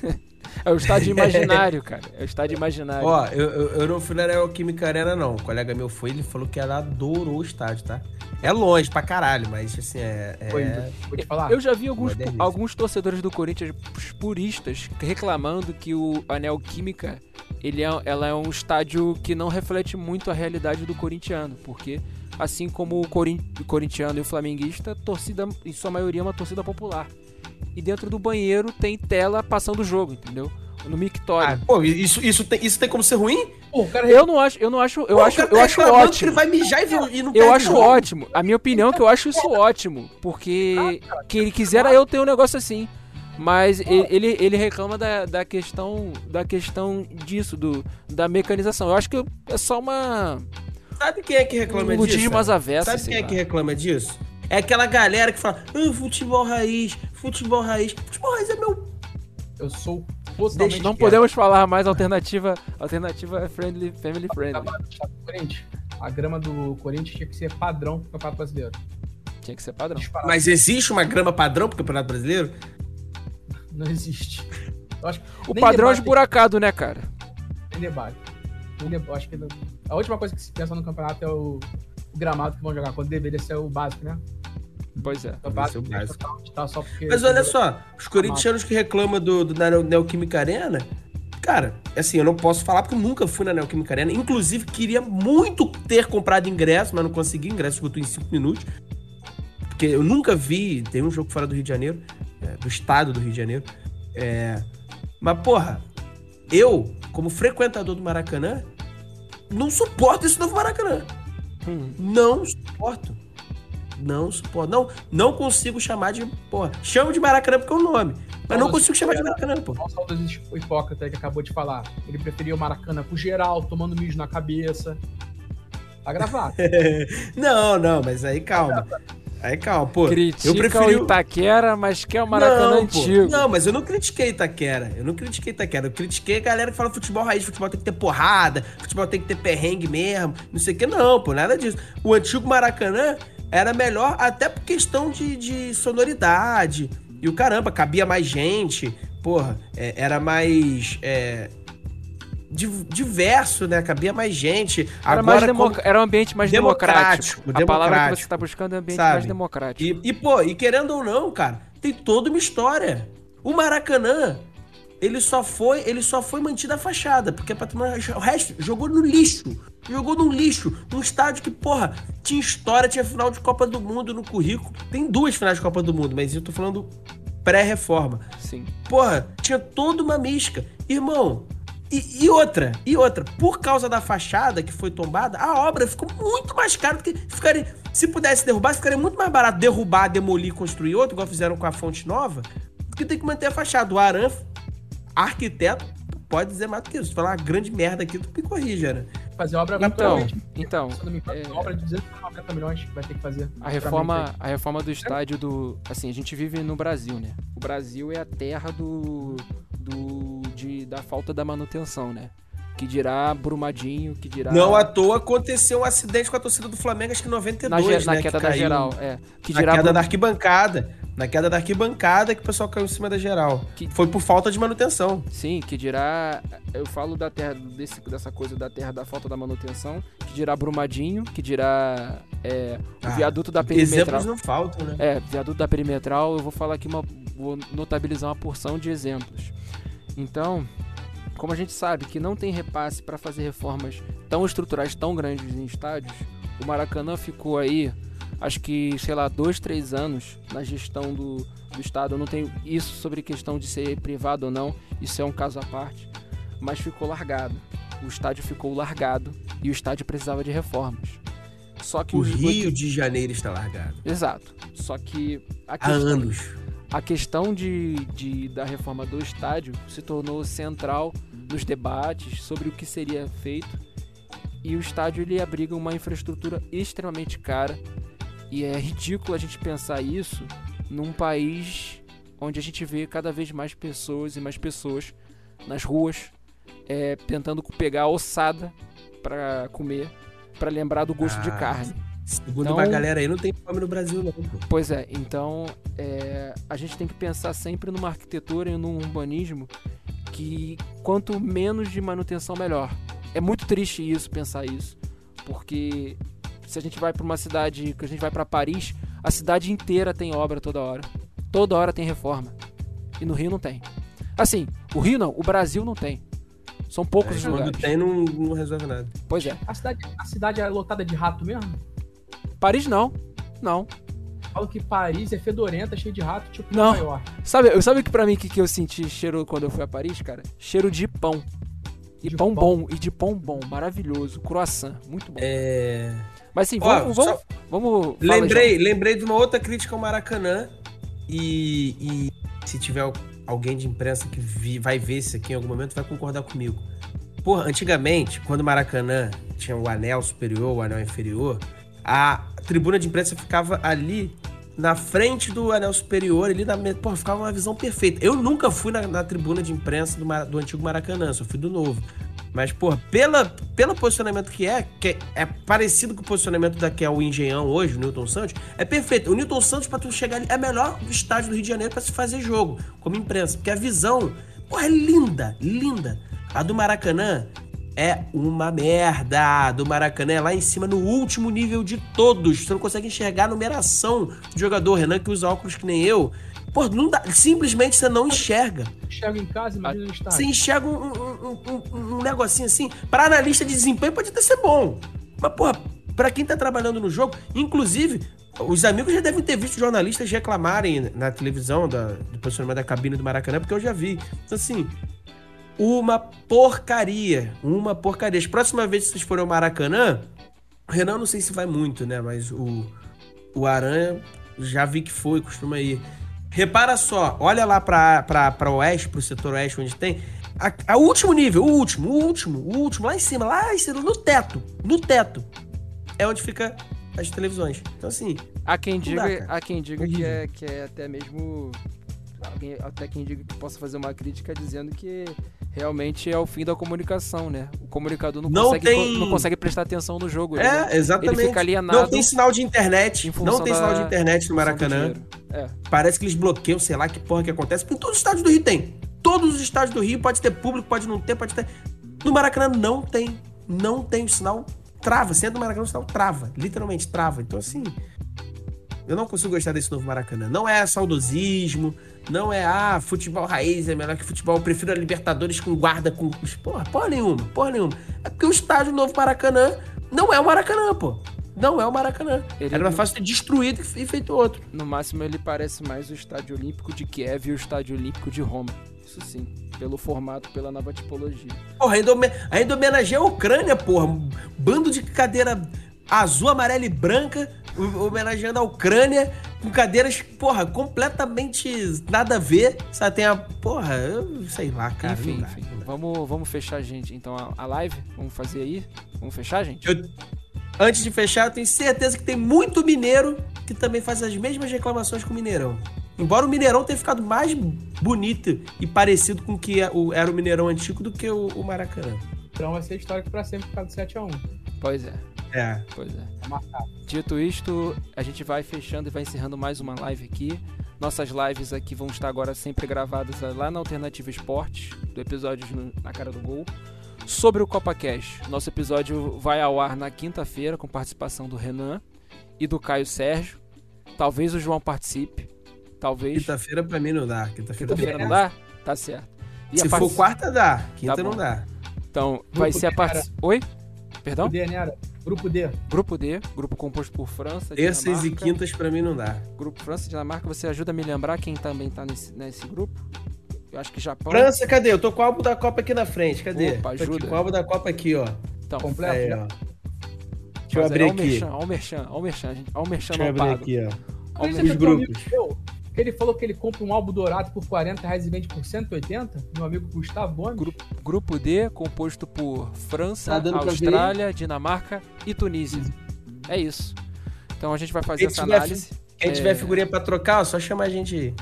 É o estádio imaginário, cara. É o estádio imaginário. Ó, eu, eu, eu não fui na Neoquímica Arena, não. O colega meu foi, ele falou que ela adorou o estádio, tá? É longe pra caralho, mas assim, é. é- Foi, vou te falar. Eu já vi alguns, alguns torcedores do Corinthians puristas reclamando que o Anel Química ele é, ela é um estádio que não reflete muito a realidade do corintiano, porque assim como o, corin- o corintiano e o flamenguista, torcida em sua maioria é uma torcida popular. E dentro do banheiro tem tela passando o jogo, entendeu? No Ah, mictório. pô, isso, isso, tem, isso tem como ser ruim? Pô, cara eu não acho, eu não acho, eu Pô, o acho, cara eu tá acho que ótimo. Ele vai mijar e, ver- e não Eu acho jogo. ótimo. A minha opinião é que eu acho isso ótimo. Porque que ele quisera eu ter um negócio assim. Mas ele, ele, reclama da, da questão da questão disso, do, da mecanização. Eu acho que é só uma. Sabe quem é que reclama Um disso? Sabe quem é lá. que reclama disso? É aquela galera que fala, ah, futebol raiz, futebol raiz. Futebol raiz é meu. Eu sou totalmente. Não quieto. podemos falar mais alternativa. Alternativa friendly, family friendly. Corinthians. A grama do Corinthians tinha que ser padrão pro Campeonato Brasileiro. Tinha que ser padrão. Disparado. Mas existe uma grama padrão pro Campeonato Brasileiro? Não existe. Eu acho que O nem padrão é debate esburacado, né, cara? Tem debate. Tem debate. Acho que não- a última coisa que se pensa no campeonato é o, o gramado que vão jogar, quando deveria ser o básico, né? Pois é. O Deveria ser o básico, básico. Tá só porque Mas olha só, os corintianos que reclamam do, do, da Neo- Neoquímica Arena, cara, assim, eu não posso falar porque eu nunca fui na Neoquímica Arena. Inclusive, queria muito ter comprado ingresso, mas não consegui. Ingresso esgotou em 5 minutos. Porque eu nunca vi, tem um jogo fora do Rio de Janeiro, é, do estado do Rio de Janeiro. É, mas, porra, eu, como frequentador do Maracanã, não suporto esse novo Maracanã. Hum. Não suporto. Não suporto. Não, não consigo chamar de. Porra, chamo de Maracanã porque é o nome. Mas não consigo chamar de Maracanã, pô. Olha o hipócrita que acabou de falar. Ele preferia o Maracanã pro geral, tomando mijo na cabeça. Tá gravado. não, não, mas aí calma. Aí calma, pô. Critica eu preferi o Itaquera, mas quer o Maracanã não, antigo. Não, mas eu não critiquei Itaquera. Eu não critiquei Itaquera. Eu critiquei a galera que fala futebol raiz, futebol tem que ter porrada, futebol tem que ter perrengue mesmo, não sei o que. Não, pô, nada disso. O antigo Maracanã era melhor até por questão de, de sonoridade. E o caramba, cabia mais gente. Porra, é, era mais. É, diverso, né? Cabia mais gente. Era, Agora, mais democ... como... era um ambiente mais democrático. democrático. A palavra que você está buscando é um ambiente sabe? mais democrático. E, e, pô, e querendo ou não, cara, tem toda uma história. O Maracanã, ele só foi, ele só foi mantido a fachada, porque é patrimônio, o resto jogou no lixo. Jogou no lixo, num estádio que, porra, tinha história, tinha final de Copa do Mundo no currículo. Tem duas finais de Copa do Mundo, mas eu tô falando pré-reforma. Sim. Porra, tinha toda uma mística. Irmão, e, e, outra, e outra, por causa da fachada que foi tombada, a obra ficou muito mais cara do que ficaria. Se pudesse derrubar, ficaria muito mais barato derrubar, demolir, construir outro, igual fizeram com a fonte nova, porque tem que manter a fachada. O Aran, arquiteto, pode dizer mais do que isso. Se falar uma grande merda aqui, tu me corrija, né? Fazer obra então, então é... obra de 290 milhões vai ter que fazer. A reforma, a reforma do estádio do. Assim, a gente vive no Brasil, né? O Brasil é a terra do. do de, da falta da manutenção, né? Que dirá Brumadinho, que dirá. Não à toa aconteceu um acidente com a torcida do Flamengo, acho que em 92, na, na né? queda que da geral, é. Que dirá na queda Brum... da arquibancada. Na queda da arquibancada que o pessoal caiu em cima da geral. Que... Foi por falta de manutenção. Sim, que dirá. Eu falo da terra, desse, dessa coisa da terra da falta da manutenção, que dirá Brumadinho, que dirá é, o ah, viaduto da perimetral. Exemplos não faltam, né? É, viaduto da perimetral, eu vou falar aqui uma. Vou notabilizar uma porção de exemplos. Então, como a gente sabe que não tem repasse para fazer reformas tão estruturais, tão grandes em estádios, o Maracanã ficou aí, acho que, sei lá, dois, três anos na gestão do, do Estado. Eu não tenho isso sobre questão de ser privado ou não, isso é um caso à parte, mas ficou largado. O estádio ficou largado e o estádio precisava de reformas. Só que o Rio de Janeiro está largado. Exato. Só que há anos a questão de, de, da reforma do estádio se tornou central nos debates sobre o que seria feito. E o estádio ele abriga uma infraestrutura extremamente cara. E é ridículo a gente pensar isso num país onde a gente vê cada vez mais pessoas e mais pessoas nas ruas é, tentando pegar ossada para comer para lembrar do gosto ah, de carne Segundo então, uma galera aí, não tem fome no Brasil, não. Pois é, então é, a gente tem que pensar sempre numa arquitetura e num urbanismo que quanto menos de manutenção, melhor. É muito triste isso, pensar isso, porque se a gente vai para uma cidade, que a gente vai para Paris, a cidade inteira tem obra toda hora. Toda hora tem reforma. E no Rio não tem. Assim, o Rio não, o Brasil não tem. São poucos é, os lugares. Quando tem, não, não resolve nada. Pois é. A cidade, a cidade é lotada de rato mesmo? Paris não. Não. Falo que Paris é fedorenta, cheio de rato, tipo não. Nova York. Sabe, sabe que pra mim que, que eu senti cheiro quando eu fui a Paris, cara? Cheiro de pão. E de pão, pão, bom, e de pão bom, maravilhoso. Croissant, muito bom. É. Mas sim, vamos. Ó, vamos, só... vamos lembrei, lembrei de uma outra crítica ao Maracanã. E, e se tiver alguém de imprensa que vi, vai ver isso aqui em algum momento, vai concordar comigo. Porra, antigamente, quando o Maracanã tinha o anel superior, o anel inferior, a tribuna de imprensa ficava ali na frente do anel superior, ali na. Porra, ficava uma visão perfeita. Eu nunca fui na, na tribuna de imprensa do, do, antigo Maracanã, só fui do novo. Mas, porra, pela, pelo posicionamento que é, que é parecido com o posicionamento da que é o Engenhão hoje, o Newton Santos, é perfeito. O Newton Santos, pra tu chegar ali, é melhor do estádio do Rio de Janeiro para se fazer jogo, como imprensa. Porque a visão, porra, é linda, linda. A do Maracanã é uma merda do Maracanã. É lá em cima, no último nível de todos. Você não consegue enxergar a numeração do jogador. Renan, que usa óculos que nem eu. Pô, não dá, simplesmente você não enxerga. Enxerga em casa, imagina no estádio. Você enxerga um, um, um, um, negocinho assim. Para analista de desempenho pode até ser bom. Mas, porra, pra quem tá trabalhando no jogo, inclusive, os amigos já devem ter visto jornalistas reclamarem na televisão da, do posicionamento da cabine do Maracanã, porque eu já vi. Então, assim, uma porcaria. Uma porcaria. As próxima vez que vocês forem ao Maracanã, o Renan não sei se vai muito, né? Mas o, O Aranha, já vi que foi, costuma ir. Repara só, olha lá pra, pra, pra oeste, pro setor oeste, onde tem. A, a último nível, o último, o último, o último, lá em cima, lá em cima, no teto, no teto. É onde fica as televisões. Então, assim. Há quem diga, dá, há quem diga que é, que é até mesmo. alguém- até quem diga que possa fazer uma crítica dizendo que realmente é o fim da comunicação, né? O comunicador não, Não consegue, tem- co- não consegue prestar atenção no jogo. ele É, exatamente. ele fica alienado Não tem sinal de internet. Não tem sinal de internet no Maracanã. É. Parece que eles bloqueiam, sei lá que porra que acontece. Porque em todos os estádios do Rio tem. Todos os estádios do Rio pode ter público, pode não ter, pode ter. No Maracanã não tem. Não tem o sinal. Trava. Você entra no Maracanã, o sinal trava. Literalmente trava. Então, assim. Eu não consigo gostar desse novo Maracanã. Não é saudosismo. Não é, ah, futebol raiz é melhor que futebol. Eu prefiro a Libertadores com guarda, com. Porra, porra nenhuma. Porra nenhuma. É porque o estádio novo Maracanã não é o Maracanã, pô. Não é o Maracanã. Ele Era mais fácil ter destruído e feito outro. No máximo ele parece mais o Estádio Olímpico de Kiev e o Estádio Olímpico de Roma. Isso sim, pelo formato, pela nova tipologia. Porra, ainda, ainda homenageia a Ucrânia, porra. Bando de cadeira azul, amarela e branca, ho- homenageando a Ucrânia, com cadeiras, porra, completamente nada a ver. Sabe, tem a. Porra, eu sei lá, cara. enfim, dá, enfim. Vamos, vamos fechar, gente. Então a, a live, vamos fazer aí? Vamos fechar, gente? Eu- antes de fechar, eu tenho certeza que tem muito mineiro que também faz as mesmas reclamações com o Mineirão. Embora o Mineirão tenha ficado mais bonito e parecido com o que é era o Mineirão antigo do que o, o Maracanã. Então vai ser histórico pra sempre por causa do 7x1. Pois é, É. pois é. Marcado. Dito isto, a gente vai fechando e vai encerrando mais uma live aqui. Nossas lives aqui vão estar agora sempre gravadas lá na Alternativa Esportes, do episódio no- na cara do gol. Sobre o Copa Cash, nosso episódio vai ao ar na quinta-feira com participação do Renan e do Caio Sérgio. Talvez o João participe. Talvez. Quinta-feira pra mim não dá. Quinta-feira Quinta-feira não dá? Tá certo. E Se a for quarta, dá. Quinta Tá não dá. Então, vai ser a participação. Oi? Perdão? Grupo D, né? Era? Grupo D. Grupo D, grupo composto por França, Terças e Dinamarca. quintas pra mim não dá. Grupo França e Dinamarca, você ajuda a me lembrar quem também tá nesse, nesse grupo? Eu acho que Japão. França, cadê? Eu tô com o álbum da Copa aqui na frente. Cadê? Opa, Tô aqui ajuda. com o álbum da Copa aqui, ó. Então, Completo. Aí, já. ó. Deixa eu abrir aí, ó o aqui. merchan, ó o merchan, ó o merchan, gente. Ó o merchan Deixa eu abrir aqui, ó. Ó o Acredita merchan. que teu amigo grupos. Ele falou que ele compra um álbum dourado por 40 reais e vende por 180? Meu amigo Gustavo Gomes. Grupo, grupo D, composto por França, Tá Austrália, Dinamarca e Tunísia. É isso. Então a gente vai fazer Quem essa tiver análise. Quem É. tiver figurinha pra trocar, só chama a gente aí.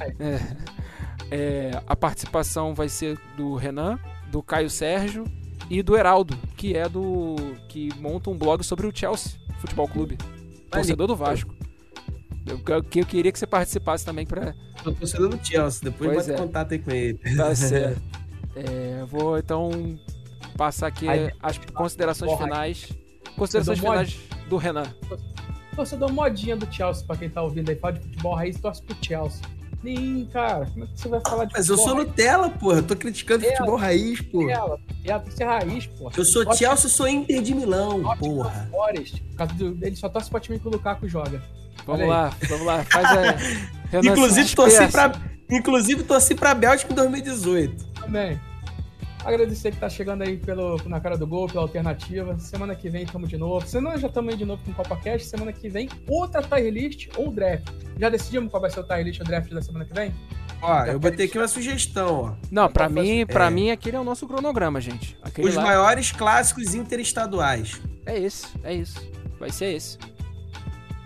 É, a participação vai ser do Renan, do Caio Sérgio e do Heraldo, que é do. que monta um blog sobre o Chelsea Futebol Clube. Torcedor do Vasco. Eu, eu- que eu queria que você participasse também pra. Tô torcedor do Chelsea. Depois Pois bota é. contato aí com ele. Tá certo. É, vou então passar aqui Aí- as considerações Porra, finais. Considerações finais do Renan. Torcedor modinha do Chelsea, pra quem tá ouvindo aí, fala de futebol raiz, torce pro Chelsea. Nem, cara, como é que você vai falar de Mas eu sou Nutella, porra. Eu tô criticando É. futebol raiz, porra. Ela tem que ser raiz, pô. Eu sou Ótimo. Chelsea, eu sou Inter de Milão, porra. Forest, por causa do- ele só torce pra time que o Lukaku joga. Vamos lá, vamos lá. Faz a. Inclusive, se torci pra, inclusive, torci pra Bélgica em 2018. Também. Agradecer que tá chegando aí pelo, na cara do gol, pela alternativa. Semana que vem tamo de novo. Semana já estamos de novo com o Copa Cash. Semana que vem, outra tier list ou draft. Já decidimos qual vai ser o tier list ou draft da semana que vem? Ó, eu botei aqui uma sugestão, ó. Não, pra Então, mim, pra é. mim, aquele é o nosso cronograma, gente. Aquele Os lá maiores clássicos interestaduais. é esse, é isso. Vai ser esse.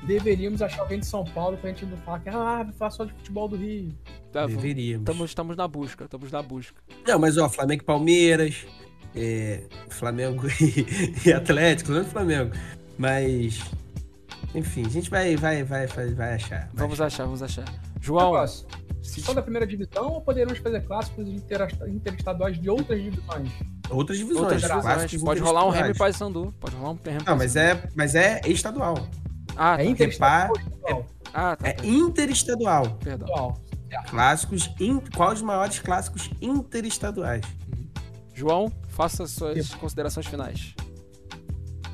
Deveríamos achar alguém de São Paulo pra gente não falar que ah, falar só de futebol do Rio. Tá, Deveríamos. Estamos, estamos na busca, estamos na busca. Não, mas ó, Flamengo e Palmeiras, é, Flamengo e, e Atlético, não é Flamengo. Mas, enfim, a gente vai, vai, vai, vai, vai achar. vai Vamos achar, vamos achar. João, se Só da primeira divisão ou poderemos fazer clássicos interestaduais de outras divisões? Outras divisões. outras divisões, pode rolar um Remy. Paysandu, pode rolar um Remy Não, mas é, mas é estadual. Ah, É tá. interestadual ou estadual? Ah, tá, É interestadual. perdão. Clássicos, in, quais os maiores clássicos interestaduais? João, faça suas considerações finais.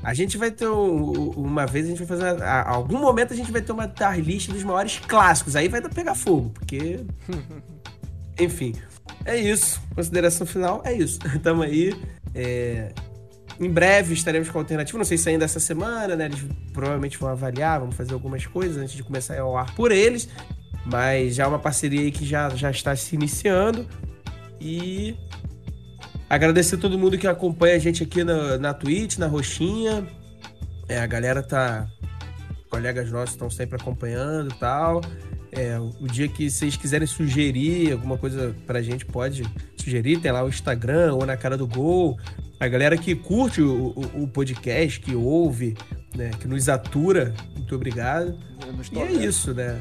A gente vai ter um- uma vez, a gente vai fazer. A, a algum momento a gente vai ter uma list dos maiores clássicos. Aí vai dar pegar fogo, porque. Enfim. É isso. Consideração final é isso. Tamo aí. É, em breve estaremos com a alternativa. Não sei se ainda essa semana, né? Eles provavelmente vão avaliar, vamos fazer algumas coisas antes de começar ao ar por eles. Mas já é uma parceria aí que já, já está se iniciando. E agradecer a todo mundo que acompanha a gente aqui na, na Twitch, na Roxinha. É, a galera tá. Colegas nossos estão sempre acompanhando e tal. É, o dia que vocês quiserem sugerir alguma coisa pra gente, pode sugerir, tem lá o Instagram ou na cara do gol. A galera que curte o, o, o podcast, que ouve, né, que nos atura, muito obrigado. E é isso, né?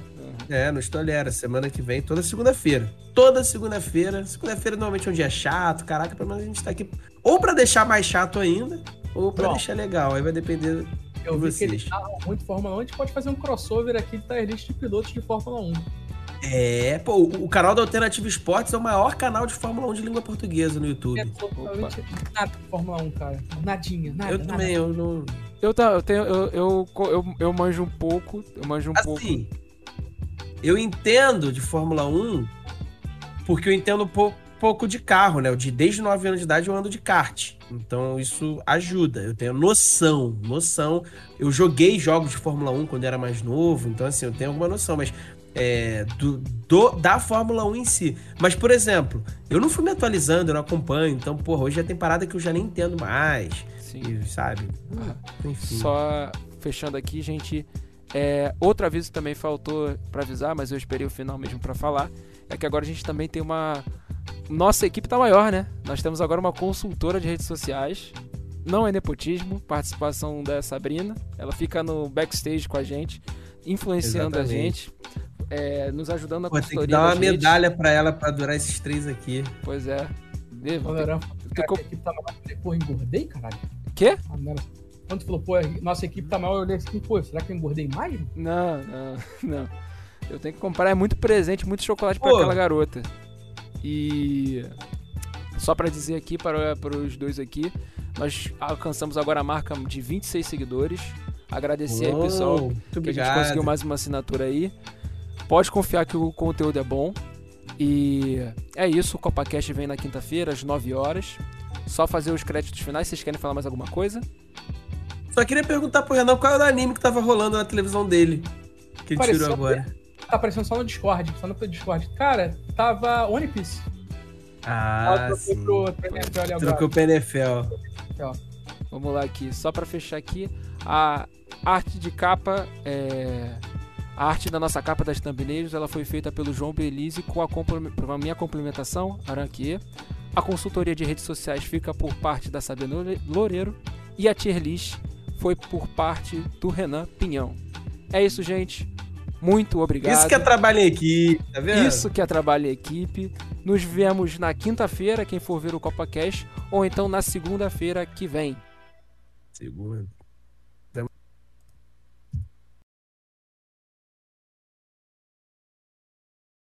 É, no Estolera, semana que vem, toda segunda-feira. Toda segunda-feira. Segunda-feira normalmente é um dia chato, caraca, pelo menos a gente tá aqui ou para deixar mais chato ainda, ou para deixar legal. Aí vai depender eu vi que ele tá muito Fórmula 1, a gente pode fazer um crossover aqui de tier list de pilotos de Fórmula 1. É, pô, o canal da Alternativa Esportes é o maior canal de Fórmula 1 de língua portuguesa no YouTube. É totalmente nada de Fórmula 1, cara. Nadinha, nada. Eu nada. também, eu não. Eu, tá, eu, tenho, eu, eu, eu, eu manjo um pouco, eu manjo um assim, pouco. Eu entendo de Fórmula 1 porque eu entendo um pouco pouco de carro, né? De, desde 9 anos de idade eu ando de kart. Então isso ajuda. Eu tenho noção, noção. Eu joguei jogos de Fórmula 1 quando era mais novo, então assim, eu tenho alguma noção, mas é, do, do, da Fórmula 1 em si. Mas, por exemplo, eu não fui me atualizando, eu não acompanho, então, porra, hoje já tem parada que eu já nem entendo mais. Sim. E, sabe? Enfim. Só fechando aqui, gente. É, outro aviso também faltou para avisar, mas eu esperei o final mesmo para falar. É que agora a gente também tem uma nossa equipe tá maior, né? Nós temos agora uma consultora de redes sociais. Não é nepotismo, participação da Sabrina. Ela fica no backstage com a gente, influenciando Exatamente. a gente, é, nos ajudando na Pô, consultoria. Tem que dar uma medalha para ela para durar esses três aqui. Pois é. Devo, tem... cara, a equipe tá maior. Porra, engordei, caralho? Quê? Quando tu falou, pô, nossa equipe tá maior, eu olhei assim, pô, será que eu engordei mais? Não, não, não. Eu tenho que comprar muito presente, muito chocolate para aquela garota. E só para dizer aqui para, para os dois aqui, nós alcançamos agora a marca de 26 seguidores. Agradecer Uou, aí, pessoal, que obrigado. a gente conseguiu mais uma assinatura aí. Pode confiar que o conteúdo é bom. E é isso, o CopaCast vem na quinta-feira, às 9 horas. Só fazer os créditos finais. Vocês querem falar mais alguma coisa? Só queria perguntar pro Renan qual era o anime que tava rolando na televisão dele. Que ele tirou agora tá aparecendo só no Discord, só no Discord. Cara, tava One Piece. Ah, sim. Pro PNFL Trocou o PNFL. Vamos lá aqui, só para fechar aqui, a arte de capa é... A arte da nossa capa das thumbnails ela foi feita pelo João Belize com a, com a minha complementação, Aranquier. A consultoria de redes sociais fica por parte da Sabrina Loureiro e a tier list foi por parte do Renan Pinhão. É isso, gente. Muito obrigado. Isso que é trabalho em equipe, tá vendo? Isso que é trabalho em equipe. Nos vemos na quinta-feira, quem for ver o Copa Cash, ou então na segunda-feira que vem. Segunda.